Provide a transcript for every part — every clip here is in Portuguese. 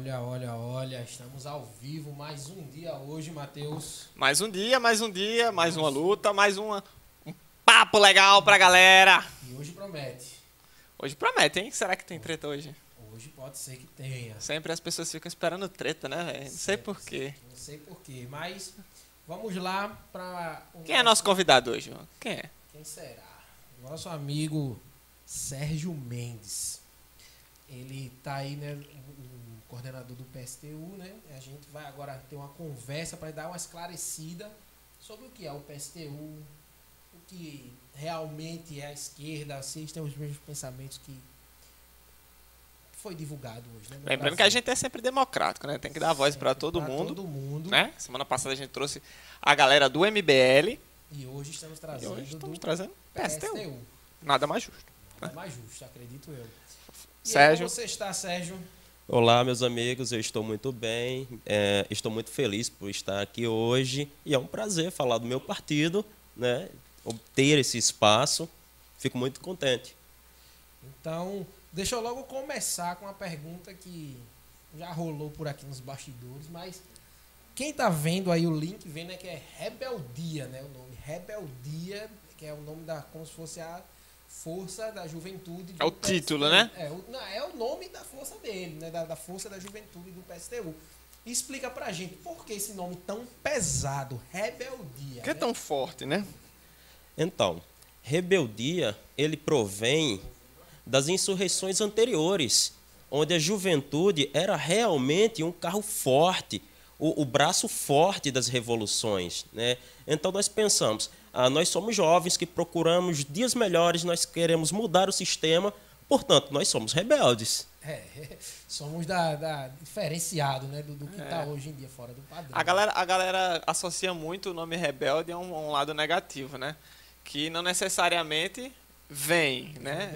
Olha, olha, olha, estamos ao vivo mais um dia hoje, Matheus. Mais um dia, mais um dia, mais uma luta, mais uma, um papo legal pra galera. E hoje promete. Hoje promete, hein? Será que tem treta hoje? Hoje pode ser que tenha. Sempre as pessoas ficam esperando treta, né, velho? Não sei porquê. Não sei porquê, mas vamos lá pra. Quem é nosso convidado hoje? João? Quem é? Quem será? Nosso amigo Sérgio Mendes. Ele tá aí, né? Coordenador do PSTU, né? A gente vai agora ter uma conversa para dar uma esclarecida sobre o que é o PSTU, o que realmente é a esquerda, se eles têm os mesmos pensamentos que foi divulgado hoje, né? Lembrando que Brasil. a gente é sempre democrático, né? Tem que dar voz Sempre todo todo mundo. né? Semana passada a gente trouxe a galera do MBL E hoje estamos trazendo hoje estamos do trazendo PSTU. PSTU. Nada mais justo. Nada mais justo, acredito eu. E aí, Sérgio. como você está, Sérgio? Olá, meus amigos, eu estou muito bem, é, estou muito feliz por estar aqui hoje e é um prazer falar do meu partido, né, obter esse espaço, fico muito contente. Então, deixa eu logo começar com uma pergunta que já rolou por aqui nos bastidores, mas quem tá vendo aí o link, vendo né, que é Rebeldia, né? O nome Rebeldia, que é o nome da como se fosse a força da juventude. do É o título, PSTU. né? É o, não, é o nome da força dele, né? Da, da força da juventude do PSTU. Explica pra gente por que esse nome tão pesado, Rebeldia. Que é né? tão forte, né? Então, rebeldia, ele provém das insurreições anteriores, onde a juventude era realmente um carro forte, o, o braço forte das revoluções. Né? Então nós pensamos, nós somos jovens que procuramos dias melhores, nós queremos mudar o sistema, portanto, nós somos rebeldes. É, somos da, da diferenciado, né, do, do que está É. hoje em dia fora do padrão. A galera, a galera associa muito o nome rebelde a um, a um lado negativo, né? Que não necessariamente vem, né?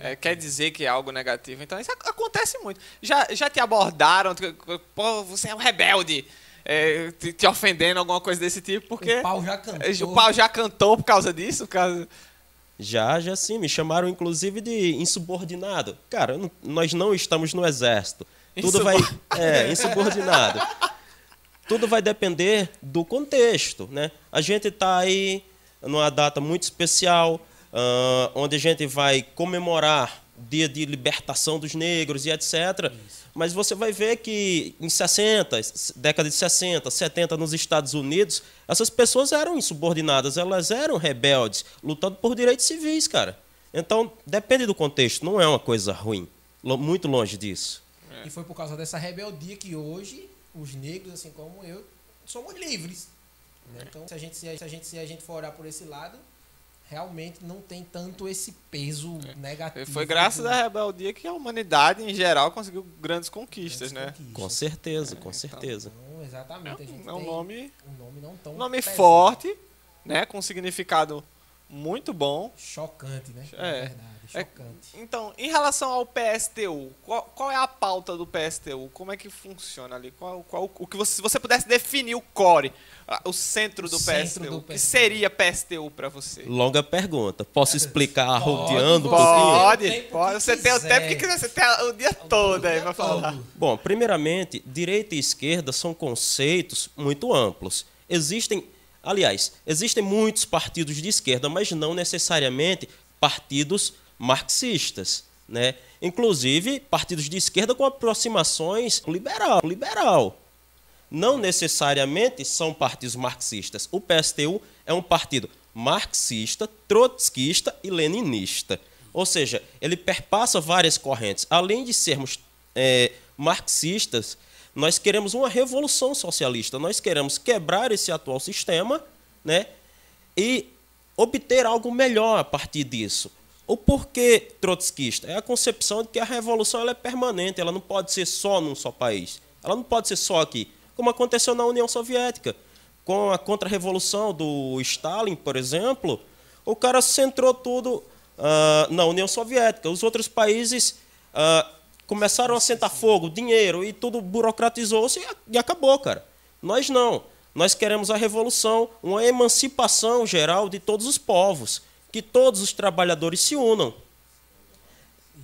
É, quer dizer que é algo negativo. Então isso ac- acontece muito. Já, já te abordaram, pô, você é um rebelde, é, te, te ofendendo, alguma coisa desse tipo, porque O pau já cantou. o pau já cantou por causa disso? Por causa... Já, já sim, me chamaram inclusive de insubordinado. Cara, não- nós não estamos no exército. Tudo vai. É, insubordinado. Tudo vai depender do contexto, né? A gente está aí numa data muito especial, ah, onde a gente vai comemorar dia de libertação dos negros e etc. Mas você vai ver que em 60, década de 60, 70 nos Estados Unidos, essas pessoas eram insubordinadas, elas eram rebeldes, lutando por direitos civis, cara. Então, depende do contexto, não é uma coisa ruim. Muito longe disso. E foi por causa dessa rebeldia que hoje os negros, assim como eu, somos livres. né? Então, se a, gente, se, a gente, se a gente for olhar por esse lado, realmente não tem tanto esse peso negativo. Foi graças à rebeldia que a humanidade, em geral, conseguiu grandes conquistas, das né? conquistas. Com certeza, com então. certeza. Então, exatamente. a gente É um tem nome, um nome não tão um nome pesado. forte, né? Com significado muito bom. Chocante, né? É. verdade, É- chocante. Então, em relação ao PSTU, qual, qual é a pauta do PSTU? Como é que funciona ali? Qual, qual, o que você, se você pudesse definir o core, o centro O do centro PSTU, do o que PSTU. seria PSTU para você? Longa pergunta. Posso explicar Pode, arrodeando um pouquinho? Pode, o pode. Você tem o quiser. tempo que quiser, você tem o dia todo aí dia pra falar. Bom, primeiramente, direita e esquerda são conceitos muito amplos. Existem, aliás, existem muitos partidos de esquerda, mas não necessariamente partidos marxistas, né? Inclusive partidos de esquerda com aproximações liberal, liberal. Não necessariamente são partidos marxistas. O PSTU é um partido marxista, trotskista e leninista. Ou seja, ele perpassa várias correntes. Além de sermos é, marxistas, nós queremos uma revolução socialista. Nós queremos quebrar esse atual sistema né, e obter algo melhor a partir disso. O porquê trotskista? É a concepção de que a revolução ela é permanente, ela não pode ser só num só país. Ela não pode ser só aqui, como aconteceu na União Soviética. Com a contra-revolução do Stalin, por exemplo, o cara centrou tudo ah, na União Soviética. Os outros países ah, começaram a sentar fogo, dinheiro e tudo burocratizou-se e acabou, cara. Nós não. Nós queremos a revolução, uma emancipação geral de todos os povos, que todos os trabalhadores se unam.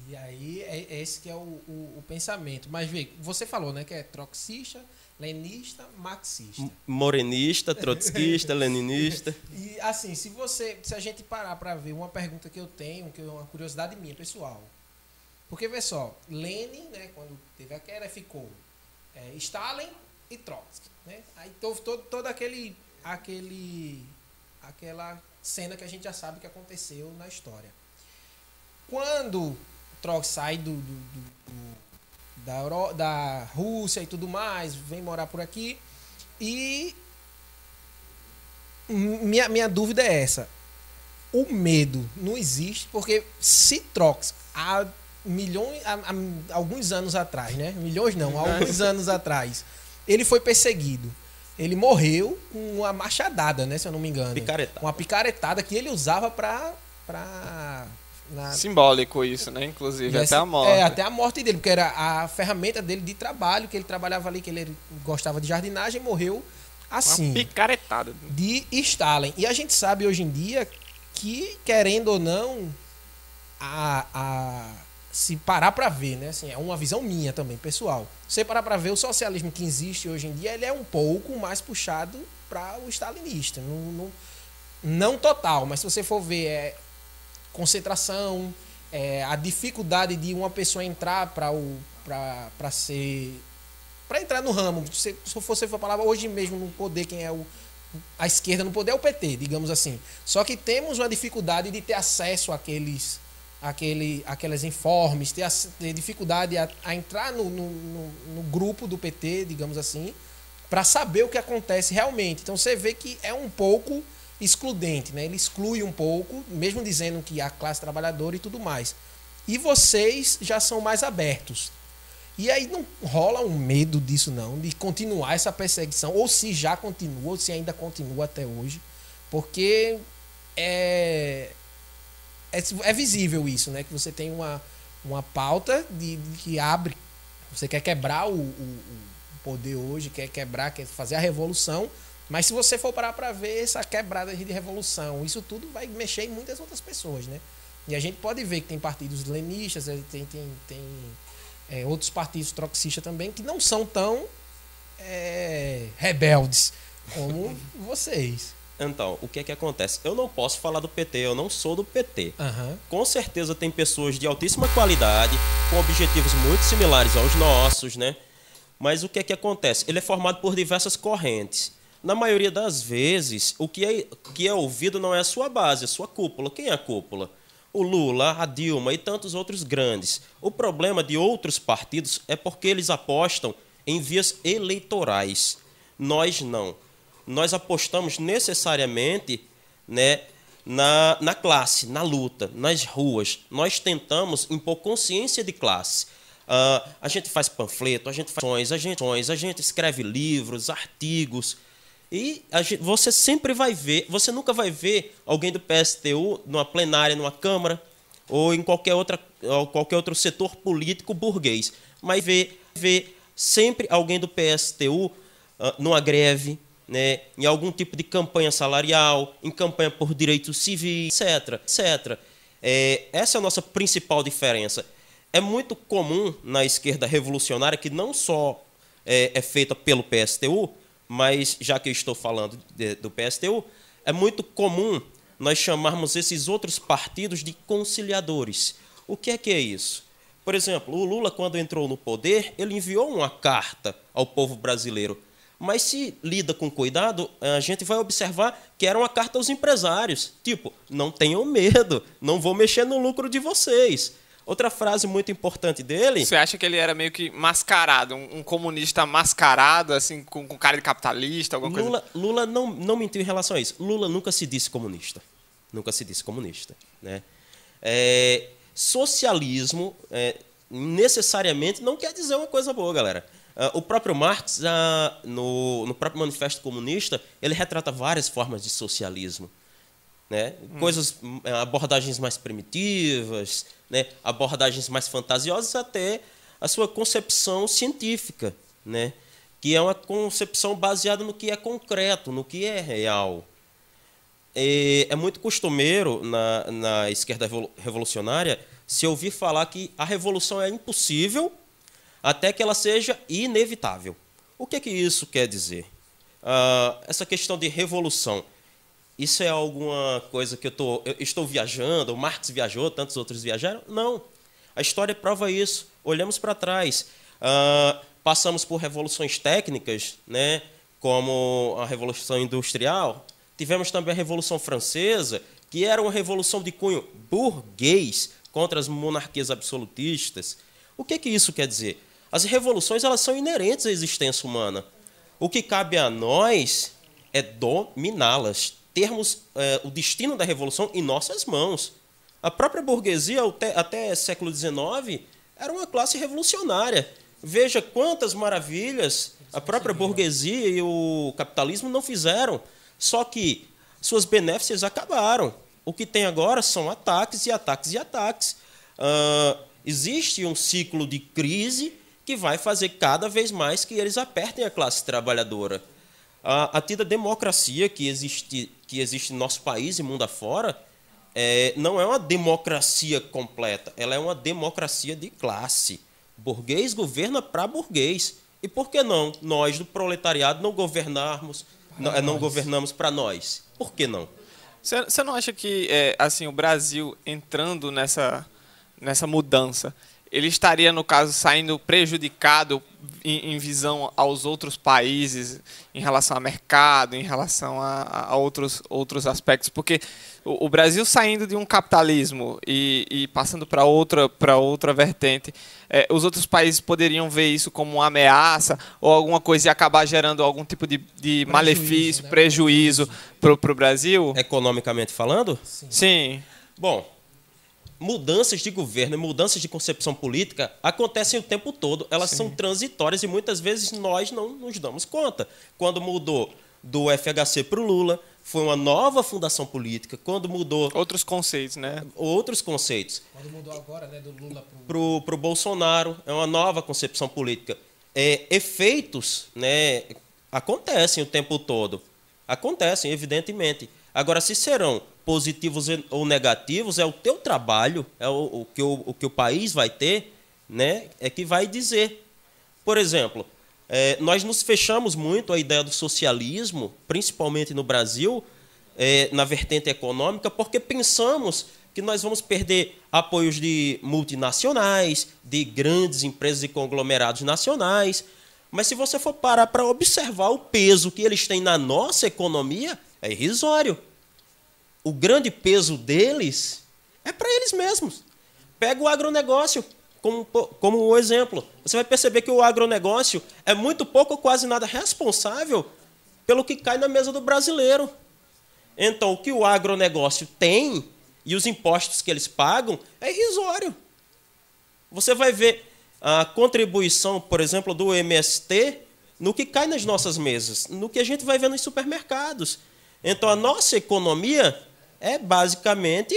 E aí é é, esse que é o, o, o pensamento. Mas vê, você falou, né, que é troxista, lenista, marxista. Morenista, trotskista, leninista. E assim, se você, se a gente parar para ver uma pergunta que eu tenho, que é uma curiosidade minha pessoal. Porque vê só, Lenin, né, quando teve a queda, ficou é, Stalin e Trotsky, né? Aí todo, todo aquele aquele aquela cena que a gente já sabe que aconteceu na história. Quando Trotsky sai do, do, do, do da, Euro, da Rússia e tudo mais, vem morar por aqui. E minha, minha dúvida é essa. O medo não existe, porque se Trox há milhões, há, há alguns anos atrás, né? Milhões não, há alguns anos atrás, ele foi perseguido. Ele morreu com uma machadada, né? Se eu não me engano. Picaretada. Uma picaretada que ele usava para pra na... Simbólico isso, né? Inclusive, até a morte. É, até a morte dele, porque era a ferramenta dele de trabalho, que ele trabalhava ali, que ele gostava de jardinagem, morreu assim. Uma picaretada. De Stalin. E a gente sabe hoje em dia que, querendo ou não, a, a se parar para ver, né? Assim, é uma visão minha também, pessoal. Se parar para ver o socialismo que existe hoje em dia, ele é um pouco mais puxado para o stalinista. Não, não, não total, mas se você for ver, é, concentração, é, a dificuldade de uma pessoa entrar para ser para entrar no ramo, se, se fosse a palavra hoje mesmo no poder quem é o a esquerda no poder é o PT, digamos assim. Só que temos uma dificuldade de ter acesso àqueles aquele, aqueles informes, ter, ter dificuldade a, a entrar no, no, no, no, grupo do PT, digamos assim, para saber o que acontece realmente. Então você vê que é um pouco excludente, né? Ele exclui um pouco, mesmo dizendo que a classe trabalhadora e tudo mais. E vocês já são mais abertos. E aí não rola um medo disso não, de continuar essa perseguição, ou se já continua, ou se ainda continua até hoje, porque é é, é visível isso, né? Que você tem uma, uma pauta de, de que abre, você quer quebrar o, o, o poder hoje, quer quebrar, quer fazer a revolução, mas se você for parar para ver essa quebrada de revolução, isso tudo vai mexer em muitas outras pessoas, né? E a gente pode ver que tem partidos lenistas, tem, tem, tem é, outros partidos troxistas também, que não são tão é, rebeldes como vocês. Então, o que é que acontece? Eu não posso falar do PT, eu não sou do PT. Uhum. Com certeza tem pessoas de altíssima qualidade, com objetivos muito similares aos nossos, né? Mas o que é que acontece? Ele é formado por diversas correntes. Na maioria das vezes, o que é, que é ouvido não é a sua base, é a sua cúpula. Quem é a cúpula? O Lula, a Dilma e tantos outros grandes. O problema de outros partidos é porque eles apostam em vias eleitorais. Nós não. Nós apostamos necessariamente né, na, na classe, na luta, nas ruas. Nós tentamos impor consciência de classe. Uh, a gente faz panfleto, a gente faz a gente, a gente escreve livros, artigos e gente, você sempre vai ver, você nunca vai ver alguém do PSTU numa plenária, numa Câmara, ou em qualquer, outra, qualquer outro setor político burguês. Mas vê, vê sempre alguém do PSTU uh, ah, numa greve, né, em algum tipo de campanha salarial, em campanha por direitos civis, etc. etc. É, essa é a nossa principal diferença. É muito comum na esquerda revolucionária, que não só é, é feita pelo PSTU, mas já que eu estou falando de, do PSTU, é muito comum nós chamarmos esses outros partidos de conciliadores. O que é que é isso? Por exemplo, o Lula, quando entrou no poder, ele enviou uma carta ao povo brasileiro. Mas se lida com cuidado, a gente vai observar que era uma carta aos empresários. Tipo, não tenham medo, não vou mexer no lucro de vocês. Outra frase muito importante dele. Você acha que ele era meio que mascarado, um, um comunista mascarado, assim, com, com, cara de capitalista, alguma Lula, coisa? Lula não, não mentiu em relação a isso. Lula nunca se disse comunista. Nunca se disse comunista. Né? É, socialismo é, necessariamente não quer dizer uma coisa boa, galera. Uh, o próprio Marx, uh, no, no próprio Manifesto Comunista, ele retrata várias formas de socialismo. Né? Hum. Coisas, eh, abordagens mais primitivas, né? abordagens mais fantasiosas, até a sua concepção científica, né? que é uma concepção baseada no que é concreto, no que é real. É, é muito costumeiro na, na esquerda revolucionária se ouvir falar que a revolução é impossível até que ela seja inevitável. O que, é que isso quer dizer? Uh, essa questão de revolução, isso é alguma coisa que eu, tô, eu estou viajando, o Marx viajou, tantos outros viajaram? Não. A história prova isso. Olhamos para trás. Uh, passamos por revoluções técnicas, né, como a Revolução Industrial. Tivemos também a Revolução Francesa, que era uma revolução de cunho burguês contra as monarquias absolutistas. O que, que isso quer dizer? As revoluções elas são inerentes à existência humana. O que cabe a nós é dominá-las, termos é, o destino da revolução em nossas mãos. A própria burguesia, até, até século XIX, era uma classe revolucionária. Veja quantas maravilhas a própria burguesia e o capitalismo não fizeram. Só que suas benéficas acabaram. O que tem agora são ataques e ataques e ataques. Uh, existe um ciclo de crise que vai fazer cada vez mais que eles apertem a classe trabalhadora. A, a tida democracia que existe, que existe no nosso país e mundo afora é, não é uma democracia completa, ela é uma democracia de classe. Burguês governa para burguês. E por que não nós do proletariado não governarmos, não, não governamos para nós? Por que não? Você não acha que é, assim o Brasil entrando nessa, nessa mudança ele estaria, no caso, saindo prejudicado em, em, visão aos outros países, em relação ao mercado, em relação a, a outros, outros aspectos? Porque o, o, Brasil saindo de um capitalismo e, e passando para outra, outra vertente, é, os outros países poderiam ver isso como uma ameaça ou alguma coisa e acabar gerando algum tipo de, de prejuízo, malefício, né? prejuízo para o Brasil? Economicamente falando? Sim. Sim. Bom, mudanças de governo e mudanças de concepção política acontecem o tempo todo. Elas Sim. são transitórias e muitas vezes nós não nos damos conta. Quando mudou do FHC para o Lula, foi uma nova fundação política. Quando mudou. Outros conceitos, né? Outros conceitos. Quando mudou agora, né? Do Lula para o Bolsonaro, é uma nova concepção política. É, efeitos né, acontecem o tempo todo. Acontecem, evidentemente. Agora, se serão positivos ou negativos, é o teu trabalho, é o, o, que, o, o que o país vai ter, né, é que vai dizer. Por exemplo, é, nós nos fechamos muito à ideia do socialismo, principalmente no Brasil, é, na vertente econômica, porque pensamos que nós vamos perder apoios de multinacionais, de grandes empresas e conglomerados nacionais. Mas se você for parar para observar o peso que eles têm na nossa economia, é irrisório o grande peso deles é para eles mesmos. Pega o agronegócio como, como o exemplo. Você vai perceber que o agronegócio é muito pouco ou quase nada responsável pelo que cai na mesa do brasileiro. Então, o que o agronegócio tem e os impostos que eles pagam é irrisório. Você vai ver a contribuição, por exemplo, do MST no que cai nas nossas mesas, no que a gente vai ver nos supermercados. Então, a nossa economia é basicamente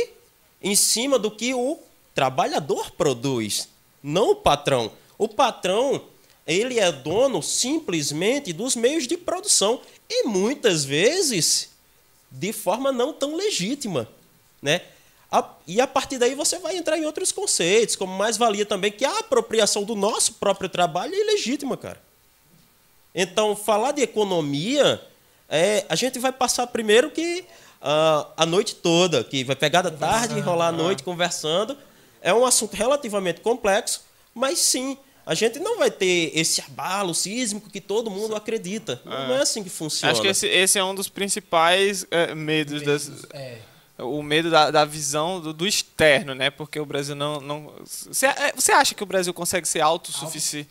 em cima do que o trabalhador produz, não o patrão. O patrão, ele é dono simplesmente dos meios de produção e muitas vezes de forma não tão legítima, né? E a partir daí você vai entrar em outros conceitos, como mais-valia também, que a apropriação do nosso próprio trabalho é ilegítima, cara. Então, falar de economia, é, a gente vai passar primeiro que uh, a noite toda, que vai pegar da tarde e enrolar a noite conversando. É um assunto relativamente complexo, mas sim, a gente não vai ter esse abalo sísmico que todo mundo acredita. Não é, é assim que funciona. Acho que esse, esse é um dos principais é, medos, medos das. É o medo da, da visão do, do, externo, né? Porque o Brasil não. não você, é, você acha que o Brasil consegue ser autossufici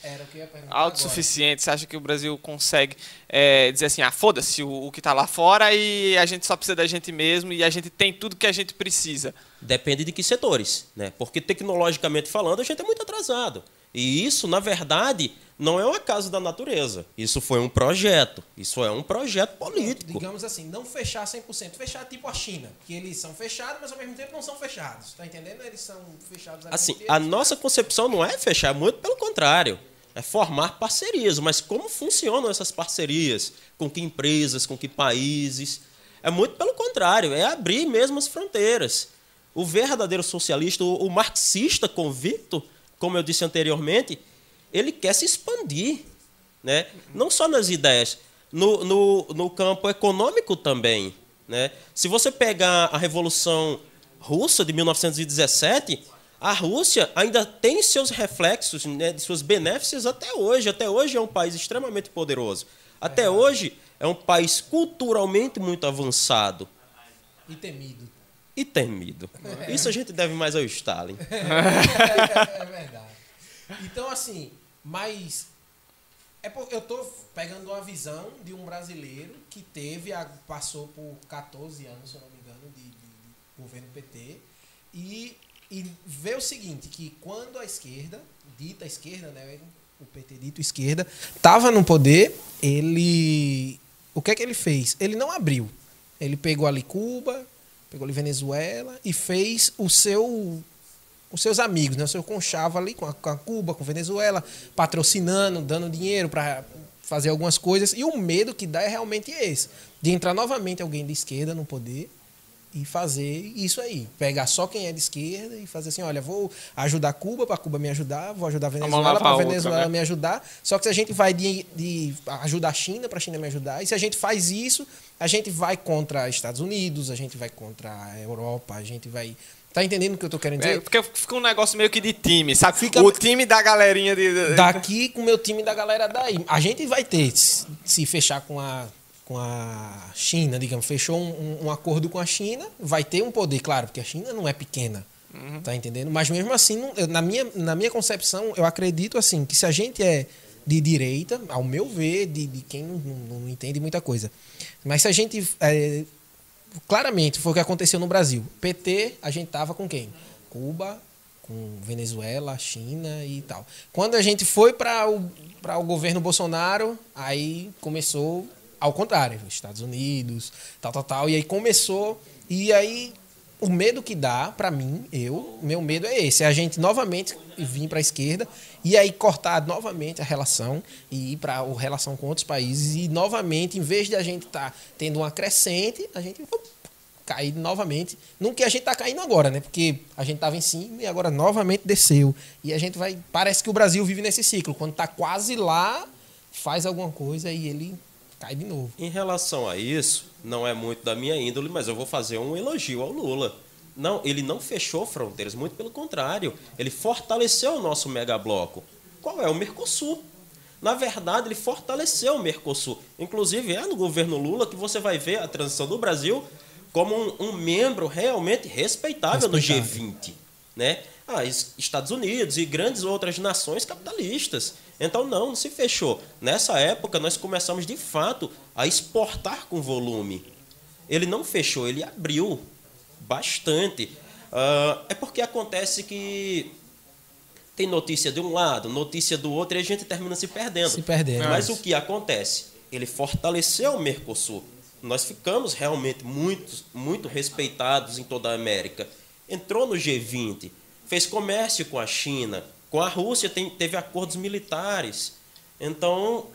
autossuficiente? Você acha que o Brasil consegue é, dizer assim, ah, foda-se o, o que está lá fora e a gente só precisa da gente mesmo e a gente tem tudo que a gente precisa? Depende de que setores, né? Porque tecnologicamente falando, a gente é muito atrasado. E isso, na verdade, não é um acaso da natureza. Isso foi um projeto. Isso é um projeto político. Digamos assim, não fechar 100%. Fechar tipo a China, que eles são fechados, mas ao mesmo tempo não são fechados. Tá entendendo? Eles são fechados. Assim, a nossa concepção não é fechar, muito pelo contrário. É formar parcerias. Mas como funcionam essas parcerias? Com que empresas? Com que países? É muito pelo contrário. É abrir mesmo as fronteiras. O verdadeiro socialista, o, o marxista convicto, como eu disse anteriormente, ele quer se expandir. Né? Não só nas ideias, no, no, no campo econômico também. Né? Se você pegar a Revolução Russa de 1917, a Rússia ainda tem seus reflexos, né, de suas benéficas até hoje. Até hoje é um país extremamente poderoso. Até é. hoje é um país culturalmente muito avançado. E temido. E temido. É. Isso a gente deve mais ao Stalin. É, é verdade. Então, assim, mas é eu estou pegando uma visão de um brasileiro que teve, passou por 14 anos, se eu não me engano, de, de, de governo PT, e, e vê o seguinte, que quando a esquerda, dita esquerda, né, o PT dito esquerda, estava no poder, ele. O que é que ele fez? Ele não abriu. Ele pegou ali Cuba, pegou ali Venezuela e fez o seu os seus amigos, né? O seu conchava ali com a, com a Cuba, com a Venezuela, patrocinando, dando dinheiro para fazer algumas coisas. E o medo que dá é realmente esse, de entrar novamente alguém de esquerda no poder e fazer isso aí. Pegar só quem é de esquerda e fazer assim, olha, vou ajudar Cuba para Cuba me ajudar, vou ajudar a Venezuela para a Venezuela outra, né? me ajudar. Só que se a gente vai de, de ajudar a China para a China me ajudar, e se a gente faz isso, a gente vai contra Estados Unidos, a gente vai contra a Europa, a gente vai Tá entendendo o que eu tô querendo dizer? É, porque fica um negócio meio que de time, sabe? Fica o time da galerinha de. Daqui com o meu time da galera daí. A gente vai ter, se fechar com a com a China, digamos, fechou um, um, acordo com a China, vai ter um poder, claro, porque a China não é pequena, uhum. tá entendendo? Mas mesmo assim, na, minha, na minha concepção, eu acredito assim, que se a gente é de direita, ao meu ver, de, de quem não, não, entende muita coisa, mas se a gente, é, claramente, foi o que aconteceu no Brasil, PT, a gente tava com quem? Cuba, com Venezuela, China e tal. Quando a gente foi para o, o governo Bolsonaro, aí começou ao contrário, Estados Unidos, tal, tal, tal. E aí começou. E aí o medo que dá para mim, eu, meu medo é esse, é a gente novamente vir para a esquerda e aí cortar novamente a relação e ir para a relação com outros países e novamente, em vez de a gente estar tá tendo uma crescente, a gente cair novamente, no que a gente está caindo agora, né? Porque a gente estava em cima e agora novamente desceu. E a gente vai, parece que o Brasil vive nesse ciclo, quando está quase lá, faz alguma coisa e ele cai de novo. Em relação a isso, não é muito da minha índole, mas eu vou fazer um elogio ao Lula. Não, ele não fechou fronteiras, muito pelo contrário, ele fortaleceu o nosso megabloco. Qual é o Mercosul? Na verdade, ele fortaleceu o Mercosul. Inclusive, é no governo Lula que você vai ver a transição do Brasil como um, um membro realmente respeitável, respeitável. no G20. Né? Ah, Estados Unidos e grandes outras nações capitalistas. Então, não, não se fechou. Nessa época, nós começamos de fato a exportar com volume. Ele não fechou, ele abriu bastante. Uh, é porque acontece que tem notícia de um lado, notícia do outro e a gente termina se perdendo. Se perdendo. Mas o que acontece? Ele fortaleceu o Mercosul. Nós ficamos realmente muito, muito respeitados em toda a América. Entrou no G20, fez comércio com a China, com a Rússia tem, teve acordos militares. Então,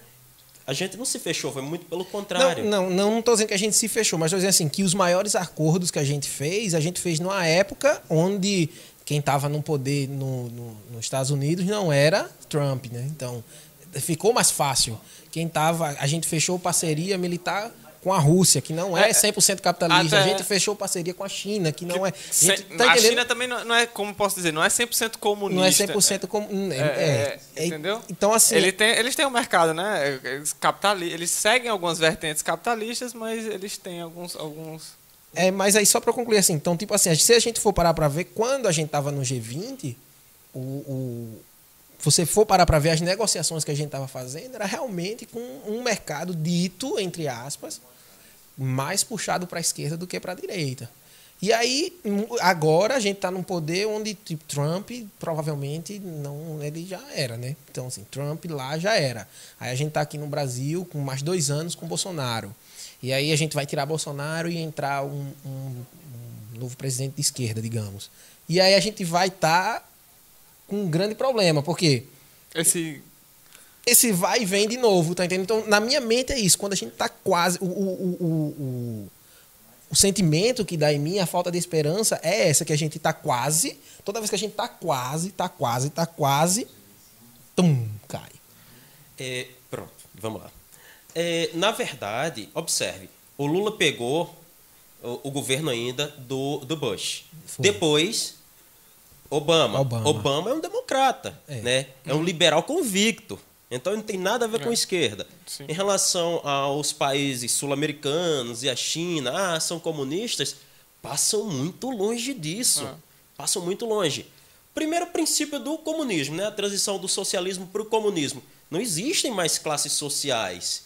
a gente não se fechou, foi muito pelo contrário. Não, não, não estou dizendo que a gente se fechou, mas estou dizendo assim, que os maiores acordos que a gente fez, a gente fez numa época onde quem estava no poder no, no, nos Estados Unidos não era Trump, né? Então, ficou mais fácil. Quem estava, a gente fechou parceria militar com a Rússia, que não é 100% é, capitalista. Até, a gente fechou parceria com a China, que não é. A, tá a China também não, é, como posso dizer, não é 100% comunista. Não é 100% comunista. É, é, é, entendeu? Então, assim. Ele tem, eles têm um mercado, né? Eles, capitali eles seguem algumas vertentes capitalistas, mas eles têm alguns. alguns... É, mas aí só para concluir assim, então, tipo assim, se a gente for parar para ver, quando a gente tava no G20, o, o você for parar para ver as negociações que a gente estava fazendo, era realmente com um mercado dito, entre aspas, mais puxado para a esquerda do que para a direita. E aí, agora a gente está num poder onde tipo, Trump provavelmente não. Ele já era, né? Então, assim, Trump lá já era. Aí a gente está aqui no Brasil com mais dois anos com Bolsonaro. E aí a gente vai tirar Bolsonaro e entrar um, um, um novo presidente de esquerda, digamos. E aí a gente vai estar tá com um grande problema, porque. Esse esse vai e vem de novo, tá entendendo? Então, na minha mente é isso. Quando a gente tá quase. O, o, o, o, sentimento que dá em mim, a falta de esperança, é essa que a gente tá quase. Toda vez que a gente tá quase, tá quase, tá quase, tum, cai. É, pronto, vamos lá. É, na verdade, observe, o Lula pegou o, o governo ainda do, do Bush. Foi. Depois, Obama. Obama. Obama. é um democrata, É. né? É um liberal convicto. Então não tem nada a ver com esquerda. Sim. Em relação aos países sul-americanos e a China, ah, são comunistas, passam muito longe disso. Ah. Passam muito longe. Primeiro princípio do comunismo, né? A transição do socialismo para o comunismo. Não existem mais classes sociais.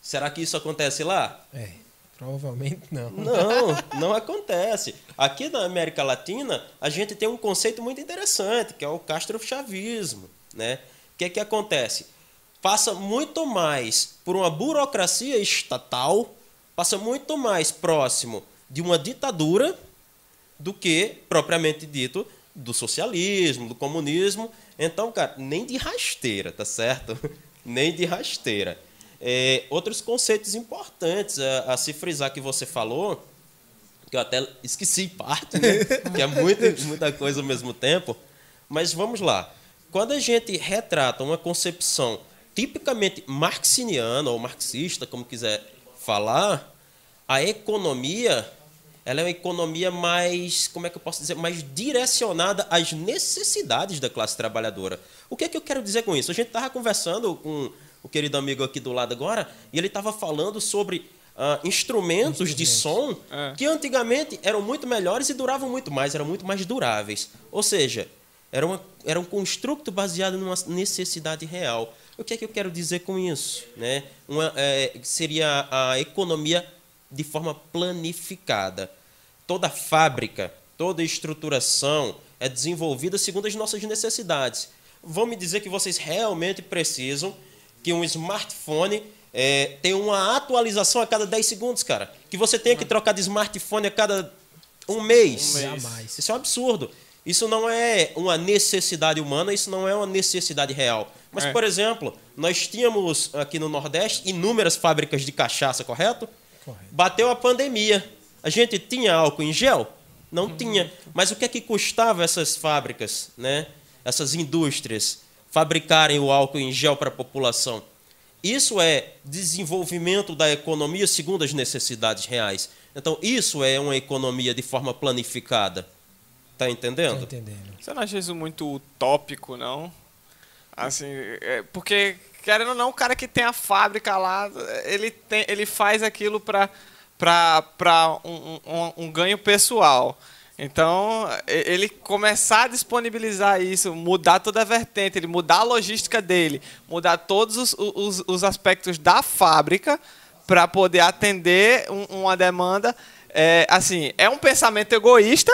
Será que isso acontece lá? É, provavelmente não. Não, não acontece. Aqui na América Latina, a gente tem um conceito muito interessante, que é o castrochavismo, né? O que é que acontece? Passa muito mais por uma burocracia estatal, passa muito mais próximo de uma ditadura do que, propriamente dito, do socialismo, do comunismo. Então, cara, nem de rasteira, tá certo? nem de rasteira. É, outros conceitos importantes a, a se frisar que você falou, que eu até esqueci parte, né? que é muita, muita coisa ao mesmo tempo. Mas vamos lá. Quando a gente retrata uma concepção tipicamente marxiniana ou marxista, como quiser falar, a economia ela é uma economia mais, como é que eu posso dizer, mais direcionada às necessidades da classe trabalhadora. O que é que eu quero dizer com isso? A gente estava conversando com o querido amigo aqui do lado agora e ele estava falando sobre ah, instrumentos de som É. que antigamente eram muito melhores e duravam muito mais, eram muito mais duráveis. Ou seja, era, uma, era um construto baseado numa necessidade real. O que é que eu quero dizer com isso? Né? Uma, é, seria a economia de forma planificada. Toda fábrica, toda estruturação é desenvolvida segundo as nossas necessidades. Vão me dizer que vocês realmente precisam que um smartphone é, tenha uma atualização a cada 10 segundos, cara. Que você tenha que trocar de smartphone a cada um mês. Um mês. Isso é um absurdo. Isso não é uma necessidade humana, isso não é uma necessidade real. Mas, É. por exemplo, nós tínhamos aqui no Nordeste inúmeras fábricas de cachaça, correto? Correto. Bateu a pandemia. A gente tinha álcool em gel? Não tinha. Mas o que é que custava essas fábricas, né? essas indústrias, fabricarem o álcool em gel para a população? Isso é desenvolvimento da economia segundo as necessidades reais. Então, isso é uma economia de forma planificada. Tá entendendo? entendendo. Você não acha isso muito utópico, não? Assim, é, porque, querendo ou não, o cara que tem a fábrica lá, ele, tem, ele faz aquilo para um, um, um ganho pessoal. Então, ele começar a disponibilizar isso, mudar toda a vertente, ele mudar a logística dele, mudar todos os, os, os aspectos da fábrica para poder atender um- uma demanda. É, assim, é um pensamento egoísta,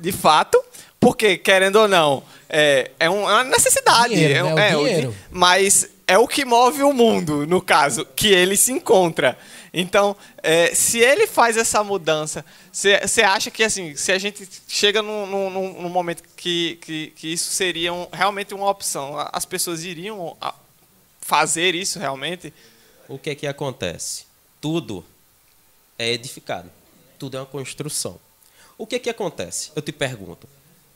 de fato, porque, querendo ou não, é, é, é uma necessidade. Dinheiro, é, né? O é, dinheiro. mas é o que move o mundo, no caso, que ele se encontra. Então, é, se ele faz essa mudança, você acha que assim, se a gente chega num, num- num- momento que, que, que isso seria um- realmente uma opção, as pessoas iriam fazer isso realmente? O que é que acontece? Tudo é edificado. Tudo é uma construção. O que é que acontece? Eu te pergunto.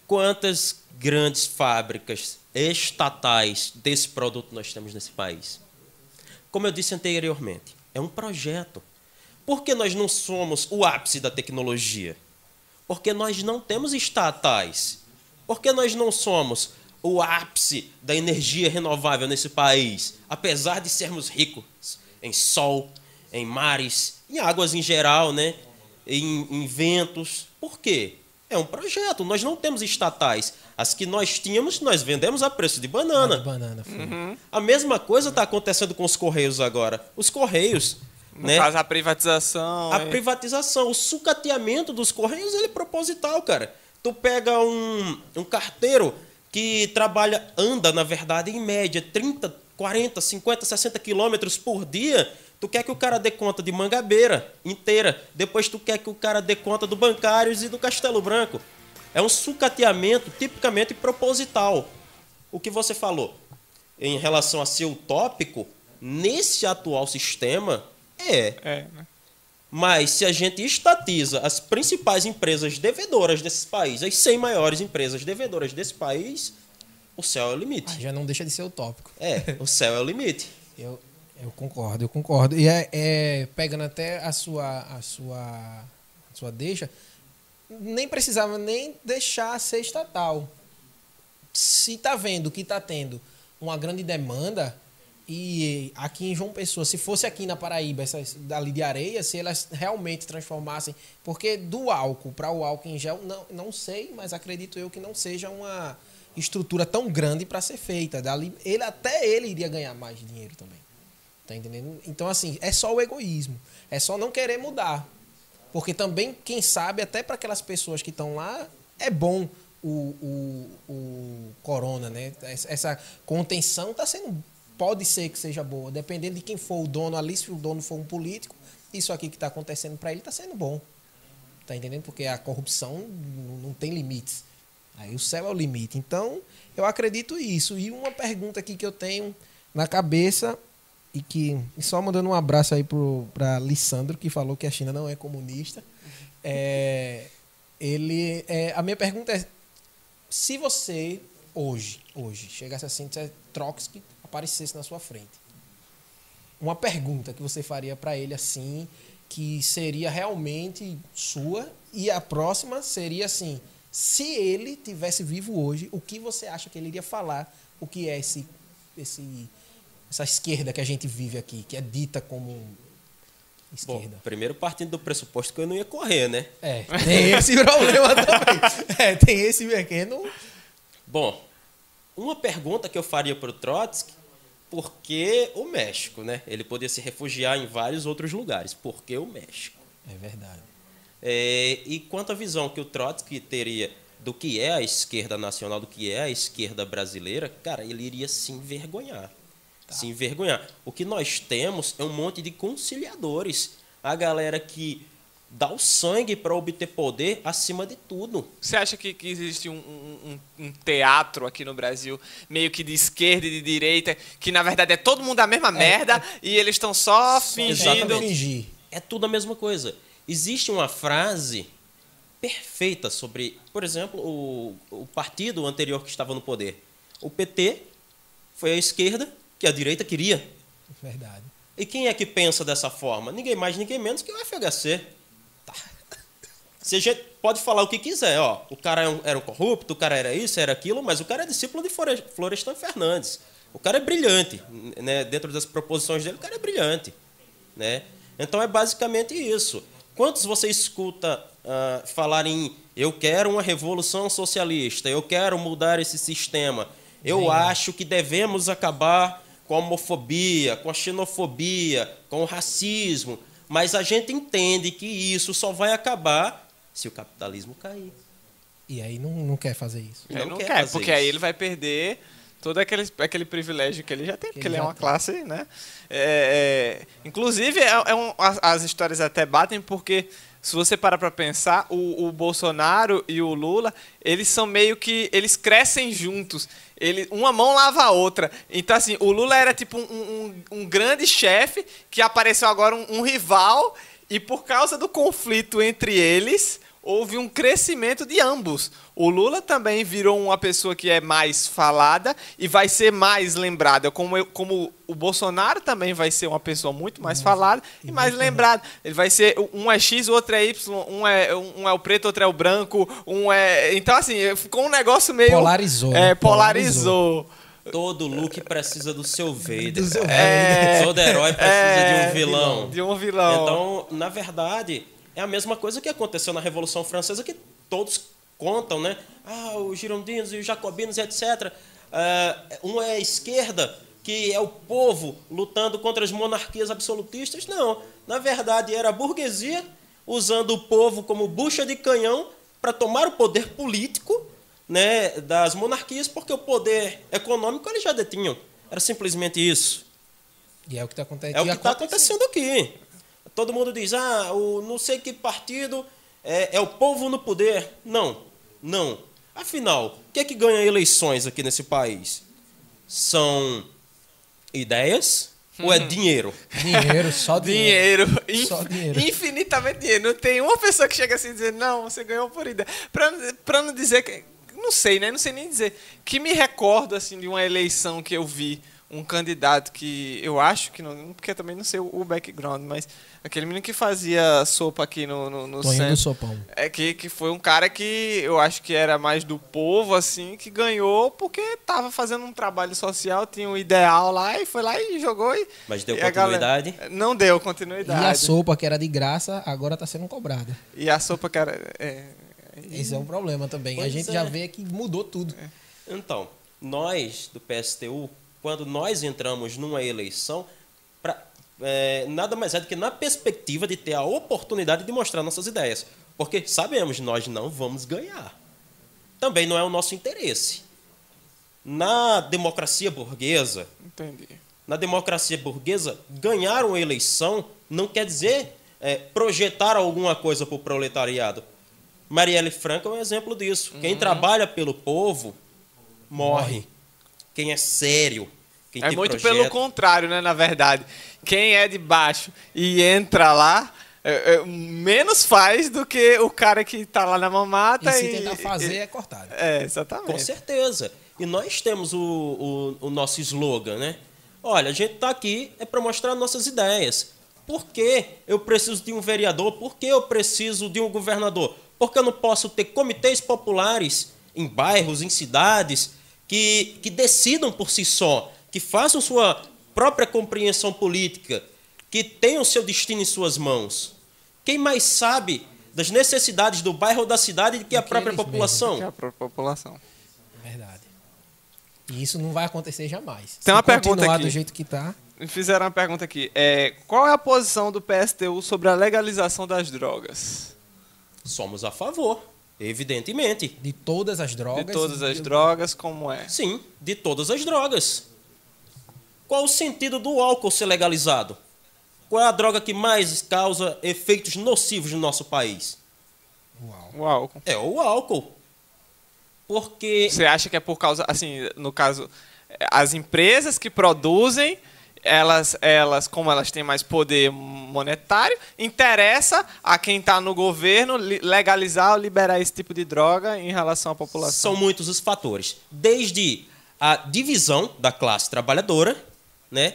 Quantas grandes fábricas estatais desse produto nós temos nesse país? Como eu disse anteriormente, é um projeto. Por que nós não somos o ápice da tecnologia? Porque nós não temos estatais. Porque nós não somos o ápice da energia renovável nesse país, apesar de sermos ricos em sol, em mares, em águas em geral, né? em, em ventos. Por quê? É um projeto. Nós não temos estatais. As que nós tínhamos, nós vendemos a preço de banana. Banana, foi. A mesma coisa está acontecendo com os Correios agora. Os Correios, No né? caso, a privatização. A é- privatização, o sucateamento dos Correios, ele é proposital, cara. Tu pega um, um carteiro que trabalha, anda, na verdade, em média, 30, 40, 50, 60 quilômetros por dia. Tu quer que o cara dê conta de Mangabeira inteira. Depois tu quer que o cara dê conta do Bancários e do Castelo Branco. É um sucateamento tipicamente proposital. O que você falou em relação a ser utópico, nesse atual sistema, é. é, né? Mas se a gente estatiza as principais empresas devedoras desses países, as 100 maiores empresas devedoras desse país, o céu é o limite. Ah, já não deixa de ser utópico. É, o céu é o limite. Eu, eu concordo, eu concordo. E é, é, pegando até a sua, a sua, a sua deixa, nem precisava nem deixar ser estatal. Se tá vendo que tá tendo uma grande demanda e aqui em João Pessoa, se fosse aqui na Paraíba, essas dali de areia, se elas realmente transformassem, porque do álcool para o álcool em gel, não, não sei, mas acredito eu que não seja uma estrutura tão grande para ser feita. Dali, ele até ele iria ganhar mais dinheiro também. Tá entendendo? Então assim, é só o egoísmo, é só não querer mudar. Porque também, quem sabe, até para aquelas pessoas que estão lá, é bom o, o, o corona, né? Essa contenção está sendo. Pode ser que seja boa, dependendo de quem for o dono ali, se o dono for um político, isso aqui que está acontecendo para ele está sendo bom. Tá entendendo? Porque a corrupção não tem limites. Aí o céu é o limite. Então, eu acredito isso. E uma pergunta aqui que eu tenho na cabeça e que e só mandando um abraço aí para Lissandro que falou que a China não é comunista. É, ele, é, a minha pergunta é se você hoje, hoje chegasse assim, Trotsky aparecesse na sua frente, uma pergunta que você faria para ele assim que seria realmente sua e a próxima seria assim, se ele tivesse vivo hoje, o que você acha que ele iria falar? O que é esse esse essa esquerda que a gente vive aqui, que é dita como esquerda. Bom, primeiro partindo do pressuposto que eu não ia correr, né? É, tem esse problema também. É, tem esse pequeno. Bom, uma pergunta que eu faria para o Trotsky, por que o México, né? Ele podia se refugiar em vários outros lugares. Por que o México? É verdade. É, e quanto à visão que o Trotsky teria do que é a esquerda nacional, do que é a esquerda brasileira, cara, ele iria se envergonhar tá. se envergonhar. O que nós temos é um monte de conciliadores. A galera que dá o sangue para obter poder acima de tudo. Você acha que, que existe um, um, um, teatro aqui no Brasil, meio que de esquerda e de direita, que na verdade é todo mundo a mesma é, merda é, e eles estão só fingindo. Fingir. É tudo a mesma coisa. Existe uma frase perfeita sobre, por exemplo, o, o partido anterior que estava no poder. O PT foi a esquerda que a direita queria. Verdade. E quem é que pensa dessa forma? Ninguém mais, ninguém menos que o FHC. Tá. Se a gente pode falar o que quiser, ó. O cara é era um corrupto, o cara era isso, era aquilo, mas o cara é discípulo de Florestan Fernandes. O cara é brilhante, né? Dentro das proposições dele, o cara é brilhante, né? Então é basicamente isso. Quantos você escuta uh, falar em eu quero uma revolução socialista, eu quero mudar esse sistema, eu Sim. acho que devemos acabar com a homofobia, com a xenofobia, com o racismo. Mas a gente entende que isso só vai acabar se o capitalismo cair. E aí não, não quer fazer isso. Não, não quer, quer porque isso. aí ele vai perder todo aquele, aquele privilégio que ele já tem, porque ele, ele é uma tem. classe, né? É, é, inclusive, é, é um, as, as, histórias até batem, porque se você parar para pensar, o, o Bolsonaro e o Lula, eles são meio que. Eles crescem juntos. Ele, uma mão lava a outra. Então, assim, o Lula era tipo um, um, um grande chefe que apareceu agora um, um rival, e por causa do conflito entre eles, houve um crescimento de ambos. O Lula também virou uma pessoa que é mais falada e vai ser mais lembrada, como, eu, como o Bolsonaro também vai ser uma pessoa muito mais falada e mais lembrada. Ele vai ser um é X, o outro é Y, um é um é o preto, outro é o branco, um é então assim ficou um negócio meio polarizou, é polarizou. Todo look precisa do seu Vader. Do seu é, Todo herói precisa é, de um vilão. De um vilão. Então, na verdade, é a mesma coisa que aconteceu na Revolução Francesa, que todos contam, né? Ah, os girondinos e os jacobinos, etc. Uh, um é a esquerda, que é o povo lutando contra as monarquias absolutistas. Não. Na verdade, era a burguesia usando o povo como bucha de canhão para tomar o poder político né, das monarquias, porque o poder econômico eles já detinham. Era simplesmente isso. E é o que está acontecendo. É o que está acontecendo aqui. Todo mundo diz, ah, o não sei que partido é, é o povo no poder. Não, não. Afinal, o que é que ganha eleições aqui nesse país? São ideias, Ou é dinheiro? Dinheiro, só dinheiro. Dinheiro. Só dinheiro. Infinitamente dinheiro. Não tem uma pessoa que chega assim e dizer, não, você ganhou por ideia. Pra, pra não dizer que. Não sei, né? Não sei nem dizer. Que me recordo, assim, de uma eleição que eu vi um candidato que eu acho que não. Porque também não sei o, o background, mas aquele menino que fazia sopa aqui no, no, no centro. Sopão. É que, que foi um cara que eu acho que era mais do povo, assim, que ganhou porque tava fazendo um trabalho social, tinha um ideal lá e foi lá e jogou e. Mas deu e a galera- continuidade? Não deu E continuidade. a sopa, que era de graça, agora tá sendo cobrada. E a sopa, cara. É, Esse é um problema também. a Pois gente é. já vê que mudou tudo. Então, nós do PSTU, quando nós entramos numa eleição, pra, é, nada mais é do que na perspectiva de ter a oportunidade de mostrar nossas ideias. Porque sabemos, nós não vamos ganhar. Também não é o nosso interesse. Na democracia burguesa, entendi. na democracia burguesa, ganhar uma eleição não quer dizer é, projetar alguma coisa para o proletariado. Marielle Franco é um exemplo disso. Quem trabalha pelo povo morre. Morre. Quem é sério, quem É tem muito projeto, pelo contrário, né? Na verdade. Quem é de baixo e entra lá. é, é, menos faz do que o cara que tá lá na mamata E se e, tentar fazer, e- é cortado. é, exatamente. Com certeza. E nós temos o, o, o nosso slogan, né? Olha, a gente está aqui é para mostrar nossas ideias. Por que eu preciso de um vereador? Por que eu preciso de um governador? Porque eu não posso ter comitês populares em bairros, em cidades, que, que decidam por si só, que façam sua própria compreensão política, que tenham seu destino em suas mãos. Quem mais sabe das necessidades do bairro ou da cidade do que a própria população? Que é a própria população. Verdade. E isso não vai acontecer jamais. Tem uma Se pergunta aqui. do jeito que tá, Me fizeram uma pergunta aqui. É, qual é a posição do PSTU sobre a legalização das drogas? Somos a favor, evidentemente. de todas as drogas. de todas as e- drogas, como é? Sim, de todas as drogas. Qual o sentido do álcool ser legalizado? Qual é a droga que mais causa efeitos nocivos no nosso país? O álcool. É o álcool. Porque Você acha que é por causa, assim, no caso, as empresas que produzem, elas, elas como elas têm mais poder monetário, interessa a quem está no governo li- legalizar ou liberar esse tipo de droga em relação à população? são muitos os fatores. Desde a divisão da classe trabalhadora, né?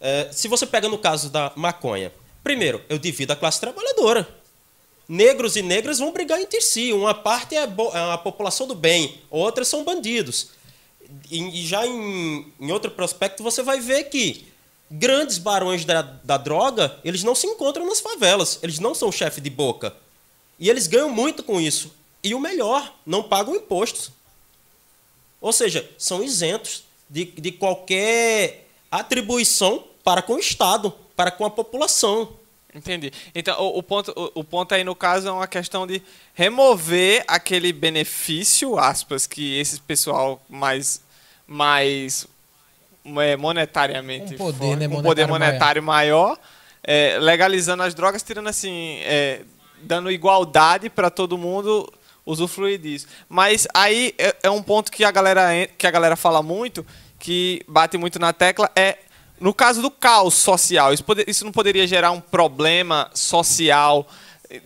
É, se você pega no caso da maconha, primeiro, eu divido a classe trabalhadora. Negros e negras vão brigar entre si. Uma parte é é a população do bem, outras são bandidos. E, e já em, em outro prospecto você vai ver que grandes barões da, da droga, eles não se encontram nas favelas. Eles não são chefe de boca. E eles ganham muito com isso. E o melhor, não pagam impostos. Ou seja, são isentos de, de qualquer atribuição para com o Estado, para com a população. Entendi. Então, o, o ponto, o, o ponto aí, no caso, é uma questão de remover aquele benefício, aspas, que esse pessoal mais, mais monetariamente Com poder, né, com poder monetário monetário maior, é, legalizando as drogas, tirando assim, é, dando igualdade para todo mundo usufruir disso. Mas aí é, é um ponto que a galera que a galera fala muito, que bate muito na tecla é no caso do caos social. Isso, pode- isso não poderia gerar um problema social,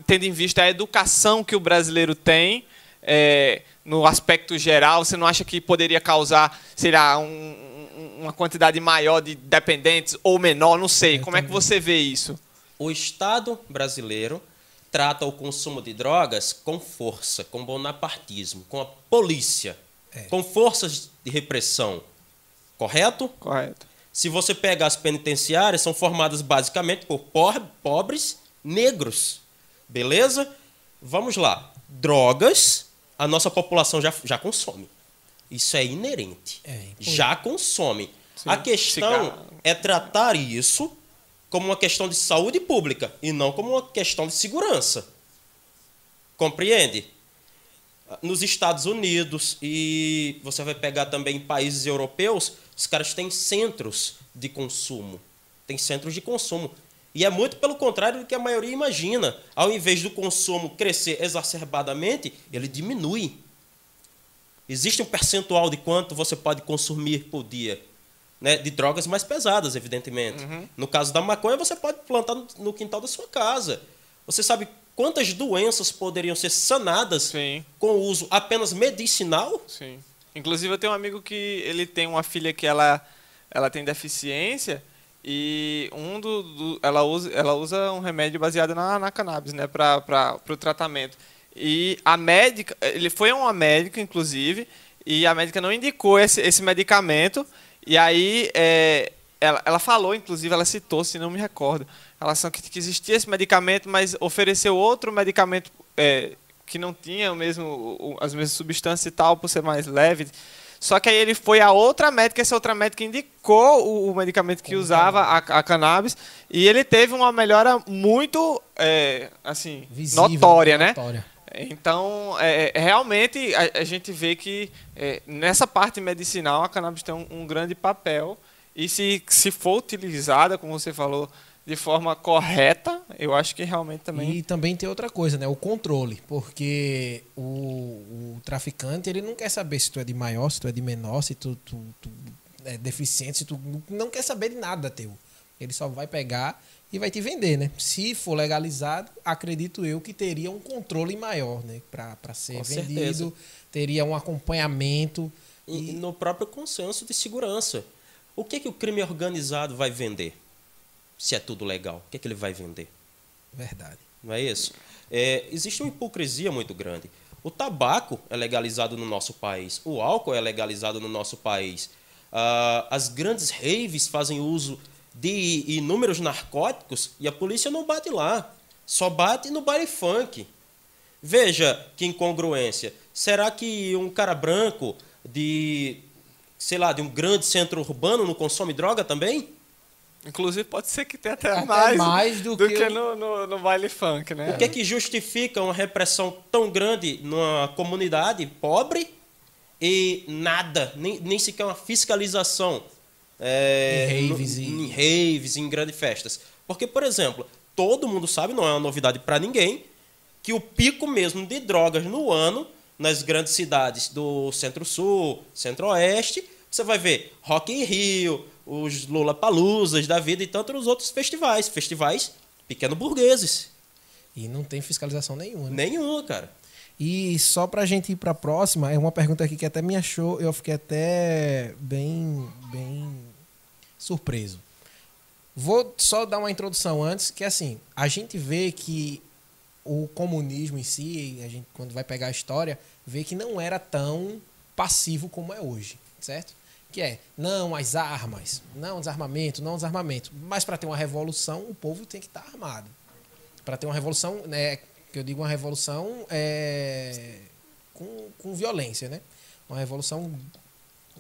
tendo em vista a educação que o brasileiro tem é, no aspecto geral? Você não acha que poderia causar, sei lá, um- um- uma quantidade maior de dependentes ou menor? Não sei. Como é que você vê isso? O Estado brasileiro trata o consumo de drogas com força, com bonapartismo, com a polícia, com forças de repressão. Correto? Correto. Se você pega as penitenciárias, são formadas basicamente por por- pobres negros. Beleza? Vamos lá. Drogas, a nossa população já, já consome. Isso é inerente. É, já consome. Sim, A questão cigarro. é tratar isso como uma questão de saúde pública e não como uma questão de segurança. Compreende? Nos Estados Unidos e você vai pegar também em países europeus, os caras têm centros de consumo. Tem centros de consumo. E é muito pelo contrário do que a maioria imagina. Ao invés do consumo crescer exacerbadamente, ele diminui. Existe um percentual de quanto você pode consumir por dia. né, de drogas mais pesadas, evidentemente. No caso da maconha, você pode plantar no, quintal da sua casa. Você sabe quantas doenças poderiam ser sanadas Sim. com o uso apenas medicinal? Sim. Inclusive eu tenho um amigo que ele tem uma filha que ela, ela tem deficiência e um do, do- ela usa ela usa um remédio baseado na, na cannabis, né, para o tratamento. E a médica, ele foi a uma médica inclusive e a médica não indicou esse, esse medicamento e aí é, ela, ela falou, inclusive, ela citou, se não me recordo, a relação que, que existia esse medicamento, mas ofereceu outro medicamento é, que não tinha o mesmo, as mesmas substâncias e tal, por ser mais leve. Só que aí ele foi a outra médica, essa outra médica indicou o, o medicamento que usava a, a cannabis e ele teve uma melhora muito, é, assim, Visível, notória, né? notória. Então, é, é, realmente, a, a gente vê que é, nessa parte medicinal a cannabis tem um, um grande papel. E se, se for utilizada, como você falou, de forma correta, eu acho que realmente também. E também tem outra coisa, né? O controle. Porque o, o traficante, ele não quer saber se tu é de maior, se tu é de menor, se tu, tu, tu é deficiente, se tu não quer saber de nada teu. Ele só vai pegar e vai te vender, né? Se for legalizado, acredito eu que teria um controle maior, né? Pra ser Com vendido, certeza. teria um acompanhamento. E no próprio consenso de segurança. O que, que o crime organizado vai vender? Se é tudo legal, o que, que ele vai vender? Verdade. Não é isso? É, existe uma hipocrisia muito grande. O tabaco é legalizado no nosso país, o álcool é legalizado no nosso país. Ah, as grandes raves fazem uso de inúmeros narcóticos e a polícia não bate lá, só bate no baile funk. Veja que incongruência. Será que um cara branco de, sei lá, de um grande centro urbano não consome droga também? Inclusive, pode ser que tenha até, Até mais, mais do do, que que, no, no, no baile funk, né? O que é que justifica uma repressão tão grande numa comunidade pobre e nada, nem, nem sequer uma fiscalização é, Em raves no- e- em raves, em grandes festas? Porque, por exemplo, todo mundo sabe, não é uma novidade para ninguém, que o pico mesmo de drogas no ano, nas grandes cidades do Centro-Sul, Centro-Oeste, você vai ver Rock in Rio, os Lollapaloozas da vida e tantos outros festivais. Festivais pequeno-burgueses. E não tem fiscalização nenhuma. né? Nenhuma, cara. E só pra gente ir pra próxima, é uma pergunta aqui que até me achou, eu fiquei até bem, bem surpreso. Vou só dar uma introdução antes, que assim, a gente vê que o comunismo em si, a gente quando vai pegar a história, vê que não era tão passivo como é hoje, certo? Que é, não as armas, não desarmamento, não desarmamento. Mas para ter uma revolução, o povo tem que estar armado. Para ter uma revolução, né, que eu digo uma revolução é, com, com violência, né? Uma revolução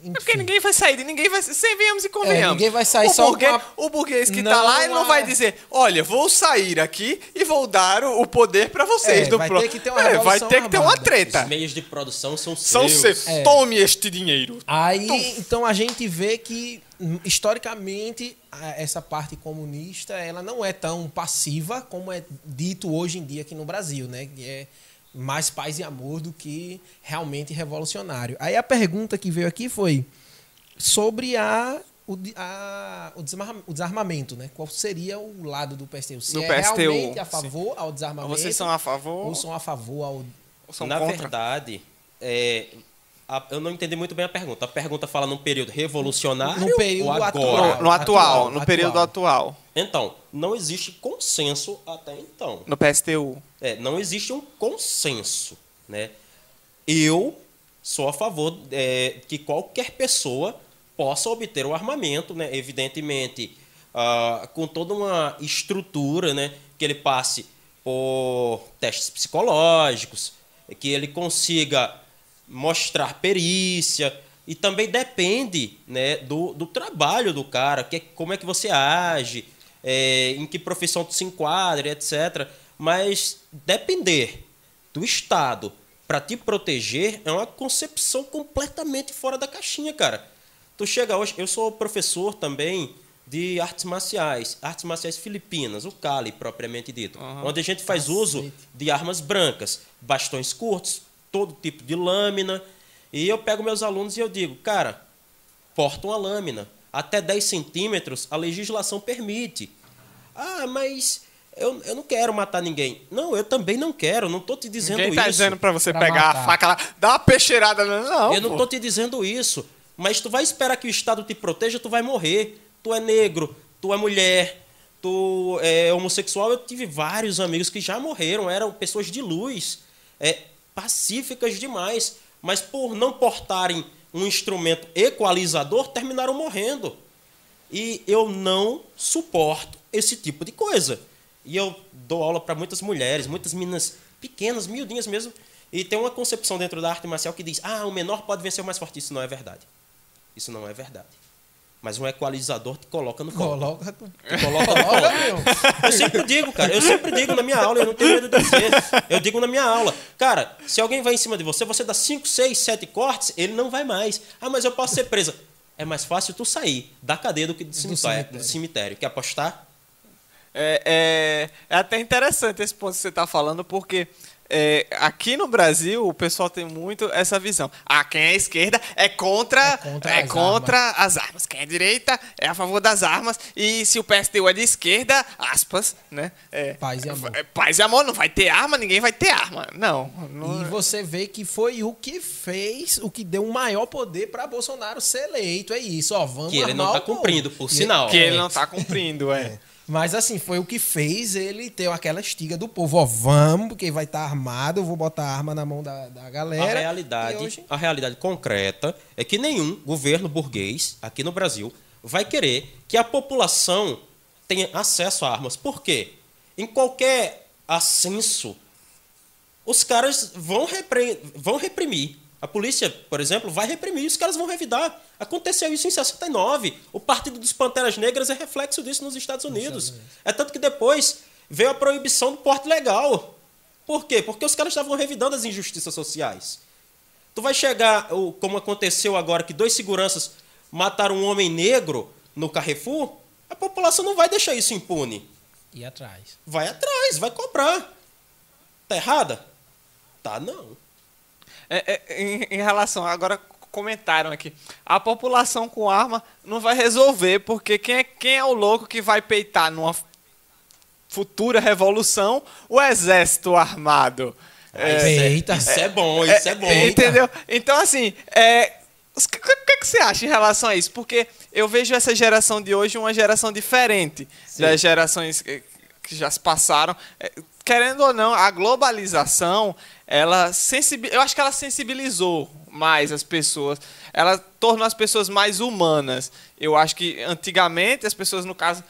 É porque enfim. ninguém vai sair, de ninguém vai. Sem venhamos e convenhamos. É, ninguém vai sair o só burguês, com a- O burguês que tá Não lá, ele não vai dizer: olha, vou sair aqui e vou dar o o poder pra vocês. É, do vai pro- ter que ter uma É, Vai ter que ter uma treta. Os meios de produção são São seus. seus. É. Tome este dinheiro. Aí, então a gente vê que hum, historicamente essa parte comunista ela não é tão passiva como é dito hoje em dia aqui no Brasil, né? Que é mais paz e amor do que realmente revolucionário. Aí a pergunta que veio aqui foi sobre a o, a- o desarma- o desarmamento, né? Qual seria o lado do PSTU? Se Do é PSTU, realmente a sim. favor ao desarmamento Vocês são a favor ou são a favor ao são Na contra? verdade, é, a- eu não entendi muito bem a pergunta. A pergunta fala num período revolucionário No período ou agora? atual. No, no atual, Atual, no período atual. Então, não existe consenso até então. No PSTU. É, não existe um consenso, né? Eu sou a favor é, que qualquer pessoa possa obter o armamento, né? Evidentemente, ah, com toda uma estrutura, né? Que ele passe por testes psicológicos, que ele consiga mostrar perícia e também depende, né? Do, do trabalho do cara, que, como é que você age, é, em que profissão tu se enquadra, etc. Mas depender do Estado para te proteger é uma concepção completamente fora da caixinha, cara. Tu chega hoje, eu sou professor também de artes marciais, artes marciais filipinas, o Kali propriamente dito, onde a gente faz uso de armas brancas, bastões curtos, todo tipo de lâmina. E eu pego meus alunos e eu digo, cara, porta uma lâmina. Até 10 centímetros, a legislação permite. Ah, mas eu, eu não quero matar ninguém. Não, eu também não quero, não tô te dizendo Ninguém isso. tá dizendo pra você Pra pegar matar. a faca lá, dar uma peixeirada. Não, eu não pô. tô te dizendo isso. Mas tu vai esperar que o Estado te proteja, tu vai morrer. Tu é negro, tu é mulher, tu é homossexual. Eu tive vários amigos que já morreram, eram pessoas de luz, é, pacíficas demais. Mas por não portarem um instrumento equalizador, terminaram morrendo. E eu não suporto esse tipo de coisa. E eu dou aula para muitas mulheres, muitas meninas pequenas, miudinhas mesmo. E tem uma concepção dentro da arte marcial que diz: ah, o menor pode vencer o mais forte. Isso não é verdade. Isso não é verdade. Mas um equalizador te coloca no ponto. Coloca. Te coloca no meu. Eu sempre digo, cara, eu sempre digo na minha aula, eu não tenho medo de dizer. Eu digo na minha aula, cara, se alguém vai em cima de você, você dá 5, 6, 7 cortes, ele não vai mais. Ah, mas eu posso ser presa. É mais fácil tu sair da cadeia do que do cemitério. cemitério. Do cemitério. Quer apostar? É, é, é até interessante esse ponto que você está falando, porque é, aqui no Brasil o pessoal tem muito essa visão. Ah, quem é esquerda é contra, É contra é as contra as armas. Quem é direita é a favor das armas. E se o PSTU é de esquerda, aspas, né? É, Paz e amor. é paz e amor, não vai ter arma, ninguém vai ter arma. Não. não E você vê que foi o que fez, o que deu um maior poder para Bolsonaro ser eleito. É isso, ó. Vamos Que ele não tá o cumprindo, por sinal. que ele É. não está cumprindo, é. Mas assim, foi o que fez ele ter aquela estiga do povo. Ó, vamos, porque vai estar armado, eu vou botar a arma na mão da, da A galera. realidade, E hoje- a realidade concreta é que nenhum governo burguês aqui no Brasil vai querer que a população tenha acesso a armas. Por quê? Em qualquer ascenso, os caras vão, repre- vão reprimir. A polícia, por exemplo, vai reprimir, os caras vão revidar. Aconteceu isso em 69. O Partido dos Panteras Negras é reflexo disso nos Estados Unidos. É tanto que depois veio a proibição do porte legal. Por quê? Porque os caras estavam revidando as injustiças sociais. Tu vai chegar, como aconteceu agora, que dois seguranças mataram um homem negro no Carrefour, a população não vai deixar isso impune. E atrás. Vai atrás, vai cobrar. Tá errada? Tá não. É, é, em, em relação, agora comentaram aqui, a população com arma não vai resolver, porque quem é, quem é o louco que vai peitar numa futura revolução o exército armado? É, Eita. Isso é bom, isso é, bom. Entendeu? Então, assim, é, o que, que que você acha em relação a isso? Porque eu vejo essa geração de hoje uma geração diferente das gerações que que já se passaram. É, Querendo ou não, a globalização, ela eu acho que ela sensibilizou mais as pessoas. Ela tornou as pessoas mais humanas. Eu acho que antigamente as pessoas, no caso,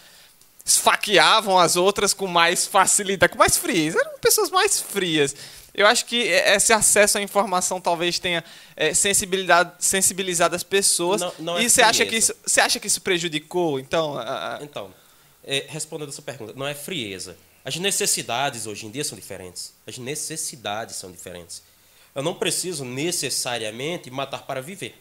esfaqueavam as outras com mais facilidade, com mais frieza. Eram pessoas mais frias. Eu acho que esse acesso à informação talvez tenha é, sensibilidade, sensibilizado as pessoas. Não- não é e você acha que isso, você acha que isso prejudicou? Então, a- Então, é, respondendo a sua pergunta, não é frieza. As necessidades hoje em dia são diferentes. As necessidades são diferentes. Eu não preciso necessariamente matar para viver.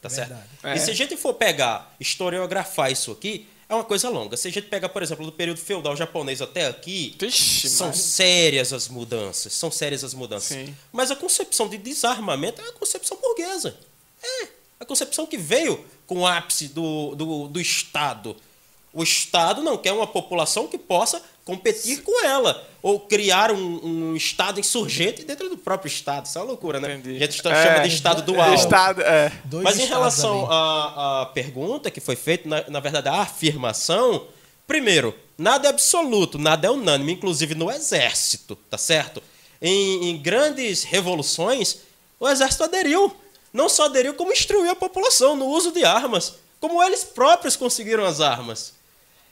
Tá certo? Verdade. É. E se a gente for pegar, historiografar isso aqui, é uma coisa longa. Se a gente pegar, por exemplo, do período feudal japonês até aqui, Vixe, são Maria. sérias as mudanças. São sérias as mudanças. Sim. Mas a concepção de desarmamento é a concepção burguesa. É. A concepção que veio com o ápice do, do, do Estado. O Estado não quer uma população que possa competir com ela. Ou criar um, um Estado insurgente dentro do próprio Estado. Isso é uma loucura, né? Entendi. A gente tá- É, chama de Estado dual. Estado, é. Dois Mas em relação à, à pergunta que foi feita, na, na verdade, a afirmação, primeiro, nada é absoluto, nada é unânime, inclusive no exército, tá certo? Em, em grandes revoluções, o exército aderiu. Não só aderiu, como instruiu a população no uso de armas, como eles próprios conseguiram as armas.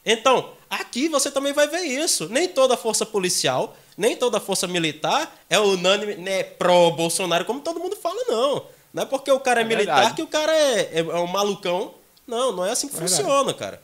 Então, aqui você também vai ver isso. Nem toda força policial, nem toda força militar é unânime, né, pró-Bolsonaro, como todo mundo fala, não. Não é porque o cara é, É militar verdade. que o cara é, é- é um malucão. Não, não é assim que Verdade. funciona, cara.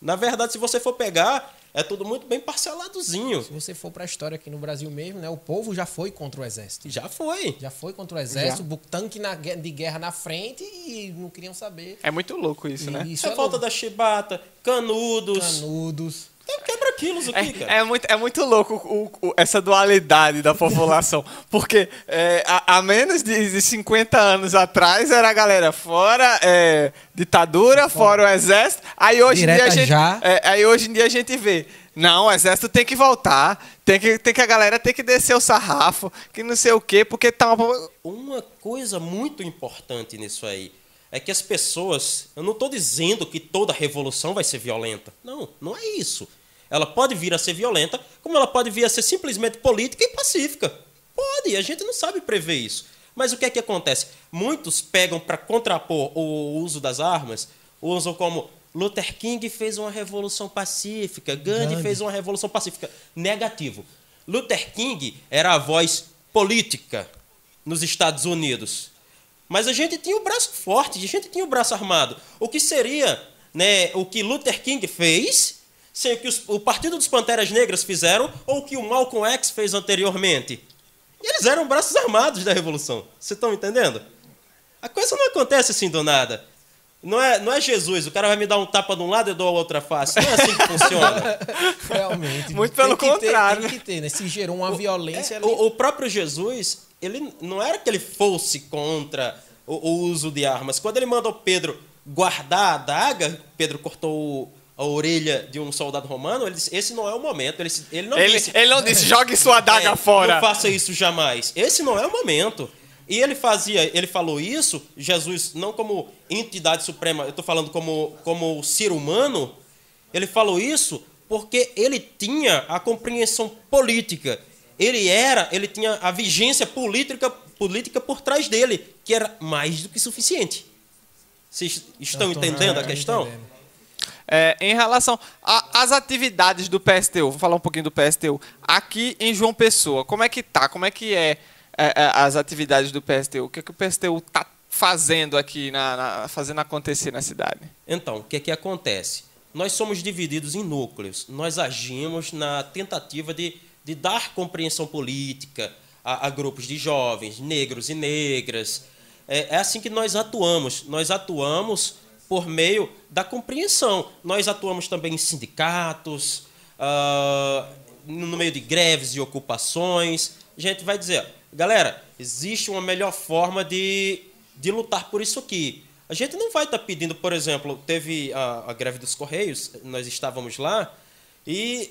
Na verdade, se você for pegar, é tudo muito bem parceladozinho. Se você for pra história aqui no Brasil mesmo, né? O povo já foi contra o exército. Já foi. Já foi contra o exército, bu- tanque na, de guerra na frente e não queriam saber. É muito louco isso, né? E Isso é falta da chibata, canudos. canudos. É quebra quilos aqui, cara. É, é muito, é muito louco o- o- essa dualidade da população. Porque é, há, há menos de, de 50 anos atrás era a galera fora é, ditadura, fora o exército. Aí hoje, em dia a gente, já. é, aí hoje em dia a gente vê. Não, o exército tem que voltar. Tem que, tem que a galera tem que descer o sarrafo, que não sei o quê, porque tá uma. Uma coisa muito importante nisso aí é que as pessoas. Eu não estou dizendo que toda revolução vai ser violenta. Não, não é isso. Ela pode vir a ser violenta, como ela pode vir a ser simplesmente política e pacífica. Pode, a gente não sabe prever isso. Mas o que é que acontece? Muitos pegam para contrapor o uso das armas, usam como Luther King fez uma revolução pacífica, Gandhi Gandhi. fez uma revolução pacífica. Negativo. Luther King era a voz política nos Estados Unidos. Mas a gente tinha o braço forte, a gente tinha o braço armado. O que seria né, o que Luther King fez, sem o que os- o Partido dos Panteras Negras fizeram, ou o que o Malcolm X fez anteriormente? E eles eram braços armados da Revolução. Vocês estão entendendo? A coisa não acontece assim do nada. Não é, não é Jesus, o cara vai me dar um tapa de um lado e eu dou a outra face. Não é assim que funciona. Realmente. Muito pelo que ter- contrário, Tem que ter, né? Se gerou uma violência É, ali. o, o próprio Jesus, ele não era que ele fosse contra o, o uso de armas. Quando ele mandou Pedro guardar a adaga, Pedro cortou o- a orelha de um soldado romano, ele disse, esse não é o momento. Ele, ele não Ele, disse, ele não disse, jogue sua adaga é, fora. Não faça isso jamais. Esse não é o momento. E ele fazia, ele falou isso, Jesus, não como entidade suprema, eu estou falando como, como ser humano, ele falou isso porque ele tinha a compreensão política. Ele era, ele tinha a vigência política, política por trás dele, que era mais do que suficiente. Vocês estão entendendo a questão? É, em relação às atividades do PSTU, vou falar um pouquinho do PSTU. Aqui em João Pessoa, como é que tá? Como é que é, as atividades do PSTU? O que, é que o PSTU tá fazendo aqui, na, na- fazendo acontecer na cidade? Então, o que é que acontece? Nós somos divididos em núcleos. Nós agimos na tentativa de, de dar compreensão política a, a grupos de jovens, negros e negras. É, é assim que nós atuamos. Nós atuamos por meio da compreensão. Nós atuamos também em sindicatos, ah, no meio de greves e ocupações. A gente vai dizer, galera, existe uma melhor forma de, de lutar por isso aqui. A gente não vai estar pedindo, por exemplo, teve a, a greve dos Correios, nós estávamos lá, e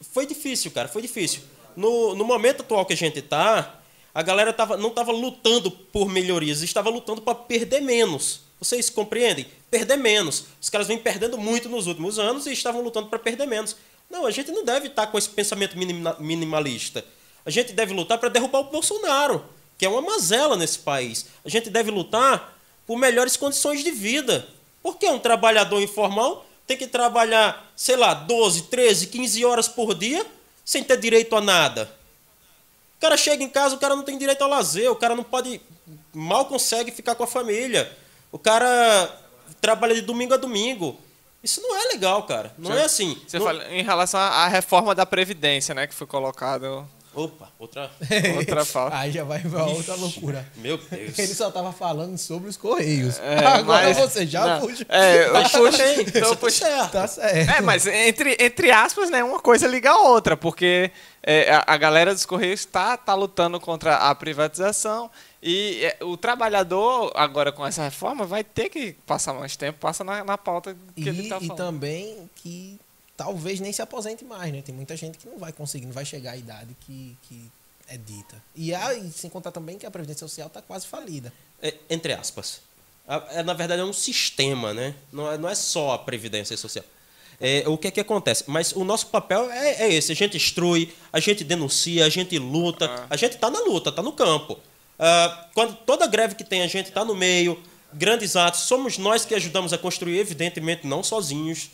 foi difícil, cara, foi difícil. No, no momento atual que a gente está, a galera tava, não estava lutando por melhorias, estava lutando para perder menos. Vocês compreendem? Perder menos. Os caras vêm perdendo muito nos últimos anos e estavam lutando para perder menos. Não, a gente não deve estar com esse pensamento minima- minimalista. A gente deve lutar para derrubar o Bolsonaro, que é uma mazela nesse país. A gente deve lutar por melhores condições de vida. Porque um trabalhador informal tem que trabalhar, sei lá, 12, 13, 15 horas por dia sem ter direito a nada. O cara chega em casa, o cara não tem direito ao lazer, o cara não pode. mal consegue ficar com a família. O cara trabalha de domingo a domingo. Isso não é legal, cara. Não é assim. Você Não- fala em relação à reforma da Previdência, né? Que foi colocado Opa, outra. outra falta. Aí já vai pra outra loucura. Meu Deus. Ele só tava falando sobre os Correios. É, Agora mas- você já não, puxa. É, eu Mas puxo- também, então tá certo. Tá certo. É, mas entre, entre aspas, né, uma coisa liga a outra, porque é, a, a galera dos Correios está tá lutando contra a privatização e é, o trabalhador, agora com essa reforma, vai ter que passar mais tempo, passa na, na pauta que ele E, está e falando. também que talvez nem se aposente mais, né? Tem muita gente que não vai conseguir, não vai chegar à idade que, que é dita. E, há, e sem contar também que a Previdência Social está quase falida. É, entre aspas. É, na verdade, é um sistema, né? Não é, não é só a Previdência Social. É, o que é que acontece? Mas o nosso papel é, é esse: a gente instrui, a gente denuncia, a gente luta, Ah. a gente está na luta, está no campo. Ah, quando toda greve que tem, a gente está no meio, grandes atos, somos nós que ajudamos a construir, evidentemente, não sozinhos,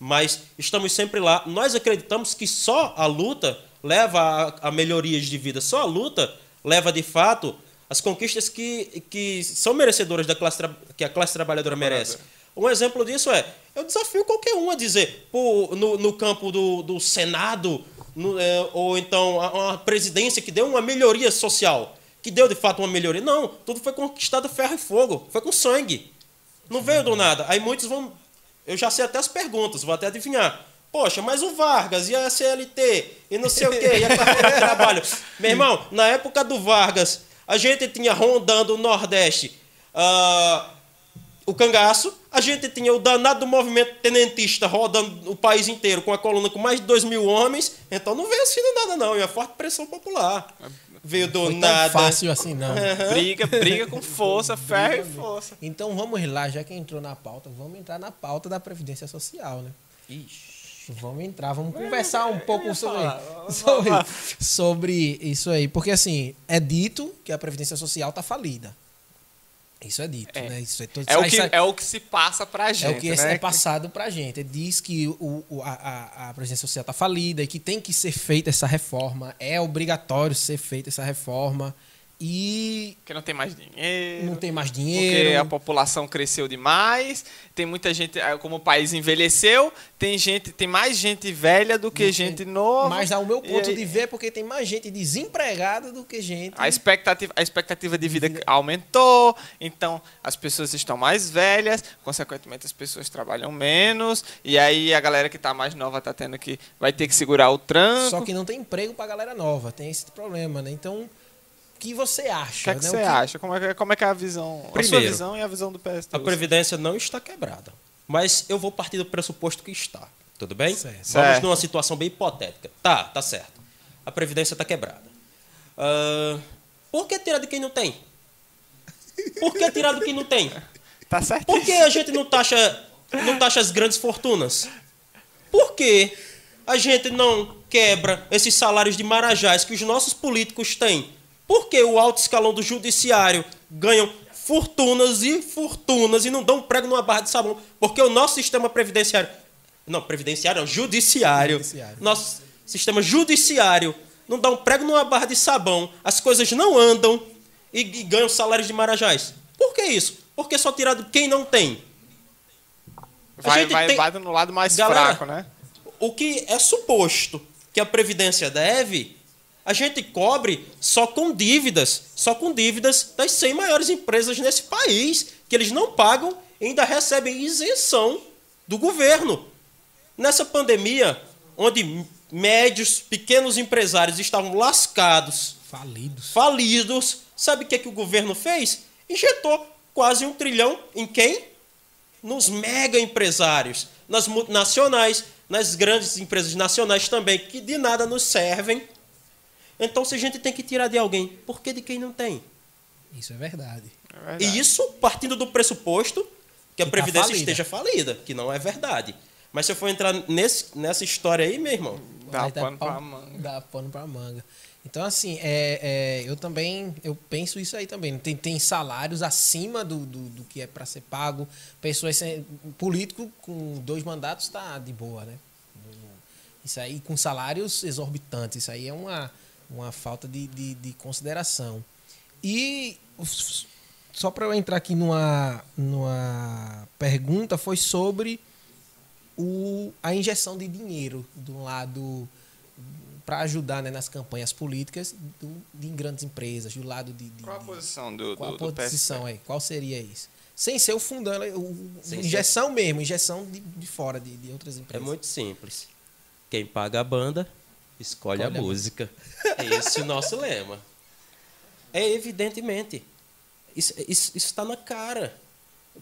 mas estamos sempre lá. Nós acreditamos que só a luta leva a, a melhorias de vida, só a luta leva, de fato, as conquistas que, que são merecedoras da classe que a classe trabalhadora merece. Um exemplo disso é, eu desafio qualquer um a dizer, pô, no, no campo do, do Senado, no, é, ou então a- uma presidência que deu uma melhoria social, que deu de fato uma melhoria. Não, tudo foi conquistado a ferro e fogo, foi com sangue. Não veio do nada. Aí muitos vão. Eu já sei até as perguntas, vou até adivinhar. Poxa, mas o Vargas e a CLT e não sei o quê, e a carteira de trabalho. Meu irmão, na época do Vargas, a gente tinha rondando o Nordeste uh, o cangaço, a gente tinha o danado do movimento tenentista rodando o país inteiro com a coluna com mais de 2 mil homens, então não veio assim nada não, e a forte pressão popular. Veio do Foi tão nada. fácil assim, não. Briga, briga com força, ferro e força. Então vamos lá, já que entrou na pauta, vamos entrar na pauta da Previdência Social, né? Ixi. Vamos entrar, vamos conversar um pouco sobre, sobre, sobre isso aí. Porque assim, é dito que a Previdência Social está falida. Isso é dito, É. né? Isso é, todo, É o, isso que, é- é o que se passa pra gente. é o que né? é passado pra gente. Diz que o, o- a, a, Previdência Social está falida e que tem que ser feita essa reforma. É obrigatório ser feita essa reforma. E Porque não tem mais dinheiro. não tem mais Porque dinheiro. a população cresceu demais, tem muita gente, eh, como o país envelheceu, tem gente, tem mais gente velha do que gente nova. Mas ao meu E ponto aí, de ver, é porque tem mais gente desempregada do que gente. a expectativa, a expectativa de vida aumentou, então as pessoas estão mais velhas, consequentemente as pessoas trabalham menos, e aí a galera que está mais nova tá tendo que vai ter que segurar o tranco. Só que não tem emprego pra galera nova, tem esse problema, né? Então, que você o acha? que é que né? você O acha? Como é que, como é que é a visão, a sua Primeiro, visão e a visão do PSTU? A Previdência não está quebrada. Mas eu vou partir do pressuposto que está. Tudo bem? Certo. Vamos Certo. numa situação bem hipotética. Tá, tá certo. A Previdência está quebrada. Ah, por que tirar de quem não tem? Por que tirar do quem não tem? Tá certo? Por que a gente não taxa, não taxa as grandes fortunas? Por que a gente não quebra esses salários de marajás que os nossos políticos têm? Por que o alto escalão do judiciário ganham fortunas e fortunas e não dão um prego numa barra de sabão? Porque o nosso sistema previdenciário... Não, previdenciário não, judiciário. Judiciário. Nosso sistema judiciário não dá um prego numa barra de sabão, as coisas não andam e, e ganham salários de marajás. Por que isso? Porque só tirado quem não tem. Vai, vai, tem- vai no lado mais Galera, fraco, né? O que é suposto que a Previdência deve, a gente cobre só com dívidas, só com dívidas das 100 maiores empresas nesse país, que eles não pagam e ainda recebem isenção do governo. Nessa pandemia, onde médios, pequenos empresários estavam lascados, Falidos. falidos, sabe o que, é que o governo fez? Injetou quase um trilhão em quem? Nos mega empresários, nas multinacionais, nas grandes empresas nacionais também, que de nada nos servem. Então, se a gente tem que tirar de alguém, por que de quem não tem? Isso é verdade. É verdade. E isso partindo do pressuposto que a Que tá Previdência falida. esteja falida, que não é verdade. Mas se eu for entrar nesse, nessa história aí, meu irmão, Dá dar pano pra manga. Dá pano pra manga. Então, assim, é, é, eu também eu penso isso aí também. Tem, tem salários acima do, do, do que é para ser pago. Pessoas sem, político com dois mandatos tá de boa, né? Isso aí com salários exorbitantes. Isso aí é uma, uma falta de, de, de consideração. E só para eu entrar aqui numa, numa pergunta, foi sobre o, a injeção de dinheiro do lado para ajudar né, nas campanhas políticas do, de grandes empresas, do lado de, de Qual a posição do, qual do, a do posição aí? Qual seria isso? Sem ser o fundão, o, Sem injeção mesmo, injeção de, de fora de, de outras É empresas. muito simples. Quem paga a banda, escolhe, Escolhe a música. É esse o nosso lema. É evidentemente. Isso está na cara.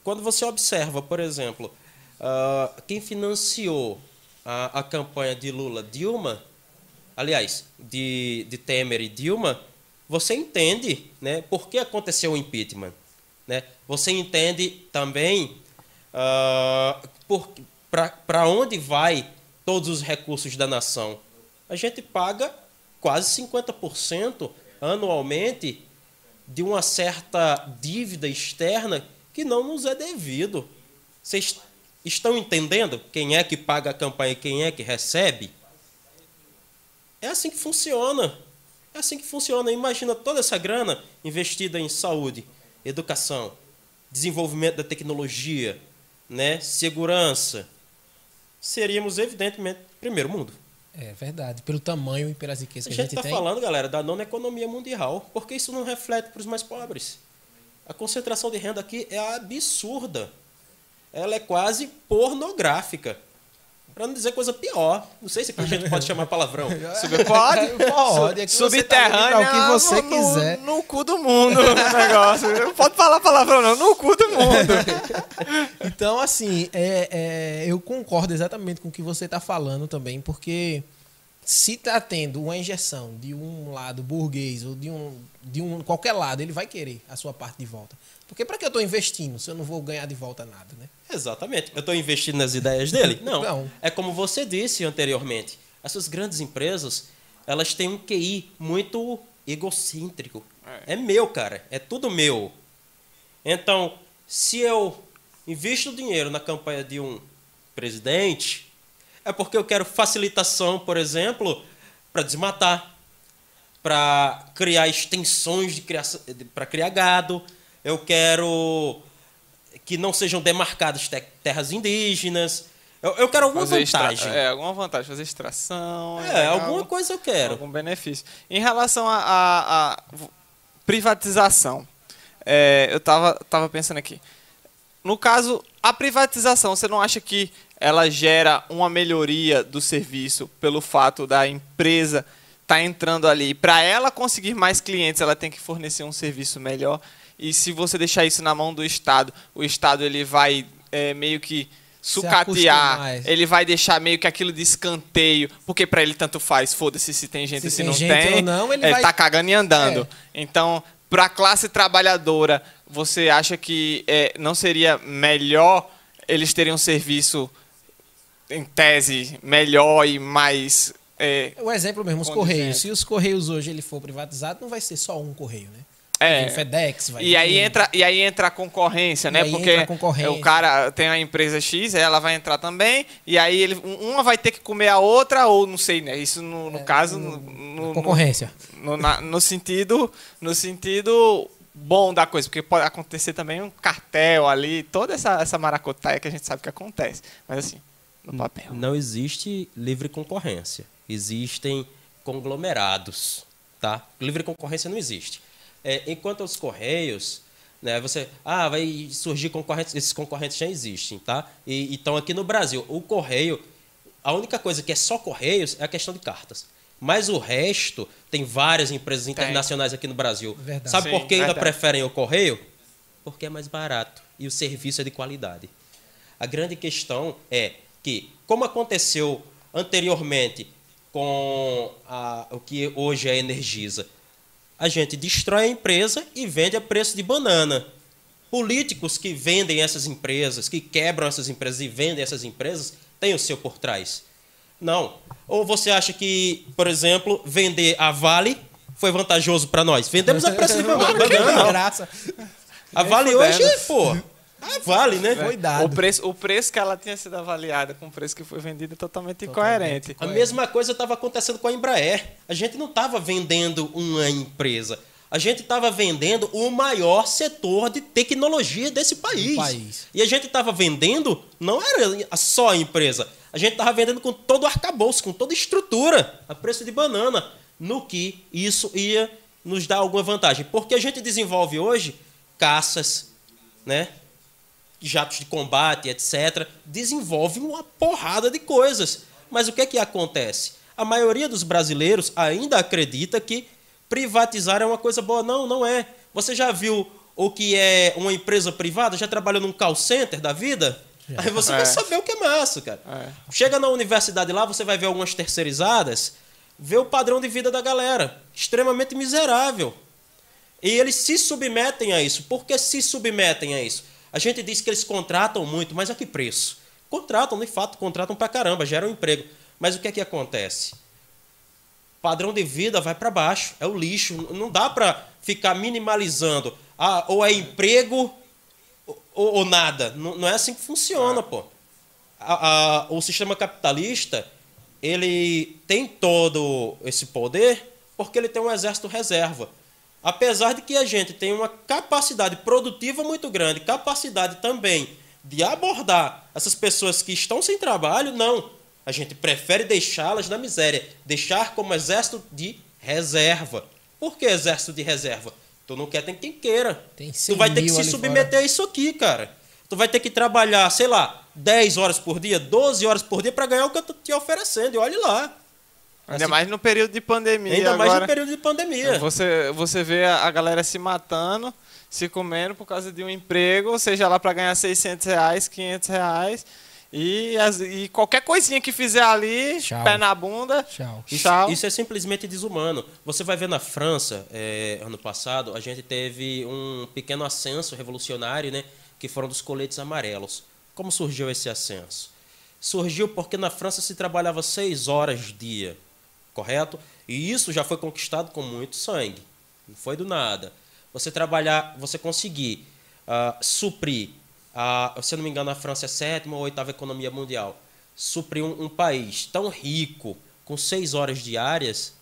Quando você observa, por exemplo, ah, quem financiou a, a campanha de Lula, Dilma, aliás, de, de Temer e Dilma, você entende né, por que aconteceu o impeachment. Né? Você entende também para onde vai todos os recursos da nação. A gente paga quase 50% anualmente de uma certa dívida externa que não nos é devido. Vocês estão entendendo quem é que paga a campanha e quem é que recebe? É assim que funciona. É assim que funciona. Imagina toda essa grana investida em saúde, educação, desenvolvimento da tecnologia, né, segurança. Seríamos, evidentemente, primeiro mundo. É verdade. Pelo tamanho e pelas riquezas A que a gente gente está tem. falando, galera, da nona economia mundial, porque isso não reflete para os mais pobres. A concentração de renda aqui é absurda. Ela é quase pornográfica. Pra não dizer coisa pior. Não sei se a gente pode chamar palavrão. Sub- Pode? Pode, aqui você tá o que você no, quiser. No, cu do mundo o negócio. Não pode falar palavrão, não. No cu do mundo. Então, assim, é, é, eu concordo exatamente com o que você está falando também, porque se está tendo uma injeção de um lado burguês ou de um, de um qualquer lado, ele vai querer a sua parte de volta. Porque para que eu estou investindo se eu não vou ganhar de volta nada, né? Exatamente. Eu estou investindo nas ideias dele? Não. Não. É como você disse anteriormente. Essas grandes empresas, elas têm um QI muito egocêntrico. É. meu, cara. É tudo meu. Então, se eu invisto dinheiro na campanha de um presidente, é porque eu quero facilitação, por exemplo, para desmatar, para criar extensões de criação, para criar gado. Eu quero que não sejam demarcadas te- terras indígenas. Eu, eu quero alguma Fazer vantagem. É, alguma vantagem. Fazer extração. É, legal. alguma coisa eu quero. algum benefício. Em relação à privatização, é, eu tava, tava pensando aqui. No caso, a privatização, você não acha que ela gera uma melhoria do serviço pelo fato da empresa estar entrando ali? Para ela conseguir mais clientes, ela tem que fornecer um serviço melhor. E se você deixar isso na mão do Estado, o Estado ele vai é, meio que sucatear, acostumar. ele vai deixar meio que aquilo de escanteio, porque para ele tanto faz, foda-se se tem gente Se se, tem não gente tem, ou não, ele ele vai- tá cagando e andando. É. Então, para a classe trabalhadora, você acha que é, não seria melhor eles terem um serviço em tese melhor e mais é, O exemplo mesmo, os Condizente. Correios. Se os Correios hoje ele for privatizado, não vai ser só um Correio, né? É. Tem FedEx, vai E aí, entra, e aí entra a concorrência, E né? aí Porque entra a concorrência. o cara tem a empresa X, ela vai entrar também, e aí ele, uma vai ter que comer a outra, ou não sei, né? Isso no, no caso. No, no- no- Concorrência. no, na- no sentido no sentido bom da coisa, porque pode acontecer também um cartel ali, toda essa, essa maracutaia que a gente sabe que acontece. Mas assim, no papel. Não existe livre concorrência. Existem conglomerados, tá? Livre concorrência não existe. É, enquanto os correios, né, você, ah, vai surgir concorrentes, esses concorrentes já existem, tá? E estão aqui no Brasil. O correio, a única coisa que é só correios é a questão de cartas. Mas o resto tem várias empresas internacionais aqui no Brasil. Verdade. Sabe Sim, por que ainda verdade. preferem o correio? Porque é mais barato e o serviço é de qualidade. A grande questão é que, como aconteceu anteriormente com a- o que hoje é a Energisa, a gente destrói a empresa e vende a preço de banana. Políticos que vendem essas empresas, que quebram essas empresas e vendem essas empresas, têm o seu por trás. Não. Ou você acha que, por exemplo, vender a Vale foi vantajoso para nós? Vendemos a preço de banana. não. A Vale hoje, pô, a Vale, né? Foi dado. O preço, o preço que ela tinha sido avaliada com o preço que foi vendido é totalmente, incoerente. A mesma coisa estava acontecendo com a Embraer. A gente não estava vendendo uma empresa. A gente estava vendendo o maior setor de tecnologia desse país. país. E a gente estava vendendo, não era só a empresa. A gente estava vendendo com todo o arcabouço, com toda a estrutura, a preço de banana. No que isso ia nos dar alguma vantagem. Porque a gente desenvolve hoje caças, né? Jatos de combate, etc., desenvolve uma porrada de coisas. Mas o que é que acontece? A maioria dos brasileiros ainda acredita que privatizar é uma coisa boa. Não, não é. Você já viu o que é uma empresa privada? Já trabalhou num call center da vida? Aí você vai É. saber o que é massa, cara. É. Chega na universidade lá, você vai ver algumas terceirizadas, vê o padrão de vida da galera. Extremamente miserável. E eles se submetem a isso. Por que se submetem a isso? A gente diz que eles contratam muito, mas a que preço? Contratam, de fato, contratam pra caramba, geram emprego. Mas o que é que acontece? Padrão de vida vai para baixo, é o lixo. Não dá para ficar minimalizando. Ah, ou é emprego ou, ou nada. Não, não é assim que funciona, pô. A- a- o sistema capitalista ele tem todo esse poder porque ele tem um exército reserva. Apesar de que a gente tem uma capacidade produtiva muito grande, capacidade também de abordar essas pessoas que estão sem trabalho, não. A gente prefere deixá-las na miséria, deixar como exército de reserva. Por que exército de reserva? Tu não quer, tem quem queira. Tem tu 100 vai ter que se submeter a isso aqui, cara. Tu vai ter que trabalhar, sei lá, 10 horas por dia, 12 horas por dia para ganhar o que eu tô te oferecendo. E olhe lá. Ainda Assim, mais no período de pandemia. Ainda mais agora. no período de pandemia. Você, você vê a a galera se matando, se comendo por causa de um emprego, seja lá para ganhar 600 reais, 500 reais. E, as- e qualquer coisinha que fizer ali, Tchau. pé na bunda, Tchau. Isso, tchau. isso é simplesmente desumano. Você vai ver na França, é, ano passado, a gente teve um pequeno ascenso revolucionário, né? Que foram dos coletes amarelos. Como surgiu esse ascenso? Surgiu porque na França se trabalhava seis horas dia, correto? E isso já foi conquistado com muito sangue. Não foi do nada. Você trabalhar, você conseguir ah, suprir, a, se eu não me engano, a França é a sétima ou oitava economia mundial, suprir um, um país tão rico com seis horas diárias,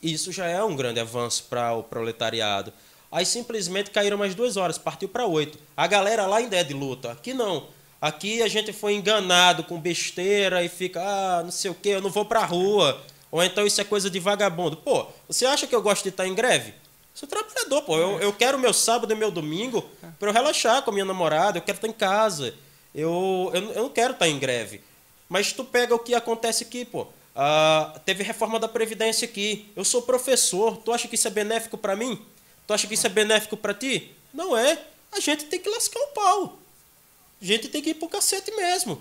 isso já é um grande avanço para o proletariado. Aí simplesmente caíram mais duas horas, partiu para oito. A galera lá ainda é de luta. Aqui não. Aqui a gente foi enganado com besteira e fica, ah, não sei o quê, eu não vou pra rua. Ou então isso é coisa de vagabundo. Pô, você acha que eu gosto de estar em greve? Sou trabalhador, pô. Eu, eu quero meu sábado e meu domingo para eu relaxar com a minha namorada, eu quero estar em casa. Eu, eu, eu não quero estar em greve. Mas tu pega o que acontece aqui, pô. Ah, teve reforma da Previdência aqui. Eu sou professor. Tu acha que isso é benéfico para mim? Tu acha que isso é benéfico para ti? Não é. A gente tem que lascar o pau. A gente tem que ir pro cacete mesmo.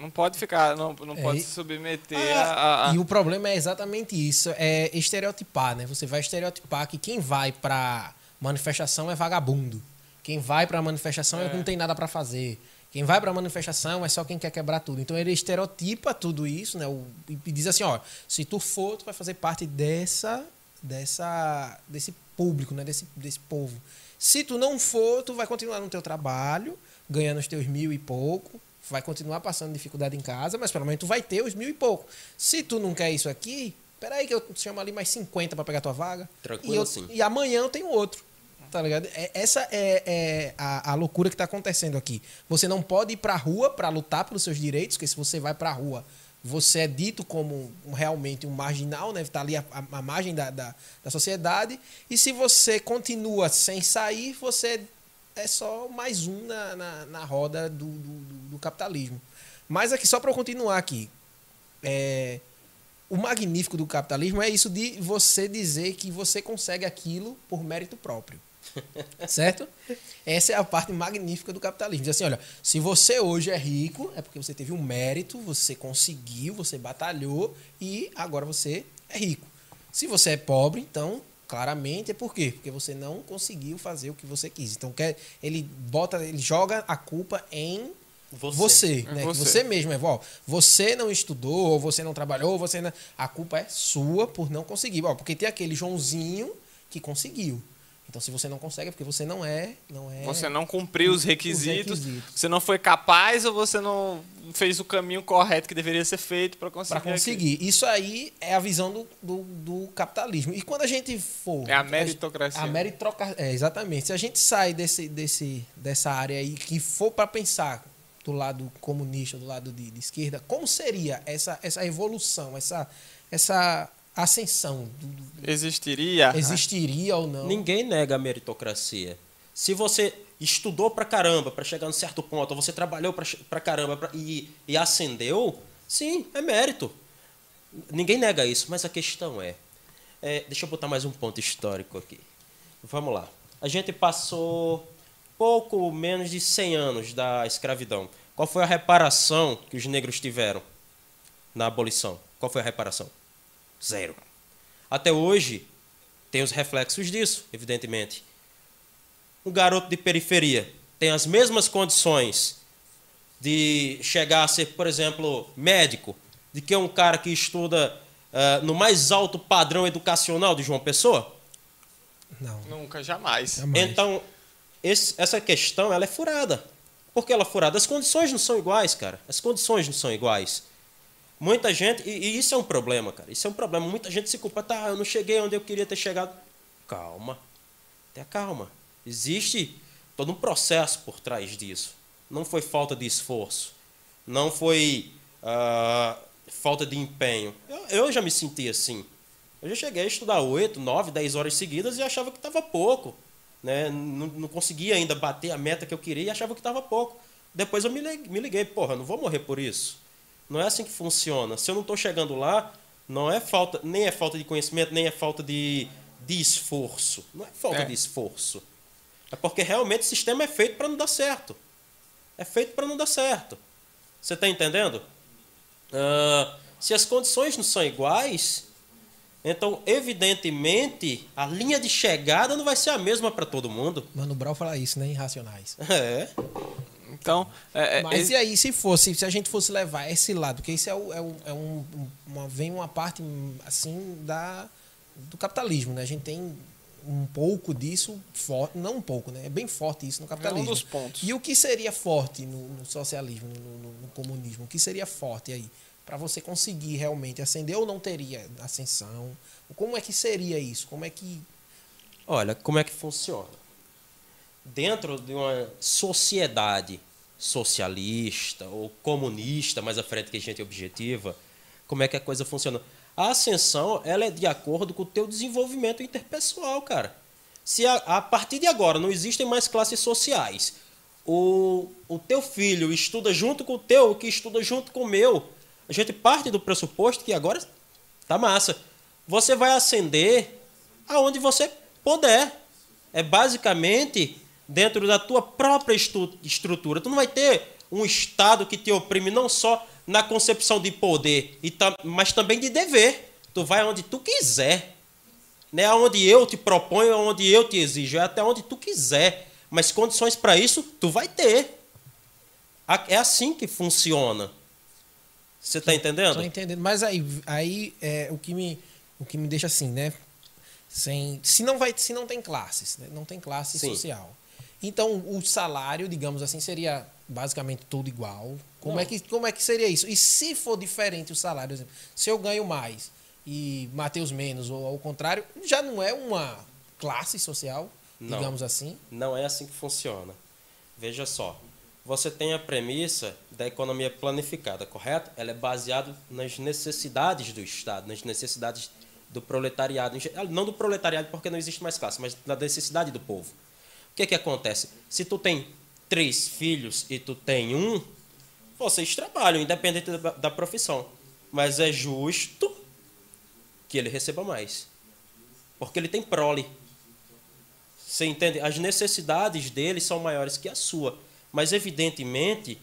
Não pode ficar, não, não É, pode se submeter Ah, a. a- E o problema é exatamente isso, é estereotipar, né? Você vai estereotipar que quem vai pra manifestação é vagabundo. Quem vai pra manifestação é. que não tem nada pra fazer. Quem vai pra manifestação é só quem quer quebrar tudo. Então ele estereotipa tudo isso, né? E diz assim, ó, se tu for, tu vai fazer parte dessa dessa desse público, né? Desse desse povo. Se tu não for, tu vai continuar no teu trabalho, ganhando os teus mil e pouco, vai continuar passando dificuldade em casa, mas pelo menos tu vai ter os mil e pouco. Se tu não quer isso aqui, peraí que eu chamo ali mais 50 para pegar tua vaga. Tranquilo e, eu- assim. e amanhã eu tenho outro. Tá ligado? É- essa é, é a, a loucura que tá acontecendo aqui. Você não pode ir pra rua para lutar pelos seus direitos, porque se você vai pra rua, você é dito como um- realmente um marginal, né? Tá ali a, a- a margem da, da, da sociedade. E se você continua sem sair, você é só mais um na, na, na roda do, do, do- do capitalismo. Mas aqui, só para eu continuar aqui, é, o magnífico do capitalismo é isso de você dizer que você consegue aquilo por mérito próprio. certo? Essa é a parte magnífica do capitalismo. Diz assim, olha, se você hoje é rico, é porque você teve um mérito, você conseguiu, você batalhou e agora você é rico. Se você é pobre, então, claramente é por quê? Porque você não conseguiu fazer o que você quis. Então, quer, ele bota, ele joga a culpa em Você. você, É né? Você. você mesmo, é, ó, você não estudou, ou você não trabalhou, você não... a culpa é sua por não conseguir. Ó, porque tem aquele Joãozinho que conseguiu. Então, se você não consegue, é porque você não é, não é. Você não cumpriu os requisitos, requisitos. você não foi capaz ou você não fez o caminho correto que deveria ser feito para conseguir. para conseguir. Isso aí é a visão do, do, do capitalismo. E quando a gente for. É a meritocracia. A meritocracia. É, exatamente. Se a gente sai desse, desse, dessa área aí que for para pensar do lado comunista, do lado de, de esquerda, como seria essa, essa evolução, essa, essa ascensão? Do, do- aqui. Existiria. existiria ou não? Ninguém nega a meritocracia. Se você estudou pra caramba pra chegar num certo ponto, ou você trabalhou pra, pra caramba pra- e, e ascendeu, sim, é mérito. Ninguém nega isso, mas a questão é, é, Deixa eu botar mais um ponto histórico aqui. Vamos lá. A gente passou pouco menos de 100 anos da escravidão. Qual foi a reparação que os negros tiveram na abolição? Qual foi a reparação? Zero. Até hoje, tem os reflexos disso, evidentemente. Um garoto de periferia tem as mesmas condições de chegar a ser, por exemplo, médico, de que um cara que estuda ah, no mais alto padrão educacional de João Pessoa? Não. Nunca, jamais. Jamais. Então, esse- essa questão ela é furada. Por que ela é furada? As condições não são iguais, cara. As condições não são iguais. Muita gente, e, e isso é um problema, cara. Isso é um problema. Muita gente se culpa, tá, eu não cheguei onde eu queria ter chegado. Calma. Tenha calma. Existe todo um processo por trás disso. Não foi falta de esforço. Não foi ah, falta de empenho. Eu, eu já me senti assim. Eu já cheguei a estudar 8, 9, 10 horas seguidas e achava que estava pouco. né? não, não conseguia ainda bater a meta que eu queria e achava que estava pouco. Depois eu me liguei, porra, não vou morrer por isso. Não é assim que funciona. Se eu não estou chegando lá, não é falta, nem é falta de conhecimento, nem é falta de, de esforço. Não é falta é. de esforço. É porque realmente o sistema é feito para não dar certo. É feito para não dar certo. Você está entendendo? Uh, se as condições não são iguais, então, evidentemente, a linha de chegada não vai ser a mesma para todo mundo. Mano Brown fala isso, né? Irracionais. É. Então, é, é, Mas e aí, se fosse, se a gente fosse levar esse lado, porque isso é, o, é, o, é um, uma, vem uma parte assim da do capitalismo, né? A gente tem um pouco disso forte, não um pouco, né? É bem forte isso no capitalismo. É um dos pontos. E o que seria forte no, no socialismo, no, no, no, comunismo? O que seria forte aí? para você conseguir realmente ascender ou não teria ascensão? Como é que seria isso? Como é que. Olha, como é que funciona? Dentro de uma sociedade socialista ou comunista, mais à frente que a gente objetiva, como é que a coisa funciona? A ascensão ela é de acordo com o teu desenvolvimento interpessoal, cara. Se a, a partir de agora não existem mais classes sociais, o, o teu filho estuda junto com o teu, que estuda junto com o meu, a gente parte do pressuposto que agora tá massa. Você vai ascender aonde você puder. É basicamente dentro da tua própria estrutura. Tu não vai ter um Estado que te oprime não só na concepção de poder, mas também de dever. Tu vai aonde tu quiser. Não é aonde eu te proponho, aonde eu te exijo, é até onde tu quiser. Mas condições para isso tu vai ter. É assim que funciona. Você está entendendo? Estou entendendo. Mas aí, aí é, o, que me, o que me deixa assim, né? Sem, se, não vai, se não tem classes, né? não tem classe Sim. social. Então, o salário, digamos assim, seria basicamente tudo igual. Como é, que, como é que seria isso? E se for diferente o salário, exemplo, se eu ganho mais e Mateus menos, ou ao contrário, já não é uma classe social, não, digamos assim? Não é assim que funciona. Veja só, você tem a premissa da economia planificada, correto? Ela é baseada nas necessidades do Estado, nas necessidades do proletariado. Não do proletariado porque não existe mais classe, mas da necessidade do povo. O que, que acontece? Se tu tem três filhos e tu tem um, vocês trabalham, independente da, da profissão. Mas é justo que ele receba mais. Porque ele tem prole. Você entende? As necessidades dele são maiores que a sua mas evidentemente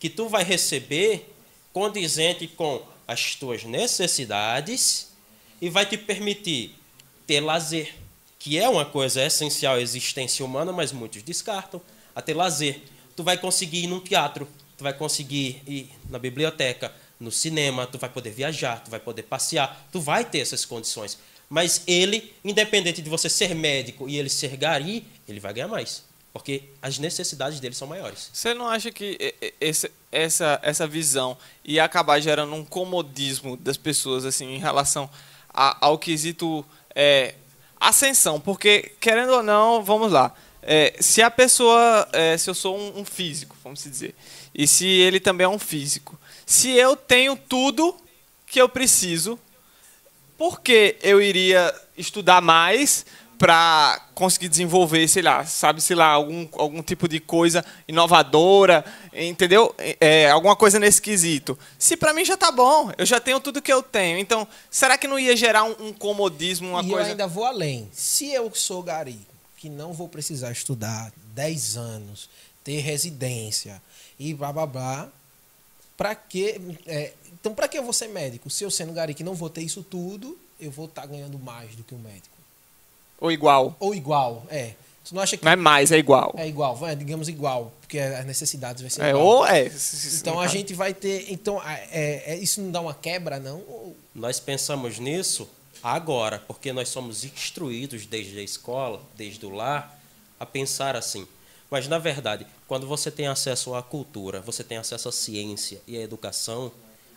que tu vai receber condizente com as tuas necessidades e vai te permitir ter lazer, que é uma coisa essencial à existência humana, mas muitos descartam, a ter lazer. Tu vai conseguir ir num teatro, tu vai conseguir ir na biblioteca, no cinema, tu vai poder viajar, tu vai poder passear, tu vai ter essas condições. Mas ele, independente de você ser médico e ele ser gari, ele vai ganhar mais. Porque as necessidades deles são maiores. Você não acha que esse, essa, essa visão ia acabar gerando um comodismo das pessoas assim em relação a, ao quesito é, ascensão? Porque, querendo ou não, vamos lá. É, se a pessoa. É, se eu sou um, um físico, vamos dizer, e se ele também é um físico, se eu tenho tudo que eu preciso, por que eu iria estudar mais para conseguir desenvolver, sei lá, sabe, sei lá, algum, algum tipo de coisa inovadora, entendeu? É, alguma coisa nesse quesito. Se para mim já tá bom, eu já tenho tudo que eu tenho. Então, será que não ia gerar um, um comodismo, uma e coisa... eu ainda vou além. Se eu sou gari, que não vou precisar estudar 10 anos, ter residência e blá blá blá, para que... É, então, para que eu vou ser médico? Se eu sendo gari que não vou ter isso tudo, eu vou estar tá ganhando mais do que o médico. Ou igual. Ou igual, é. Tu não acha que. Não é mais, é igual. É igual, é, digamos igual, porque as necessidades vai ser é, igual. Ou é. Então a gente vai ter. Então, é, é, isso não dá uma quebra, não? Nós pensamos nisso agora, porque nós somos instruídos desde a escola, desde o lar, a pensar assim. Mas, na verdade, quando você tem acesso à cultura, você tem acesso à ciência e à educação,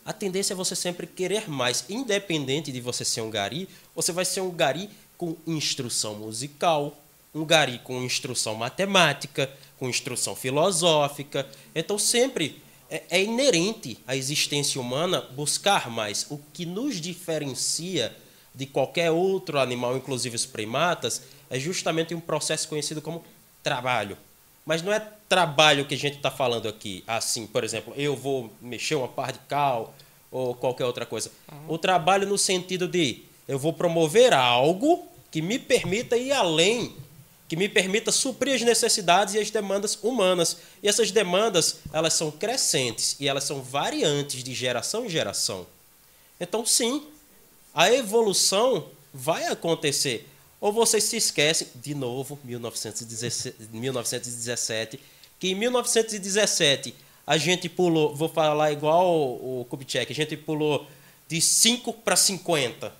a tendência é você sempre querer mais. Independente de você ser um gari, você vai ser um gari com instrução musical, um gari com instrução matemática, com instrução filosófica. Então, sempre é, é inerente à existência humana buscar mais. O que nos diferencia de qualquer outro animal, inclusive os primatas, é justamente um processo conhecido como trabalho. Mas não é trabalho que a gente está falando aqui, assim, por exemplo, eu vou mexer uma par de cal ou qualquer outra coisa. O trabalho no sentido de eu vou promover algo que me permita ir além, que me permita suprir as necessidades e as demandas humanas. E essas demandas, elas são crescentes e elas são variantes de geração em geração. Então, sim, a evolução vai acontecer. Ou vocês se esquecem, de novo, 1917, 1917 que em 1917 a gente pulou, vou falar igual o, o Kubitschek, a gente pulou de 5 para 50.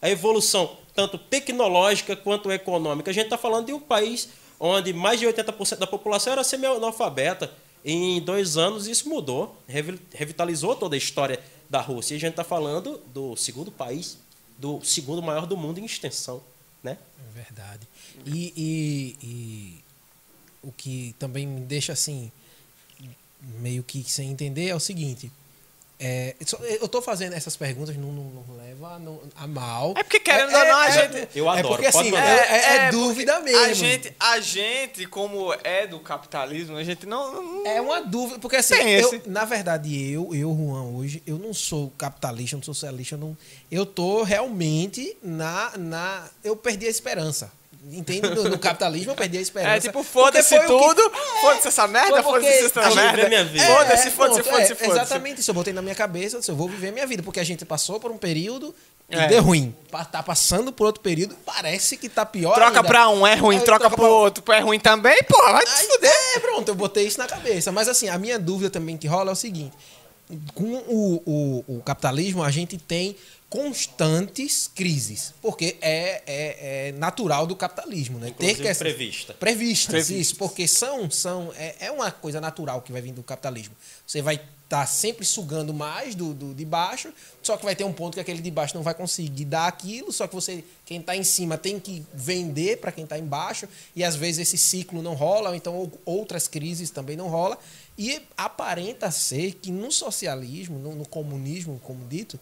A evolução, tanto tecnológica quanto econômica. A gente está falando de um país onde mais de 80% da população era semi-analfabeta. Em dois anos isso mudou, revitalizou toda a história da Rússia. E a gente está falando do segundo país, do segundo maior do mundo em extensão. Né? É verdade. E, e, e o que também me deixa assim, meio que sem entender é o seguinte. É, eu estou fazendo essas perguntas, não, não, não leva a, mal. É porque querendo é, ou não, a é, gente. Eu adoro. É porque assim, é, é dúvida mesmo. A gente, a gente, como é do capitalismo, a gente não. não é uma dúvida. Porque assim, eu, na verdade, eu, eu, Juan, hoje, eu não sou capitalista, não sou socialista, não, eu tô realmente na, na. Eu perdi a esperança. Entende? No, no, capitalismo eu perdi a esperança. É tipo, foda-se tudo, que... foda-se essa merda, foda-se essa merda. Minha vida. Foda-se, foda-se, foda-se, foda Exatamente isso. Eu botei na minha cabeça, eu vou viver minha vida, porque a gente passou por um período e é. deu ruim. Tá passando por outro período, parece que tá pior Troca ainda. pra um, é ruim, troca, troca pro pra... outro, é ruim também, porra, vai te fuder. É, pronto, eu botei isso na cabeça. Mas assim, a minha dúvida também que rola é o seguinte. Com o, o, o capitalismo, a gente tem constantes crises, porque é, é, é natural do capitalismo, né? Inclusive Ter que prevista. Previstas, isso, porque são são é, é uma coisa natural que vai vir do capitalismo. Você vai estar tá sempre sugando mais do, do de baixo, só que vai ter um ponto que aquele de baixo não vai conseguir dar aquilo, só que você quem está em cima tem que vender para quem está embaixo e às vezes esse ciclo não rola, ou então outras crises também não rola e aparenta ser que no socialismo, no, no comunismo, como dito,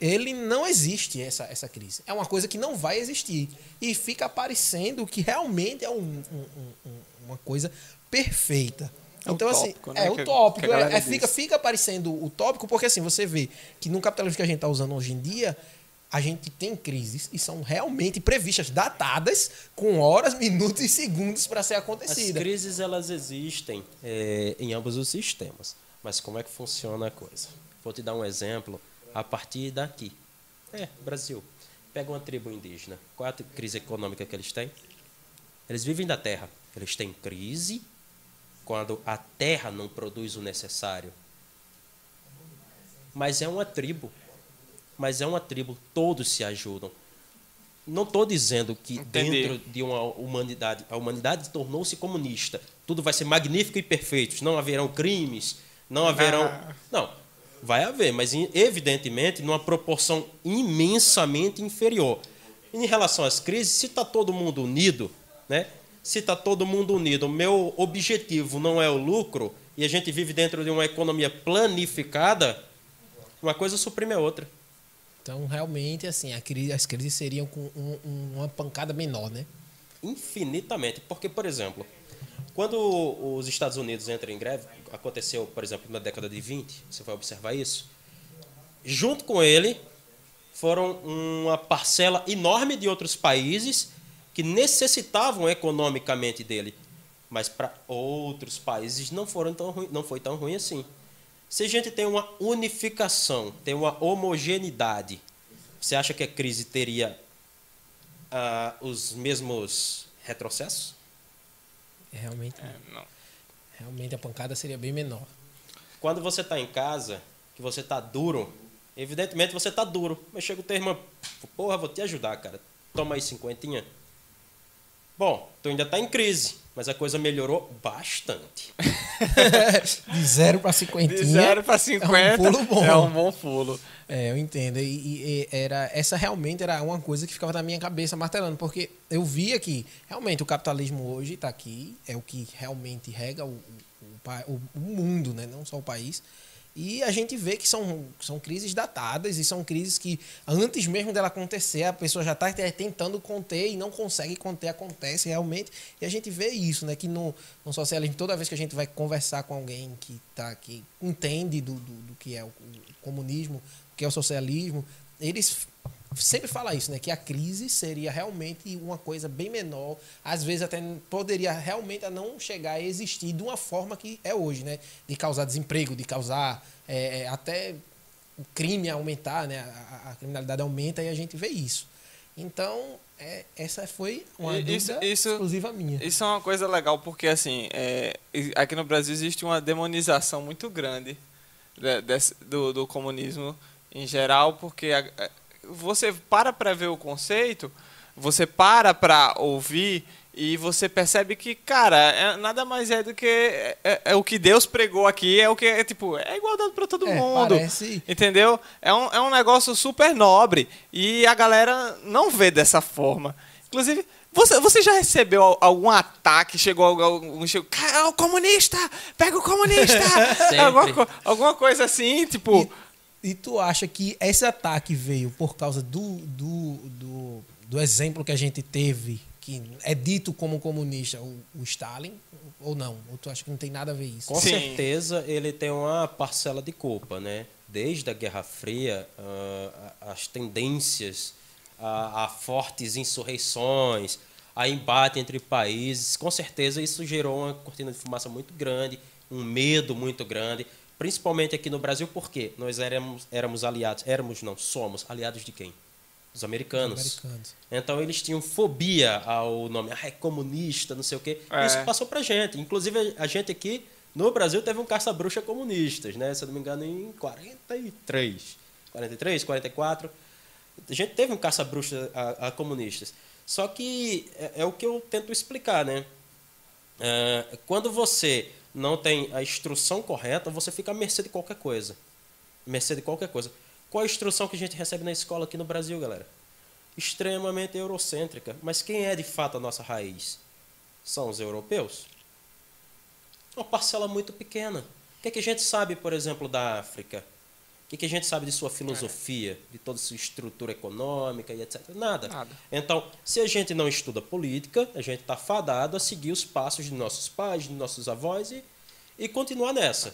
ele não existe essa, essa crise. É uma coisa que não vai existir. E fica parecendo que realmente é um, um, um, uma coisa perfeita. É então, assim, utópico, assim, né? é utópico. É, é, fica, fica parecendo utópico, porque assim, você vê que no capitalismo que a gente está usando hoje em dia, a gente tem crises e são realmente previstas, datadas, com horas, minutos e segundos para ser acontecida. As crises, elas existem é, em ambos os sistemas. Mas como é que funciona a coisa? Vou te dar um exemplo a partir daqui. É, Brasil. Pega uma tribo indígena. Qual é a crise econômica que eles têm? Eles vivem da terra. Eles têm crise quando a terra não produz o necessário. Mas é uma tribo. Mas é uma tribo, todos se ajudam. Não estou dizendo que Entendi. dentro de uma humanidade, a humanidade tornou-se comunista. Tudo vai ser magnífico e perfeito. Não haverão crimes, não haverão. Ah. Não Vai haver, mas evidentemente numa proporção imensamente inferior. Em relação às crises, se está todo mundo unido, né? se está todo mundo unido, o meu objetivo não é o lucro, e a gente vive dentro de uma economia planificada, uma coisa suprime a outra. Então, realmente, assim, crise, as crises seriam com um, um, uma pancada menor, né? Infinitamente. Porque, por exemplo, quando os Estados Unidos entram em greve, aconteceu, por exemplo, na década de 20, você vai observar isso. Junto com ele foram uma parcela enorme de outros países que necessitavam economicamente dele, mas para outros países não foram tão ruim, não foi tão ruim assim. Se a gente tem uma unificação, tem uma homogeneidade, você acha que a crise teria uh, os mesmos retrocessos? Realmente é, não. Realmente a pancada seria bem menor. Quando você está em casa, que você está duro, evidentemente você está duro. Mas chega o teu irmão, porra, vou te ajudar, cara. Toma aí cinquentinha. Bom, tu ainda está em crise, mas a coisa melhorou bastante. de zero para cinquentinha. De zero para cinquenta. É um pulo bom. É um bom pulo. É, eu entendo. E, e, era, essa realmente era uma coisa que ficava na minha cabeça martelando, porque eu via que realmente o capitalismo hoje está aqui, é o que realmente rega o, o, o, o mundo, né? não só o país. E a gente vê que são, são crises datadas e são crises que, antes mesmo dela acontecer, a pessoa já está tentando conter e não consegue conter, acontece realmente. E a gente vê isso, né? Que no, no socialismo, toda vez que a gente vai conversar com alguém que, tá, que entende do, do, do que é o, comunismo, que é o socialismo, eles sempre fala isso, né? Que a crise seria realmente uma coisa bem menor, às vezes até poderia realmente não chegar a existir de uma forma que é hoje, né? De causar desemprego, de causar é, é até o crime aumentar, né? A, a, criminalidade aumenta e a gente vê isso. Então, é, essa foi uma isso, dúvida isso, exclusiva minha. Isso é uma coisa legal, porque assim, é, aqui no Brasil existe uma demonização muito grande desse, do, do comunismo em geral, porque a, você para para ver o conceito, você para para ouvir e você percebe que, cara, é, nada mais é do que é, é, é, o que Deus pregou aqui, é o que é tipo, é igualdade para todo é, mundo. Parece... Entendeu? É um, é um negócio super nobre e a galera não vê dessa forma. Inclusive, você, você já recebeu algum ataque? Chegou algum. Chegou, o comunista! Pega o comunista! alguma, alguma coisa assim, tipo. E e tu acha que esse ataque veio por causa do, do, do, do exemplo que a gente teve, que é dito como comunista, o, o, Stalin, ou não? Ou tu acha que não tem nada a ver isso? Com Sim. certeza ele tem uma parcela de culpa, né? Desde a Guerra Fria, uh, as tendências a, a fortes insurreições, a embate entre países, com certeza isso gerou uma cortina de fumaça muito grande, um medo muito grande principalmente aqui no Brasil, porque nós éramos, éramos aliados, éramos não, somos aliados de quem? Dos americanos. americanos. Então eles tinham fobia ao nome, ah, é comunista, não sei o quê. É. Isso passou pra gente. Inclusive a gente aqui no Brasil teve um caça-bruxa comunistas, né? Se eu não me engano, em 43. 43, 44. A gente teve um caça-bruxa a, a, comunistas. Só que é, é, o que eu tento explicar, né? É, quando você não tem a instrução correta, você fica à mercê de qualquer coisa. Mercê de qualquer coisa. Qual a instrução que a gente recebe na escola aqui no Brasil, galera? Extremamente eurocêntrica. Mas quem é de fato a nossa raiz? São os europeus? Uma parcela muito pequena. O que, é que a gente sabe, por exemplo, da África? O que, que a gente sabe de sua filosofia, de toda sua estrutura econômica e etc? Nada. Nada. Então, se a gente não estuda política, a gente está fadado a seguir os passos de nossos pais, de nossos avós e, e continuar nessa.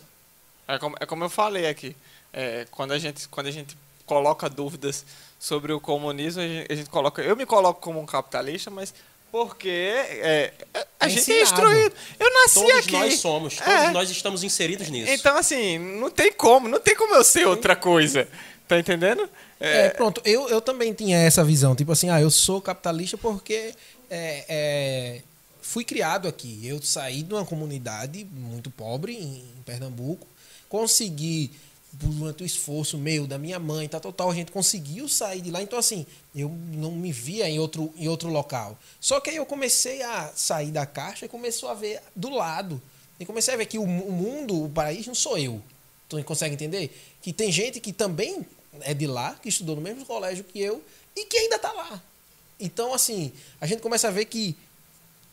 É como, é como eu falei aqui. É, quando, a gente, quando a gente coloca dúvidas sobre o comunismo, a gente, a gente coloca. Eu me coloco como um capitalista, mas porque é, a é gente é instruído. Eu nasci todos aqui. Todos nós somos, todos é. nós estamos inseridos nisso. Então, assim, não tem como, não tem como eu ser outra coisa. Tá entendendo? É, é pronto, eu, eu também tinha essa visão. Tipo assim, ah, eu sou capitalista porque é, é, fui criado aqui. Eu saí de uma comunidade muito pobre em Pernambuco, consegui durante o esforço meu, da minha mãe, tá total, a gente conseguiu sair de lá. Então, assim, eu não me via em outro, em outro local. Só que aí eu comecei a sair da caixa e começou a ver do lado. E comecei a ver que o, o mundo, o país, não sou eu. Tu consegue entender? Que tem gente que também é de lá, que estudou no mesmo colégio que eu e que ainda está lá. Então, assim, a gente começa a ver que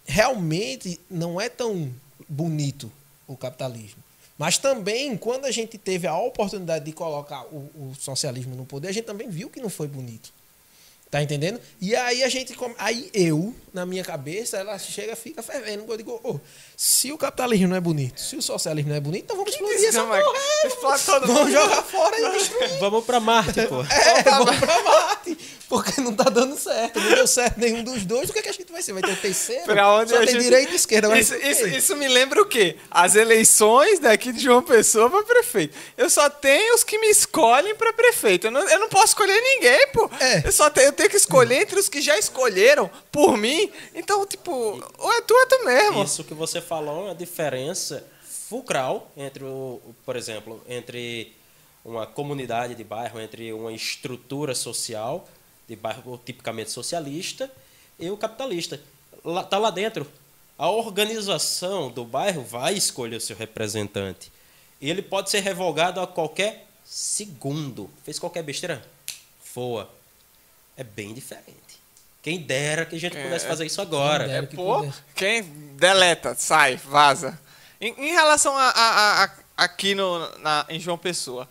realmente não é tão bonito o capitalismo. Mas também, quando a gente teve a oportunidade de colocar o, o socialismo no poder, a gente também viu que não foi bonito. Tá entendendo? E aí a gente. Aí eu, na minha cabeça, ela chega fica fervendo. Eu digo, oh, se o capitalismo não é bonito, se o socialismo não é bonito, então vamos explodir essa porra. Vamos jogar fora e destruir. Vamos pra Marte, pô. É, vamos pra Marte. Porque não tá dando certo. Não deu certo nenhum dos dois. O que, é que a gente vai ser? Vai ter o terceiro? Pra onde Só tem gente... direita e esquerda. Isso, isso, isso, me lembra o quê? As eleições daqui de João Pessoa pra prefeito. Eu só tenho os que me escolhem pra prefeito. Eu não, eu não posso escolher ninguém, pô. É. Eu só tenho, eu tenho que escolher entre os que já escolheram por mim. Então, tipo, ou é tu ou é tu mesmo. Isso que você falou é a diferença fulcral entre, o, por exemplo, entre uma comunidade de bairro, entre uma estrutura social de bairro tipicamente socialista e o capitalista. Está lá dentro. A organização do bairro vai escolher o seu representante. E ele pode ser revogado a qualquer segundo. Fez qualquer besteira? Foa. É bem diferente. Quem dera que a gente pudesse é, fazer isso agora. Quem, é, pô, quem deleta, sai, vaza. Em, em relação a, a, a, aqui no, na, em João Pessoa,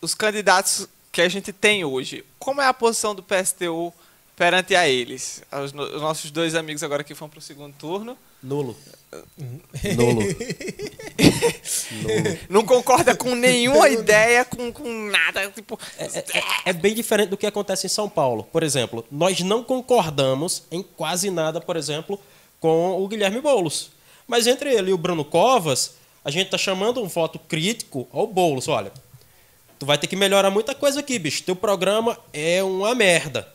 os candidatos que a gente tem hoje, como é a posição do PSTU perante a eles? Os, os nossos dois amigos agora que vão para o segundo turno. Nulo. Nulo. Nulo. Não concorda com nenhuma ideia, com, com nada. Tipo, é, é, é, bem diferente do que acontece em São Paulo. Por exemplo, nós não concordamos em quase nada, por exemplo, com o Guilherme Boulos. Mas entre ele e o Bruno Covas, a gente está chamando um voto crítico ao Boulos. Olha, tu vai ter que melhorar muita coisa aqui, bicho. Teu programa é uma merda.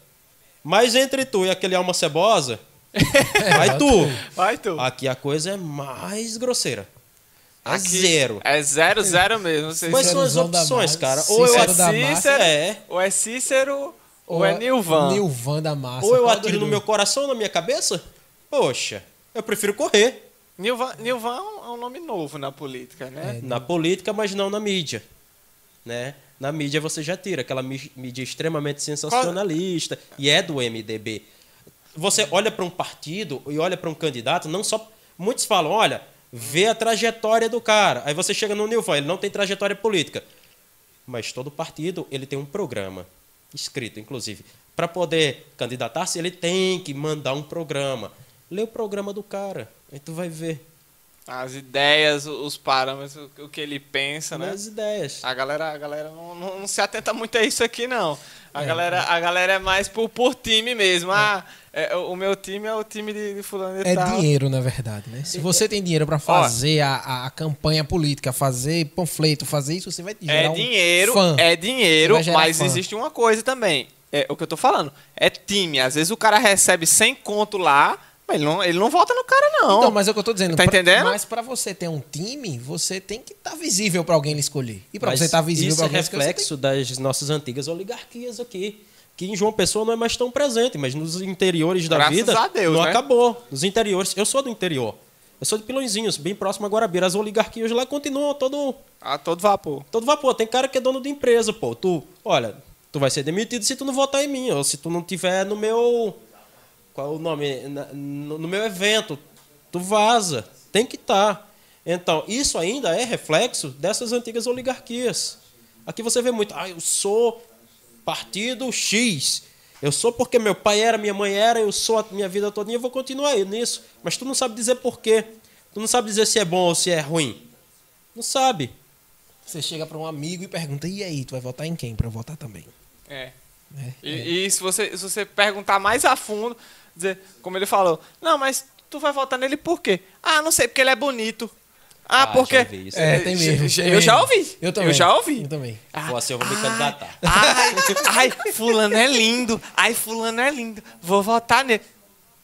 Mas entre tu e aquele alma cebosa, vai tu. Vai tu. Aqui a coisa é mais grosseira. É Aqui zero. É zero, zero mesmo. Vocês Quais são as opções, cara? Ou eu é Cícero, é. ou é Cícero, ou, ou é Nilvan. Nilvan da massa. Ou eu atiro no meu coração, na minha cabeça? Poxa, eu prefiro correr. Nilvan, Nilvan é um nome novo na política, né? É, na política, mas não na mídia. Né? Na mídia você já tira aquela mídia extremamente sensacionalista Qual... e é do MDB. Você olha para um partido e olha para um candidato, não só muitos falam, olha, vê a trajetória do cara. Aí você chega no Nilvan, ele não tem trajetória política. Mas todo partido, ele tem um programa escrito, inclusive. Para poder candidatar-se, ele tem que mandar um programa. Lê o programa do cara, aí tu vai ver. As ideias, os parâmetros, o que ele pensa, né? As ideias. A galera, a galera não, não, não, se atenta muito a isso aqui, não. A, é, galera, é. a galera é mais por, por time mesmo. É. Ah, é, o meu time é o time de, de fulano e É tal. dinheiro, na verdade, né? Se você tem dinheiro para fazer a, a, a, campanha política, fazer panfleto, fazer isso, você vai gerar é um dinheiro, fã. É dinheiro, mas fã. existe uma coisa também. É o que eu tô falando. É time. Às vezes o cara recebe 100 conto lá ele não, ele não volta no cara, não. Então, mas é o que eu tô dizendo. Tá entendendo? Mas para você ter um time, você tem que estar tá visível para alguém escolher. E para você estar tá visível para alguém Isso é reflexo tem... das nossas antigas oligarquias aqui. Que em João Pessoa não é mais tão presente, mas nos interiores da Graças vida. A Deus, não né? acabou. Nos interiores. Eu sou do interior. Eu sou de Pilõezinhos, bem próximo a Guarabira. As oligarquias lá continuam todo. A todo vapor. Todo vapor. Tem cara que é dono de empresa, pô. Tu, olha, tu vai ser demitido se tu não votar em mim, ou se tu não tiver no meu qual o nome? No, meu evento. Tu vaza. Tem que estar. Tá. Então, isso ainda é reflexo dessas antigas oligarquias. Aqui você vê muito, ah, eu sou partido X. Eu sou porque meu pai era, minha mãe era, eu sou a minha vida toda e eu vou continuar nisso. Mas tu não sabe dizer por quê. Tu não sabe dizer se é bom ou se é ruim. Não sabe. Você chega para um amigo e pergunta: e aí, tu vai votar em quem para votar também? É. é, e, é. e, se, você, se você perguntar mais a fundo, dizer, como ele falou, não, mas tu vai votar nele por quê? Ah, não sei, porque ele é bonito. Ah, ah porque. É, tem mesmo. Eu já ouvi. Eu também. Eu já ouvi. Eu também. Ah, Pô, assim eu vou me candidatar. Ai, ai, fulano é lindo. Ai, fulano é lindo. Vou votar nele.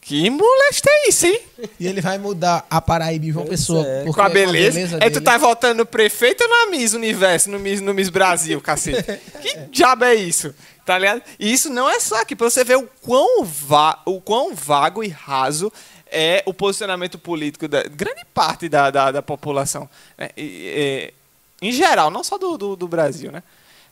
Que molesta é isso, hein? E ele vai mudar a Paraíba e João Pessoa. É. Com a beleza. Com a beleza é, tu tá votando no prefeito ou na Miss Universo, no Miss, no Miss Brasil, cacete? que diabo é isso? Tá ligado? E isso não é só aqui, pra você ver o quão, va o quão vago e raso é o posicionamento político da grande parte da, da, da população. Né? E, e, em geral, não só do, do, do Brasil, né?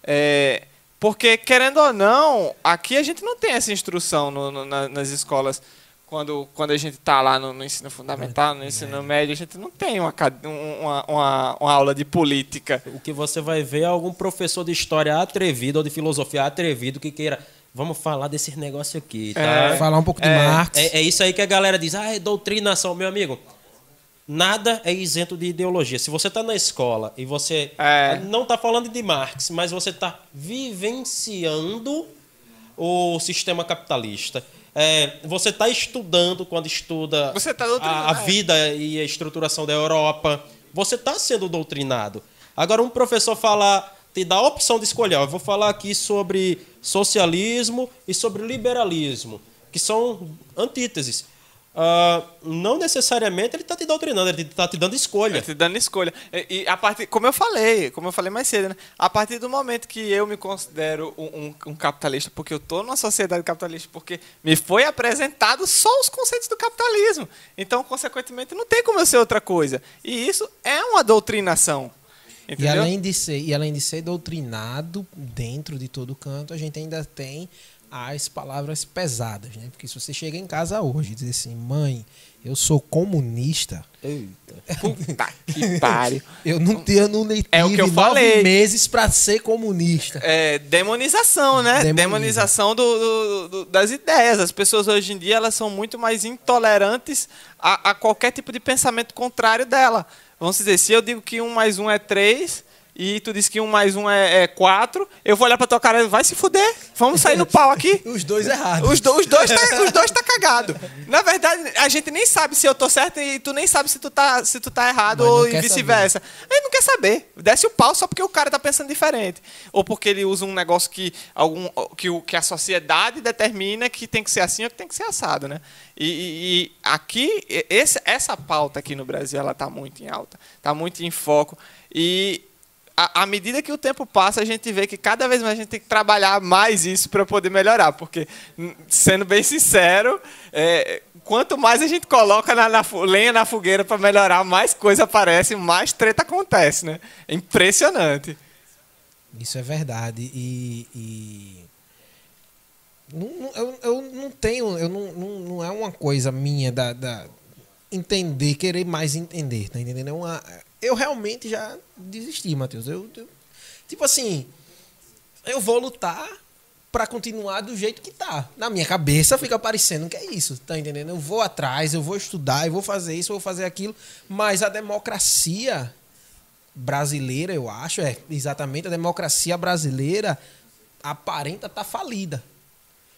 É, porque, querendo ou não, aqui a gente não tem essa instrução no, no, na, nas escolas quando, quando a gente está lá no, no, ensino fundamental, no ensino é. médio, a gente não tem uma, uma, uma, uma, aula de política. O que você vai ver é algum professor de história atrevido ou de filosofia atrevido que queira. Vamos falar desses negócios aqui, tá? É, falar um pouco de é, Marx. É, é, isso aí que a galera diz, ah, é doutrinação, meu amigo. Nada é isento de ideologia. Se você está na escola e você é. não está falando de Marx, mas você está vivenciando o sistema capitalista é, você está estudando quando estuda tá a, a, vida e a estruturação da Europa. Você está sendo doutrinado. Agora, um professor falar, te dá a opção de escolher. Eu vou falar aqui sobre socialismo e sobre liberalismo, que são antíteses. Uh, não necessariamente ele está te doutrinando, ele está te dando escolha. Está te dando escolha. E, e, a partir, como eu falei, como eu falei mais cedo, né? a partir do momento que eu me considero um, um, um capitalista, porque eu estou numa sociedade capitalista, porque me foi apresentado só os conceitos do capitalismo. Então, consequentemente, não tem como eu ser outra coisa. E isso é uma doutrinação. Entendeu? E além de ser, e além de ser doutrinado dentro de todo canto, a gente ainda tem as palavras pesadas, né? Porque se você chega em casa hoje e dizer assim, mãe, eu sou comunista. Eita. Puta que pariu. Eu não tenho não tive É o que eu nove falei. meses pra ser comunista. É, demonização, né? Demoniza. Demonização do, do- do- das ideias. As pessoas hoje em dia elas são muito mais intolerantes a, a qualquer tipo de pensamento contrário dela. Vamos dizer, se eu digo que um mais um é três e tu diz que um mais um é, é quatro, eu vou olhar pra tua cara e vai se fuder. Vamos sair no pau aqui. Os dois errados. Os, do- os dois tá, os dois tá cagado. Na verdade, a gente nem sabe se eu tô certo e tu nem sabe se tu tá, se tu tá errado Mas ou vice-versa. A gente não quer saber. Desce o pau só porque o cara tá pensando diferente. Ou porque ele usa um negócio que, algum, que, o, que a sociedade determina que tem que ser assim ou que tem que ser assado, né? E, e- e aqui, esse, essa pauta aqui no Brasil, ela tá muito em alta. Tá muito em foco. E à medida que o tempo passa, a gente vê que cada vez mais a gente tem que trabalhar mais isso para poder melhorar. Porque, sendo bem sincero, é, quanto mais a gente coloca na, na lenha na fogueira para melhorar, mais coisa aparece, mais treta acontece, né? É impressionante. Isso é verdade. E. e- eu, eu não tenho. Eu não, não, não é uma coisa minha da, da entender, querer mais entender, tá entendendo? É uma, eu realmente já desisti, Matheus. Eu, eu- tipo assim, eu vou lutar pra continuar do jeito que tá. Na minha cabeça fica parecendo que é isso, tá entendendo? Eu vou atrás, eu vou estudar, eu vou fazer isso, eu vou fazer aquilo, mas a democracia brasileira, eu acho, é exatamente a democracia brasileira aparenta estar falida.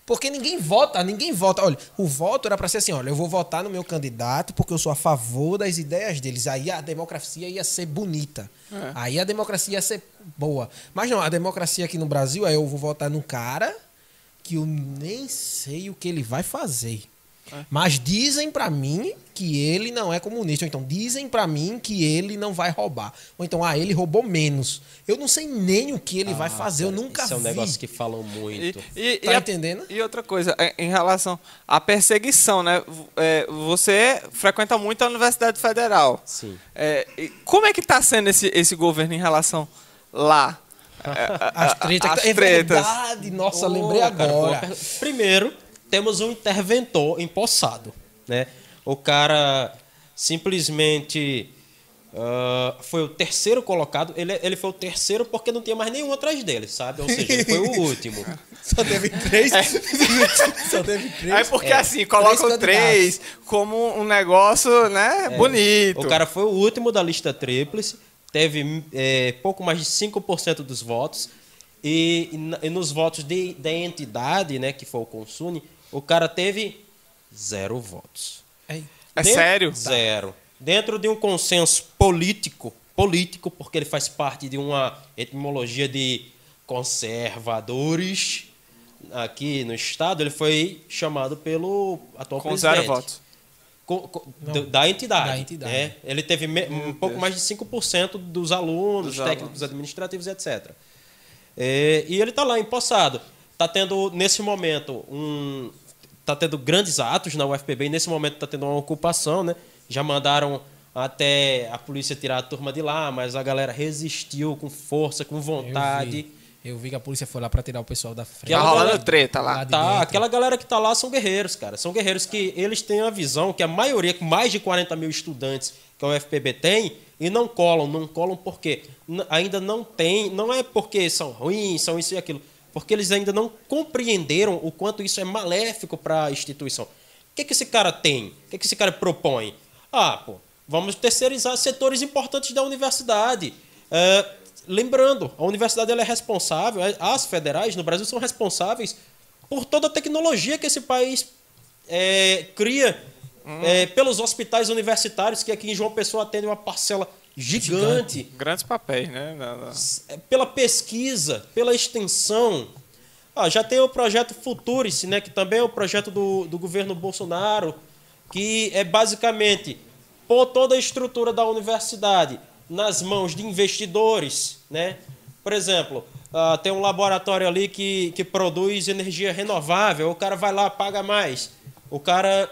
Porque ninguém vota, ninguém vota. Olha, o voto era para ser assim, olha, eu vou votar no meu candidato porque eu sou a favor das ideias deles. Aí a democracia ia ser bonita. Aí a democracia ia ser boa. Mas não, a democracia aqui no Brasil é eu vou votar num cara que eu nem sei o que ele vai fazer. Mas dizem pra mim que ele não é comunista. Ou então dizem pra mim que ele não vai roubar. Ou então, ah, ele roubou menos. Eu não sei nem o que ele vai fazer. eu nunca Isso é um vi. negócio que falam E, muito. e- Tá e a- entendendo? E outra coisa, é, em relação à perseguição, né? É, você frequenta muito a Universidade Federal. Sim. É, e como é que está sendo esse, esse governo em relação lá? É, As tretas. As é verdade. Nossa, Ô, lembrei cara, agora. pergunta. Primeiro, temos um interventor empossado. Né? O cara simplesmente ah, foi o terceiro colocado. Ele, ele foi o terceiro porque não tinha mais nenhum atrás dele, sabe? Ou seja, ele foi o último. Só teve três. Só teve três. É porque É, assim, colocam três três como um negócio, né, bonito. O cara foi o último da lista tríplice, teve é, pouco mais de 5% dos votos. E, e e nos votos de, da entidade, né, que foi o Consune, o cara teve zero votos. É Dentro- sério? Zero. Dentro de um consenso político, político, porque ele faz parte de uma etimologia de conservadores aqui no estado, ele foi chamado pelo atual Com presidente. zero votos. Co- co- Não, da entidade. da entidade. né? Ele teve me- um pouco Deus. mais de 5% dos alunos, Dos técnicos alunos. administrativos, etc. É, e ele está lá empossado. Está tendo, nesse momento, um. Está tendo grandes atos na UFPB e nesse momento está tendo uma ocupação, né? Já mandaram até a polícia tirar a turma de lá, mas a galera resistiu com força, com eu vontade. vi. Eu vi que a polícia foi lá pra tirar o pessoal da frente. Tá rolando galera- treta lá. Lá Tá, dentro. aquela galera que tá lá são guerreiros, cara. São guerreiros que eles têm a visão que a maioria, mais de 40 mil estudantes que a UFPB tem, e não colam. Não colam porque ainda não tem, não é porque são ruins, são isso e aquilo, porque eles ainda não compreenderam o quanto isso é maléfico para a instituição. O que, que esse cara tem? O que, que esse cara propõe? Ah, pô, vamos terceirizar setores importantes da universidade. É, lembrando, a universidade ela é responsável, as federais no Brasil são responsáveis por toda a tecnologia que esse país é, cria é, pelos hospitais universitários, que aqui em João Pessoa atende uma parcela gigante, Grandes papéis, né? na- na- é, pela pesquisa, pela extensão. Ah, já tem o projeto Futurice, né, que também é o projeto do, do governo Bolsonaro, que é basicamente pôr toda a estrutura da universidade nas mãos de investidores. Né? Por exemplo, ah, tem um laboratório ali que, que produz energia renovável, o cara vai lá, paga mais. O cara.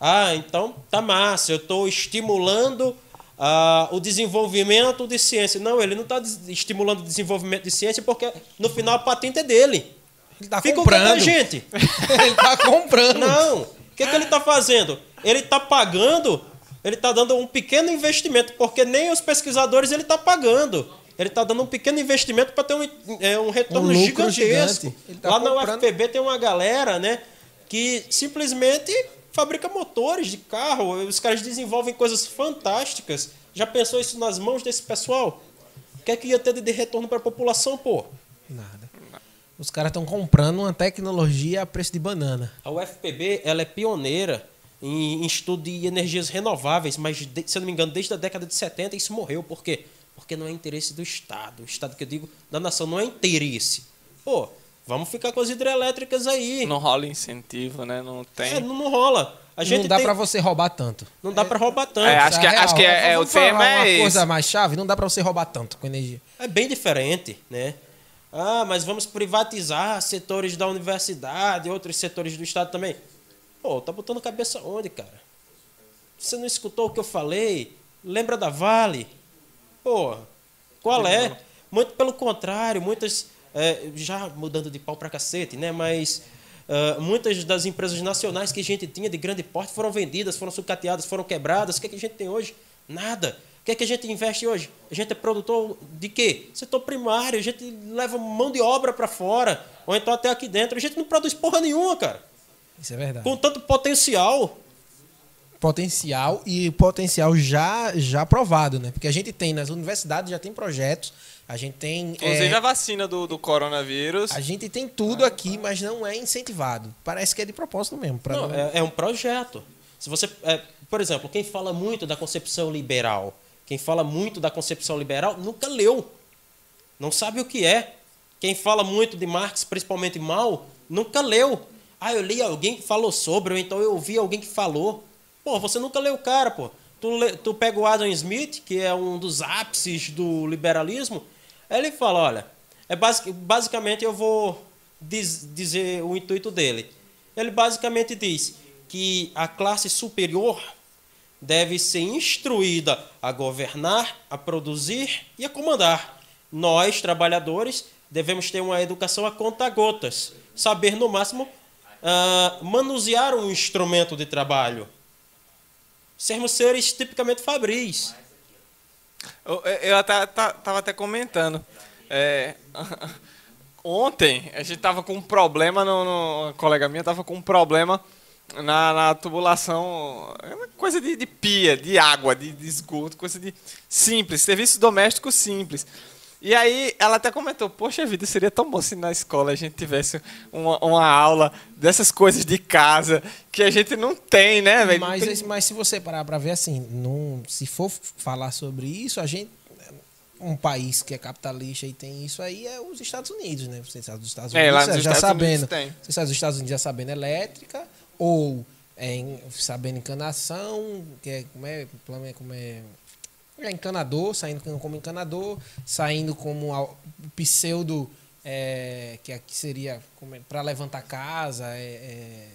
Ah, então tá massa, eu estou estimulando ah, o desenvolvimento de ciência. Não, ele não está estimulando o desenvolvimento de ciência porque no final a patente é dele. Ele tá Fica comprando. gente. ele tá comprando. Não. O que, que ele está fazendo? Ele está pagando, ele está dando um pequeno investimento, porque nem os pesquisadores ele está pagando. Ele está dando um pequeno investimento para ter um, é, um retorno Um gigantesco. gigante. Tá Lá na comprando- UFPB tem uma galera, né, que simplesmente fabrica motores de carro. Os caras desenvolvem coisas fantásticas. Já pensou isso nas mãos desse pessoal? O que é que ia ter de retorno para a população, pô? Nada. Os caras estão comprando uma tecnologia a preço de banana. A UFPB ela é pioneira em, em estudo de energias renováveis, mas, de- se eu não me engano, desde a década de 70 isso morreu. Por quê? Porque não é interesse do Estado. O Estado que eu digo, da nação, não é interesse. Pô, vamos ficar com as hidrelétricas aí. Não rola incentivo, né? Não tem. É, não, não rola. A gente não dá tem- pra você roubar tanto. não dá pra roubar tanto. É, acho que- real. acho que é- é, o tema é uma esse. coisa mais chave, não dá pra você roubar tanto com energia. É bem diferente, né? Ah, mas vamos privatizar setores da universidade, outros setores do Estado também. Pô, tá botando cabeça onde, cara? Você não escutou o que eu falei? Lembra da Vale? Pô, qual é? Muito pelo contrário, muitas. É, já mudando de pau pra cacete, né? Mas ah, muitas das empresas nacionais que a gente tinha de grande porte foram vendidas, foram sucateadas, foram quebradas. O que, é que a gente tem hoje? Nada. O que é que a gente investe hoje? A gente é produtor de quê? Setor primário, a gente leva mão de obra para fora, ou então até aqui dentro. A gente não produz porra nenhuma, cara. Isso é verdade. Com tanto potencial. Potencial e potencial já, já provado, né? Porque a gente tem nas universidades, já tem projetos, a gente tem. Inclusive é, a vacina do, do coronavírus. a gente tem tudo aqui, mas não é incentivado. Parece que é de propósito mesmo. Não, não- é, é um projeto. Se você, é, por exemplo, quem fala muito da concepção liberal, quem fala muito da concepção liberal nunca leu, não sabe o que é. Quem fala muito de Marx, principalmente mal, nunca leu. Ah, eu li alguém que falou sobre, ou então eu ouvi alguém que falou. Pô, você nunca leu o cara, pô. Tu, tu pega o Adam Smith, que é um dos ápices do liberalismo, ele fala, olha, é basic, basicamente eu vou diz- dizer o intuito dele. Ele basicamente diz que a classe superior deve ser instruída a governar, a produzir e a comandar. Nós, trabalhadores, devemos ter uma educação a conta-gotas, saber, no máximo, ah, manusear um instrumento de trabalho. Sermos seres tipicamente fabris. Eu, eu até, comentando. É, ontem a gente tava com um problema, no, no- colega minha tava com um problema na, na tubulação, é coisa de, de pia, de água, de, de esgoto, coisa de simples, serviço doméstico simples. E aí ela até comentou, poxa vida, seria tão bom se na escola a gente tivesse uma, uma aula dessas coisas de casa que a gente não tem, né, velho? Mas, tem- mas se você parar para ver assim, não, se for falar sobre isso, a gente. Um país que é capitalista e tem isso aí é os Estados Unidos, né? Você sabe dos Estados É, Unidos, lá nos já Estados Unidos sabendo. tem. Você sabe dos Estados Unidos já sabendo elétrica, ou é, em- sabendo encanação, que é como é, como é, como é, é encanador, saindo como encanador, saindo como pseudo, é, que aqui seria para levantar casa, é, é,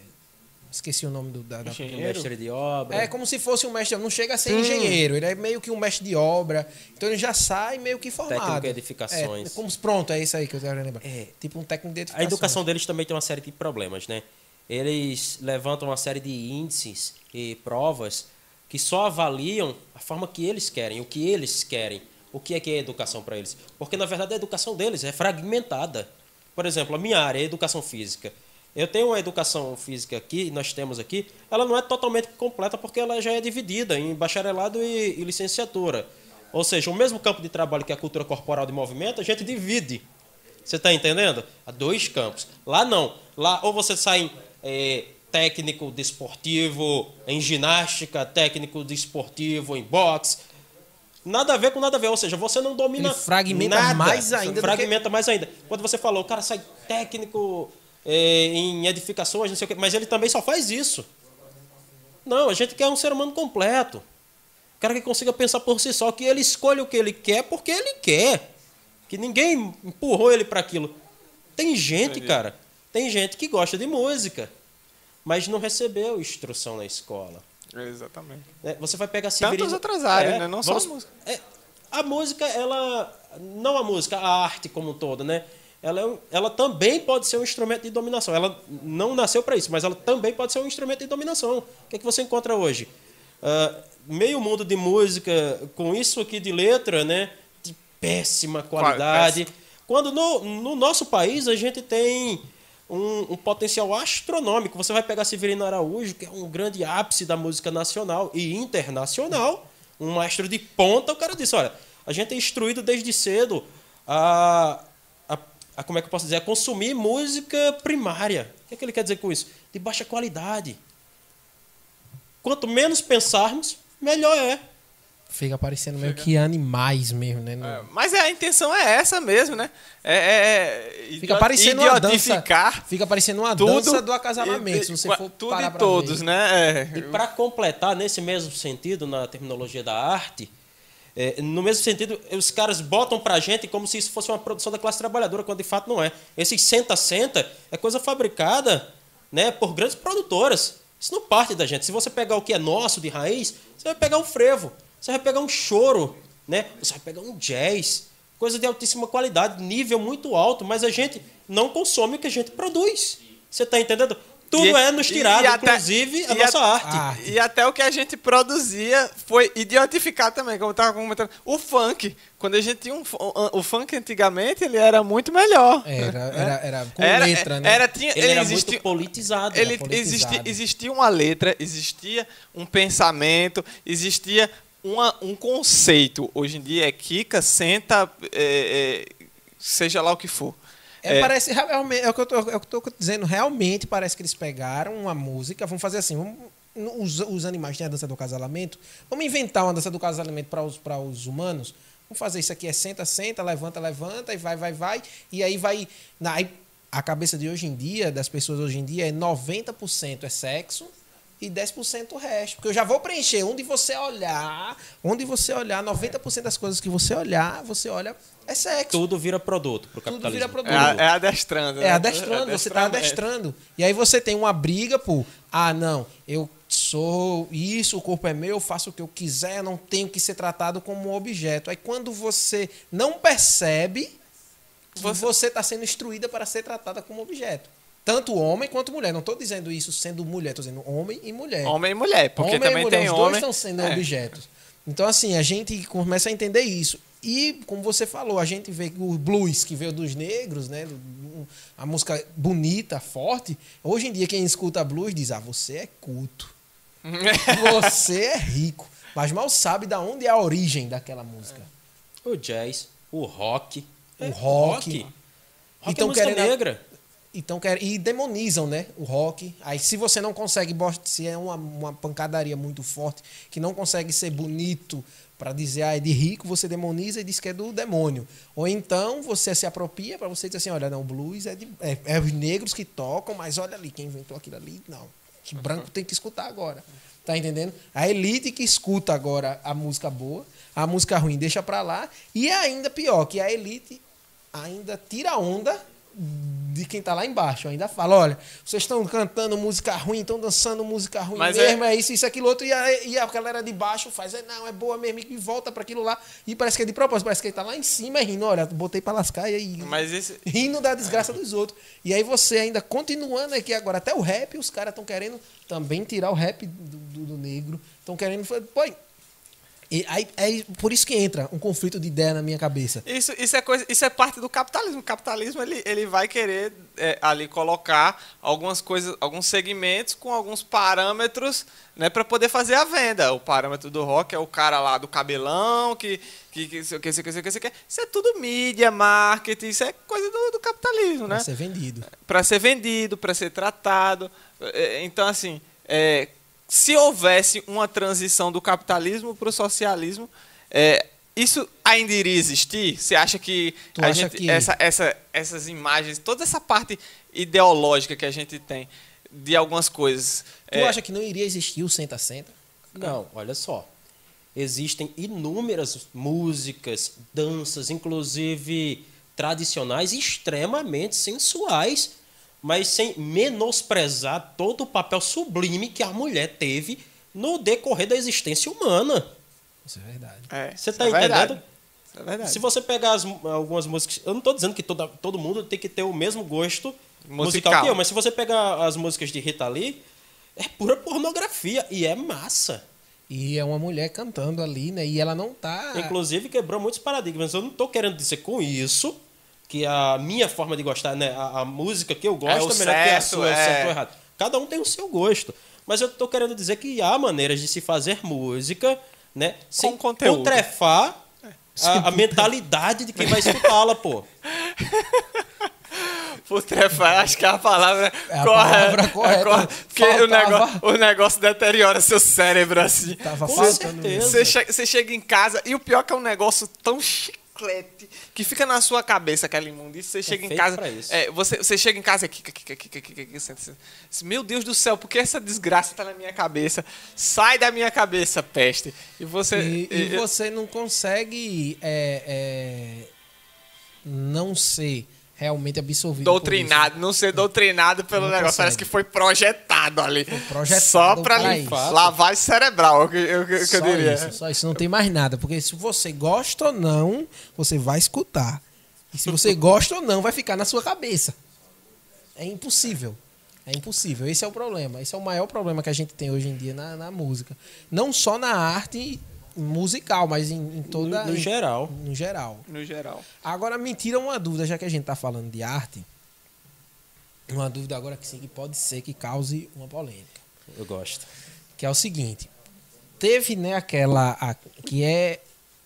esqueci o nome do, da, da Engenheiro? Mestre de obra. é como se fosse um mestre, não chega a ser engenheiro, ele é meio que um mestre de obra, então ele já sai meio que formado. Técnico de edificações. É, como, pronto, é isso aí que eu quero lembrar. É. Tipo um técnico de A edificações. educação deles também tem uma série de problemas, né? Eles levantam uma série de índices e provas que só avaliam a forma que eles querem, o que eles querem. O que é que é educação para eles? Porque, na verdade, a educação deles é fragmentada. Por exemplo, a minha área é educação física. Eu tenho uma educação física aqui, nós temos aqui, ela não é totalmente completa porque ela já é dividida em bacharelado e, e licenciatura. Ou seja, o mesmo campo de trabalho que a cultura corporal de movimento, a gente divide. Você está entendendo? Há dois campos. Lá não. Lá ou você sai eh, técnico desportivo em ginástica, técnico desportivo em boxe. Nada a ver com nada a ver. Ou seja, você não domina Ele fragmenta nada. mais ainda do que- Fragmenta mais ainda. Quando você falou, o cara sai técnico eh, em edificações, não sei o quê, mas ele também só faz isso. Não, a gente quer um ser humano completo. O cara que consiga pensar por si só, que ele escolhe o que ele quer porque ele quer. Que ninguém empurrou ele para aquilo. Tem gente, cara, tem gente que gosta de música, mas não recebeu instrução na escola. Exatamente. É, Você vai pegar Tantas Severino- outras áreas, né? Não só a música. é, a música, ela. Não a música, a arte como um todo, né? ela, é um- ela também pode ser um instrumento de dominação. Ela não nasceu para isso, mas ela também pode ser um instrumento de dominação. O que, é que você encontra hoje? Ah, meio mundo de música com isso aqui de letra, né? De péssima qualidade. Quando no, no nosso país a gente tem um, um potencial astronômico. Você vai pegar Severino Araújo, que é um grande ápice da música nacional e internacional, um maestro de ponta. O cara disse: olha, a gente é instruído desde cedo a, a, a como é que eu posso dizer, a consumir música primária. O que, é que ele quer dizer com isso? De baixa qualidade. Quanto menos pensarmos, melhor é. Fica parecendo meio que animais mesmo, né? No- É, Mas a intenção é essa mesmo, né? É, é, é Fica parecendo uma dança. Fica parecendo uma tudo dança do acasalamento, e- se você for tudo parar e todos, ver. né? É. E para completar, nesse mesmo sentido, na terminologia da arte, é, no mesmo sentido, os caras botam pra gente como se isso fosse uma produção da classe trabalhadora, quando de fato não é. Esse senta-senta é coisa fabricada né, por grandes produtoras. Isso não parte da gente. Se você pegar o que é nosso de raiz, você vai pegar um frevo, você vai pegar um choro, né? você vai pegar um jazz, coisa de altíssima qualidade, nível muito alto, mas a gente não consome o que a gente produz. Você está entendendo? Tudo E- é nos tirado, até- inclusive a nossa a- arte. Ah, E até o que a gente produzia foi idiotificar também, como eu estava comentando. O funk. Quando a gente tinha um, o funk antigamente, ele era muito melhor. Era, era, era com Era, letra, né? era, tinha, Ele, ele era existia, muito politizado. ele politizado. existia, existia uma letra, existia um pensamento, existia uma, um conceito. Hoje em dia é Kika, senta, é, é, seja lá o que for. É, É. parece realmente, é o que eu tô, é o que eu tô dizendo, realmente parece que eles pegaram uma música, vamos fazer assim, vamos, os, os animais têm a dança do casalamento, vamos inventar uma dança do casalamento para os, os humanos, vamos fazer isso aqui, é senta, senta, levanta, levanta, e vai, vai, vai, e aí vai, na, a cabeça de hoje em dia, das pessoas hoje em dia, é 90% é sexo, e 10% o resto. Porque eu já vou preencher onde você olhar, onde você olhar, 90% das coisas que você olhar, você olha, é sexo. Tudo vira produto pro Tudo vira produto. É, a- é adestrando. É né? adestrando, você tá adestrando. E aí você tem uma briga por, ah, não, eu sou isso, o corpo é meu, eu faço o que eu quiser, não tenho que ser tratado como um objeto. Aí quando você não percebe, você está sendo instruída para ser tratada como objeto. Tanto homem quanto mulher. Não estou dizendo isso sendo mulher, estou dizendo homem e mulher. Homem e mulher, porque Homem e também mulher, tem os dois homem. estão sendo É. objetos. Então, assim, a gente começa a entender isso. E, como você falou, a gente vê que o blues que veio dos negros, né? A música bonita, forte. Hoje em dia, quem escuta blues diz: Ah, você é culto. Você é rico. Mas mal sabe da onde é a origem daquela música. O jazz, o rock. O É, rock. Rock Então, é música querendo- negra. Então, quer, e demonizam, né? O rock. Aí, se você não consegue, se é uma, uma pancadaria muito forte, que não consegue ser bonito para dizer, ah, é de rico, você demoniza e diz que é do demônio. Ou então, você se apropria para você dizer assim: olha, não, o blues é, de, é, é os negros que tocam, mas olha ali, quem inventou aquilo ali, não. Que branco tem que escutar agora. Tá entendendo? A elite que escuta agora a música boa, a música ruim deixa pra lá, e é ainda pior, que a elite ainda tira onda de quem tá lá embaixo. Ainda fala, olha, vocês estão cantando música ruim, estão dançando música ruim Mas mesmo, é... isso, isso, aquilo outro, e a, e a galera de baixo faz, é, não, é boa mesmo, e volta para aquilo lá, e parece que é de propósito, parece que ele tá lá em cima rindo, olha, botei para lascar e aí... Mas esse, Rindo da desgraça dos outros. E aí você ainda continuando aqui agora, até o rap, os caras estão querendo também tirar o rap do, do- do negro. Estão querendo. Pô, e aí, é por isso que entra um conflito de ideia na minha cabeça. Isso, isso, é coisa, isso é parte do capitalismo. O capitalismo ele, ele vai querer é, ali colocar algumas coisas, alguns segmentos com alguns parâmetros né, para poder fazer a venda. O parâmetro do rock é o cara lá do cabelão, que, que, que, que, que. Isso é tudo mídia, marketing, isso é coisa do, do capitalismo, Pra né? ser vendido. para ser vendido, para ser tratado. É, Então, assim, é, se houvesse uma transição do capitalismo para o socialismo, é, isso ainda iria existir? Você acha que, a acha gente- que- Essa, essa, essas imagens, toda essa parte ideológica que a gente tem de algumas coisas. Tu é, acha que não iria existir o senta-senta? Não, olha só. Existem inúmeras músicas, danças, inclusive tradicionais, extremamente sensuais, mas sem menosprezar todo o papel sublime que a mulher teve no decorrer da existência humana. Isso é verdade. é, Você tá é verdade. entendendo? É verdade. Se você pegar as- algumas músicas. Eu não tô dizendo que toda, todo mundo tem que ter o mesmo gosto musical, Musical. que eu, mas se você pegar as músicas de Rita Lee, é pura pornografia e é massa. E é uma mulher cantando ali, né? E ela não tá. Inclusive quebrou muitos paradigmas. Eu não tô querendo dizer com isso que a minha forma de gostar, né? A, a música que eu gosto É é, o melhor que a certo, sua, é é. certo ou errado. Cada um tem o seu gosto. Mas eu tô querendo dizer que há maneiras de se fazer música, né? Sem conteúdo. putrefar a, a mentalidade de quem vai escutá-la, pô. Putrefar, acho que é a palavra É a correta. palavra correta. corre- Porque o negócio, o negócio deteriora seu cérebro assim. Tava Com faltando certeza. Você, che- você chega em casa e o pior que é um negócio tão chiclete que fica na sua cabeça aquela imundícia. Você chega em casa. é, você, você chega em casa aqui, senta, senta. Meu Deus do céu, por que essa desgraça tá na minha cabeça? Sai da minha cabeça, peste. E você. E, e e- você não consegue é, é, não ser realmente absorvido. Doutrinado, não ser doutrinado pelo Não negócio. consegue. Parece que foi projetado ali. projetado Só pra limpar. Lavagem cerebral, é o que, eu, que isso. eu diria. isso, só isso. Não tem mais nada. Porque se você gosta ou não, você vai escutar. E se você gosta ou não, vai ficar na sua cabeça. É impossível. É impossível. Esse é o problema. Esse é o maior problema que a gente tem hoje em dia na, na música. Não só na arte musical, mas em, em toda. No- no em- geral. No geral. No geral. Agora me tira uma dúvida, já que a gente tá falando de arte. Uma dúvida agora que sim que pode ser que cause uma polêmica. Eu gosto. Que é o seguinte. Teve, né, aquela. a- que é,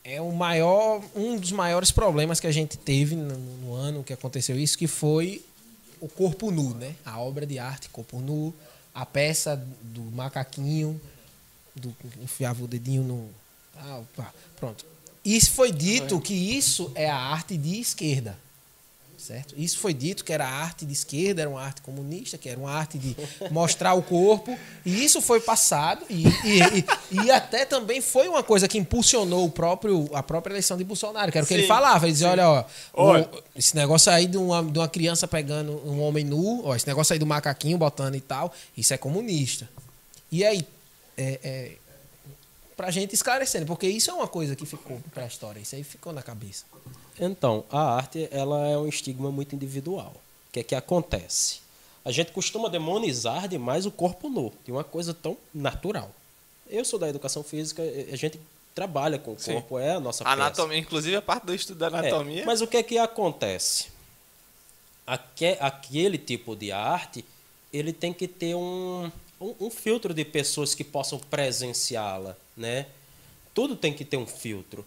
é o maior. Um dos maiores problemas que a gente teve no, no ano que aconteceu isso, que foi o corpo nu, né? A obra de arte, corpo nu, a peça do macaquinho, do enfiava o dedinho no. Ah, pá, pronto. Isso foi dito que isso é a arte de esquerda. Certo? Isso foi dito que era arte de esquerda, era uma arte comunista, que era uma arte de mostrar o corpo. E isso foi passado. E, e, e- e até também foi uma coisa que impulsionou o próprio, a própria eleição de Bolsonaro, que era o que ele falava. Ele dizia: olha, ó, o- esse negócio aí de uma, de uma criança pegando um homem nu, ó, esse negócio aí do macaquinho botando e tal, isso é comunista. E aí, é, é, pra gente esclarecendo, porque isso é uma coisa que ficou pra história, isso aí ficou na cabeça. Então, a arte ela é um estigma muito individual. O que é que acontece? A gente costuma demonizar demais o corpo nu, de uma coisa tão natural. Eu sou da educação física, a gente trabalha com o Sim. corpo, é a nossa peça. Anatomia, inclusive a parte do estudo da É, anatomia. mas o que é que acontece? Aque- aquele tipo de arte, ele tem que ter um, um, um filtro de pessoas que possam presenciá-la, né? Tudo tem que ter um filtro.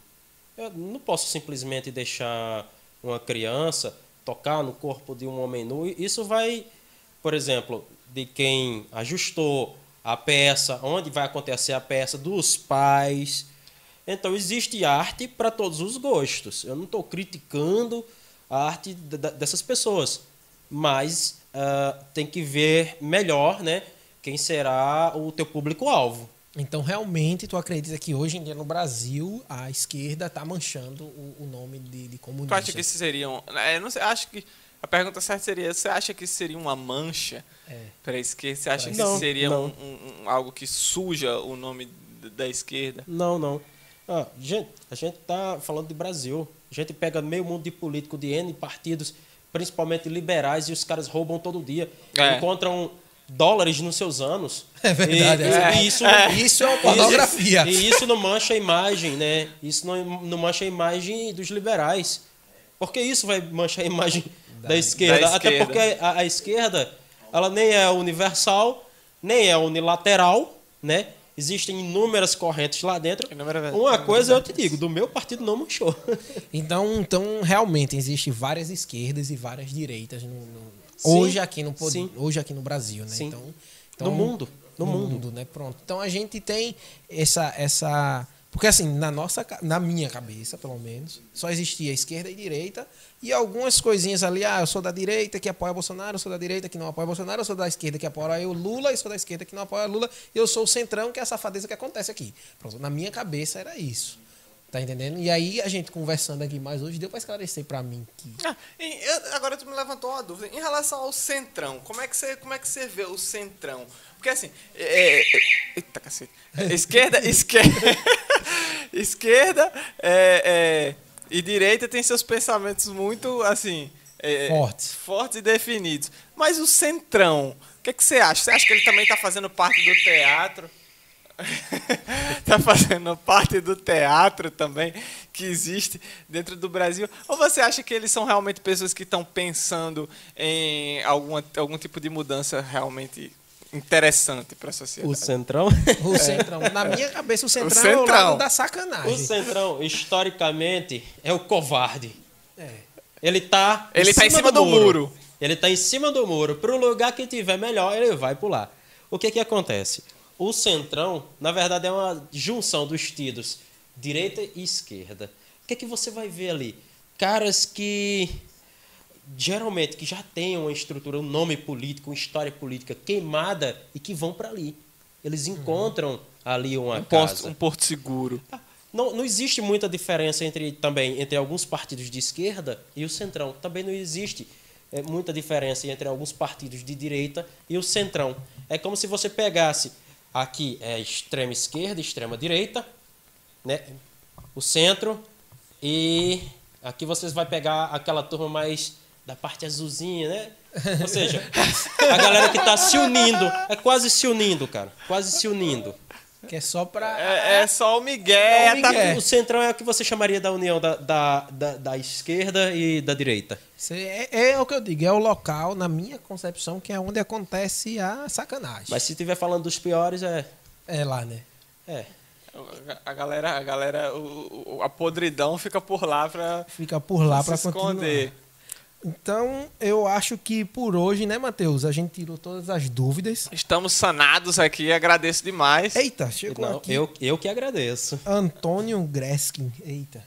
Eu não posso simplesmente deixar uma criança tocar no corpo de um homem nu. Isso vai, por exemplo, de quem ajustou a peça, onde vai acontecer a peça, dos pais. Então existe arte para todos os gostos. Eu não estou criticando a arte dessas pessoas, mas ah, tem que ver melhor, né, quem será o teu público-alvo. Então, realmente, tu acredita que hoje em dia no Brasil a esquerda tá manchando o, o nome de, de Tu comunista? acha que isso seria um. é, não sei, acho que. A pergunta certa seria: você acha que isso seria uma mancha É. para a esquerda? Você acha que Não, isso seria não. um- um- algo que suja o nome da esquerda? Não, não. Ah, gente, a gente tá falando de Brasil. A gente pega meio mundo de político de N partidos, principalmente liberais, e os caras roubam todo dia. É. Encontram dólares nos seus anos. É verdade, E, é. e isso, Isso é uma pornografia. E isso não mancha a imagem, né? Isso não, não mancha a imagem dos liberais. Porque isso vai manchar a imagem da, esquerda. da Até esquerda. porque a, a esquerda, ela nem é universal, nem é unilateral, né? Existem inúmeras correntes lá dentro. Inúmeras- Uma coisa eu te digo, do meu partido não manchou. Então, então realmente, existe várias esquerdas e várias direitas no, no- Sim, hoje, aqui no, sim. hoje aqui no Brasil, né? Sim. Então, No então, mundo, no mundo. né? Pronto. Então a gente tem essa essa porque assim, na nossa na minha cabeça, pelo menos, só existia esquerda e direita e algumas coisinhas ali, ah, eu sou da direita que apoia Bolsonaro, eu sou da direita que não apoia Bolsonaro, eu sou da esquerda que apoia o Lula, eu sou da esquerda que não apoia Lula, e eu sou o centrão, que é a safadeza que acontece aqui. Pronto, na minha cabeça era isso. Tá entendendo? E aí a gente conversando aqui mais hoje deu para esclarecer para mim que Ah, eu- agora tu me levantou uma dúvida. Em relação ao centrão, como é que você, como é que você vê o centrão? Porque assim. É, é, eita cacete. Esquerda, esquerda. esquerda, é, é, E direita tem seus pensamentos muito, assim... é, Fortes. Fortes e definidos. Mas o Centrão, o que, é que você acha? Você acha que ele também está fazendo parte do teatro? Está fazendo parte do teatro também que existe dentro do Brasil? Ou você acha que eles são realmente pessoas que estão pensando em alguma, algum tipo de mudança realmente interessante para a O sociedade? Centrão. O Centrão. Na minha cabeça, o Centrão, é o Centrão. lado da O sacanagem. Centrão, historicamente, é o covarde. É. Ele tá Ele tá em cima do muro. Ele tá em cima do muro. Para o lugar que tiver melhor, ele vai pular. O que que acontece? O centrão, na verdade, é uma junção dos tidos direita e esquerda. O que que você vai ver ali? Caras que geralmente que já têm uma estrutura, um nome político, uma história política queimada e que vão para ali. Eles encontram ali uma Um casa. porto, um porto seguro. Não, não existe muita diferença entre também entre alguns partidos de esquerda e o centrão. Também não existe é, muita diferença entre alguns partidos de direita e o centrão. É como se você pegasse aqui é extrema esquerda, extrema direita, né? O centro e aqui vocês vai pegar aquela turma mais da parte azulzinha, né? Ou seja, a galera que está se unindo, é quase se unindo, cara, quase se unindo. Que é só pra. É, é só o Miguel. É o tá- Miguel. O centrão é o que você chamaria da união da, da, da, da esquerda e da direita. É, é o que eu digo, é o local, na minha concepção, que é onde acontece a sacanagem. Mas se estiver falando dos piores, é. É lá, né? É. A galera, a galera, o- o- a podridão fica por lá pra, Fica por lá se pra esconder. continuar. Então, eu acho que por hoje, né, Matheus? A gente tirou todas as dúvidas. Estamos sanados aqui, agradeço demais. Eita, chegou Não, aqui. eu, eu que agradeço. Antônio Greskin. Eita.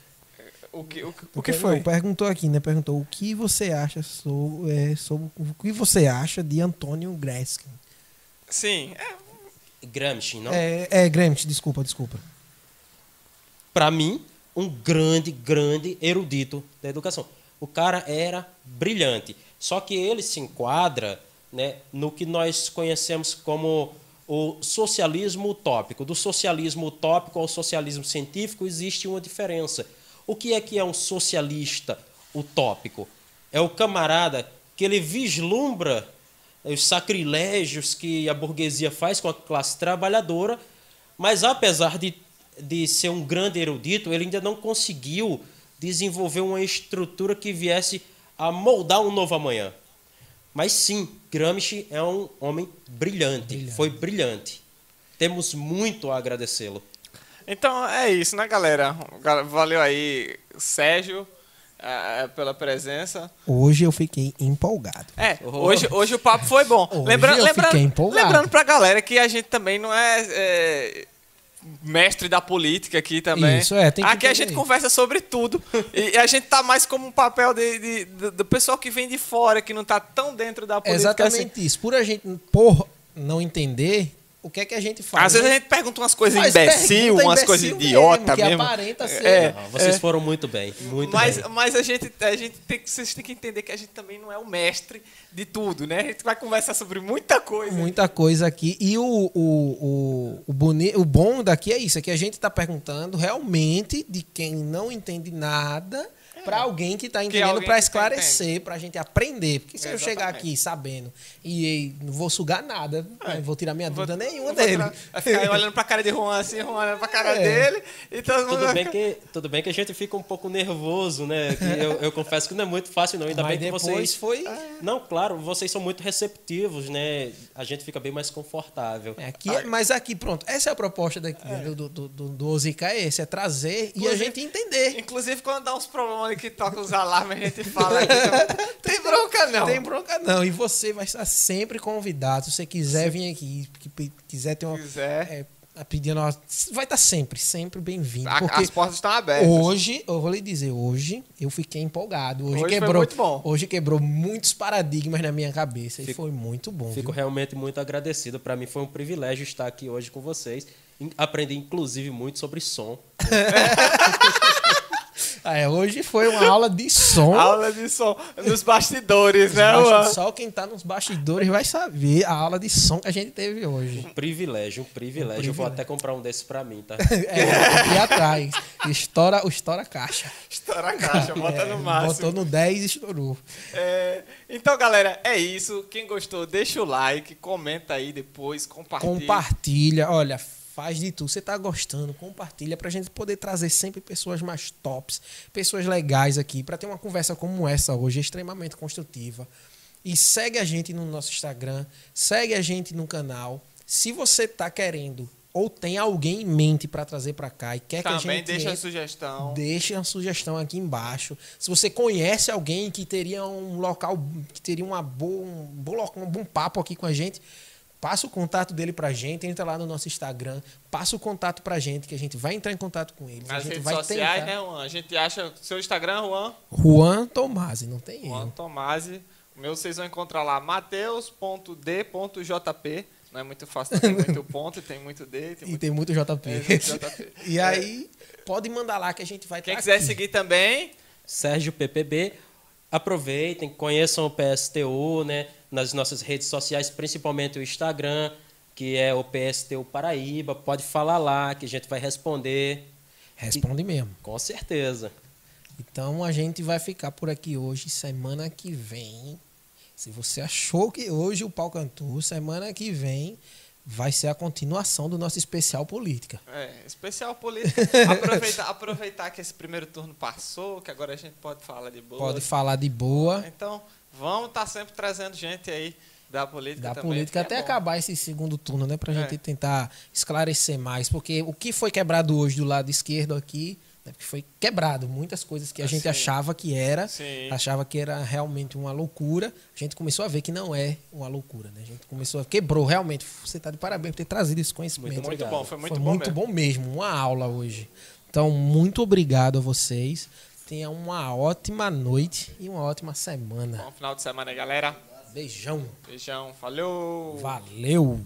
O que, o, que- o que foi? perguntou aqui, né? Perguntou o que você acha sobre, é, sobre o que você acha de Antônio Greskin. Sim, é, Gramsci, não? É, é Gramsci, desculpa, desculpa. Para mim, um grande, grande erudito da educação. O cara era brilhante. Só que ele se enquadra né, no que nós conhecemos como o socialismo utópico. Do socialismo utópico ao socialismo científico existe uma diferença. O que é que é um socialista utópico? É o camarada que ele vislumbra os sacrilégios que a burguesia faz com a classe trabalhadora, mas apesar de, de ser um grande erudito, ele ainda não conseguiu desenvolver uma estrutura que viesse a moldar um novo amanhã. Mas sim, Gramsci é um homem brilhante, Brilhante. foi brilhante. Temos muito a agradecê-lo. Então é isso, né, galera? Gal- Valeu aí, Sérgio, eh, pela presença. Hoje eu fiquei empolgado. É, Oh. hoje, hoje o papo foi bom. Hoje lembrando, eu lembrando, fiquei empolgado. lembrando pra galera que a gente também não é, é, mestre da política aqui também. Isso, é, tem que Aqui a gente conversa sobre tudo. E, a gente tá mais como um papel de, de- do, do pessoal que vem de fora, que não tá tão dentro da política. assim. exatamente isso. Por a gente, por não entender, o que é que a gente faz? Às vezes a né? gente pergunta umas coisas Faz imbecil, umas imbecil coisas mesmo, idiota que mesmo. aparenta ser. É, Não, vocês foram muito bem, muito mas, bem. mas a gente, a gente tem, que- vocês têm que entender que a gente também não é o mestre de tudo, né? A gente vai conversar sobre muita coisa. Muita coisa aqui. E o, o, o, o, boni, o bom daqui é isso: é que a gente está perguntando realmente de quem não entende nada para alguém que está entendendo, É. para que esclarecer, para a gente aprender. Porque se eu chegar aqui sabendo e, não vou sugar nada, não vou tirar minha Vou- dúvida nenhuma vou dele. tirar- Vai ficar aí olhando pra cara de Juan assim, Juan olhando pra cara É. dele. E todo mundo Tudo bem, que, tudo bem que a gente fica um pouco nervoso, né? Que eu, eu confesso que não é muito fácil, não. Ainda Mas bem que depois vocês. foi. Não, claro, vocês são muito receptivos, né? A gente fica bem mais confortável. É, aqui, é- mas aqui, pronto, essa é a proposta daqui, do, do, do, do Osica, é esse, é trazer e a Inclusive- gente entender. Inclusive, quando dá uns problemas que toca os alarmes, a gente fala aqui também. Tem bronca, não. Tem bronca não. E você vai estar sempre convidado. Se você quiser vir aqui, quiser ter uma. quiser. É, pedindo uma, vai estar sempre, sempre bem-vindo. As portas estão abertas. hoje, eu vou lhe dizer, hoje eu fiquei empolgado. Hoje, Hoje foi quebrou. muito bom. Hoje quebrou muitos paradigmas na minha cabeça. e Fico- foi muito bom. Fico viu? realmente muito agradecido. Para mim foi um privilégio estar aqui hoje com vocês. Aprendi, inclusive, muito sobre som. É, hoje foi uma aula de som. Aula de som nos bastidores, né, Juan? Só quem tá nos bastidores vai saber a aula de som que a gente teve hoje. Um privilégio, um privilégio. Eu vou até comprar um desse pra mim, tá? É, e atrás. Estoura, estoura caixa. Estoura a caixa, bota É, no máximo. Botou no 10 e estourou. É, então, galera, é isso. Quem gostou, deixa o like, comenta aí depois, compartilha. Compartilha, olha, faz de tudo. Você tá gostando, compartilha pra gente poder trazer sempre pessoas mais tops, pessoas legais aqui, pra ter uma conversa como essa hoje, extremamente construtiva. E segue a gente no nosso Instagram, segue a gente no canal. Se você tá querendo ou tem alguém em mente pra trazer pra cá e quer que a Também gente deixa a entre- sugestão. Deixe uma sugestão aqui embaixo. Se você conhece alguém que teria um local, que teria uma boa, um, bom, um bom papo aqui com a gente, passa o contato dele pra gente, entra lá no nosso Instagram, passa o contato pra gente, que a gente vai entrar em contato com eles. a Nas gente redes vai sociais, tentar. né, Juan? A gente acha. Seu Instagram, Juan? Juan Tomasi, não tem Juan erro. Tomasi. O meu vocês vão encontrar lá, mateus.d.jp. Não é muito fácil, tem muito ponto, tem muito D. Tem E muito... tem muito JP. É, muito JP. e aí, pode mandar lá que a gente vai Quem tá quiser aqui. seguir também, Sérgio PPB. Aproveitem, conheçam o PSTU, né? Nas nossas redes sociais, principalmente o Instagram, que é o PSTU Paraíba. Pode falar lá que a gente vai responder. Responde mesmo. Com certeza. Então a gente vai ficar por aqui hoje, semana que vem. Se você achou que hoje o pau cantou, semana que vem vai ser a continuação do nosso especial política. É, especial política. aproveitar, aproveitar que esse primeiro turno passou, que agora a gente pode falar de boa. Pode falar de boa Então, vamos estar sempre trazendo gente aí da política da também. política que até é acabar esse segundo turno, né, pra É. gente tentar esclarecer mais, porque o que foi quebrado hoje do lado esquerdo aqui, né, foi quebrado muitas coisas que a gente achava que era, Sim. achava que era realmente uma loucura, a gente começou a ver que não é uma loucura, né? A gente começou a quebrou realmente. Você tá de parabéns por ter trazido esse conhecimento. Muito Muito bom, foi muito Foi bom muito mesmo. bom mesmo, uma aula hoje. Então, muito obrigado a vocês tenha uma ótima noite e uma ótima semana. Bom final de semana, galera. Beijão. Beijão. Valeu. Valeu.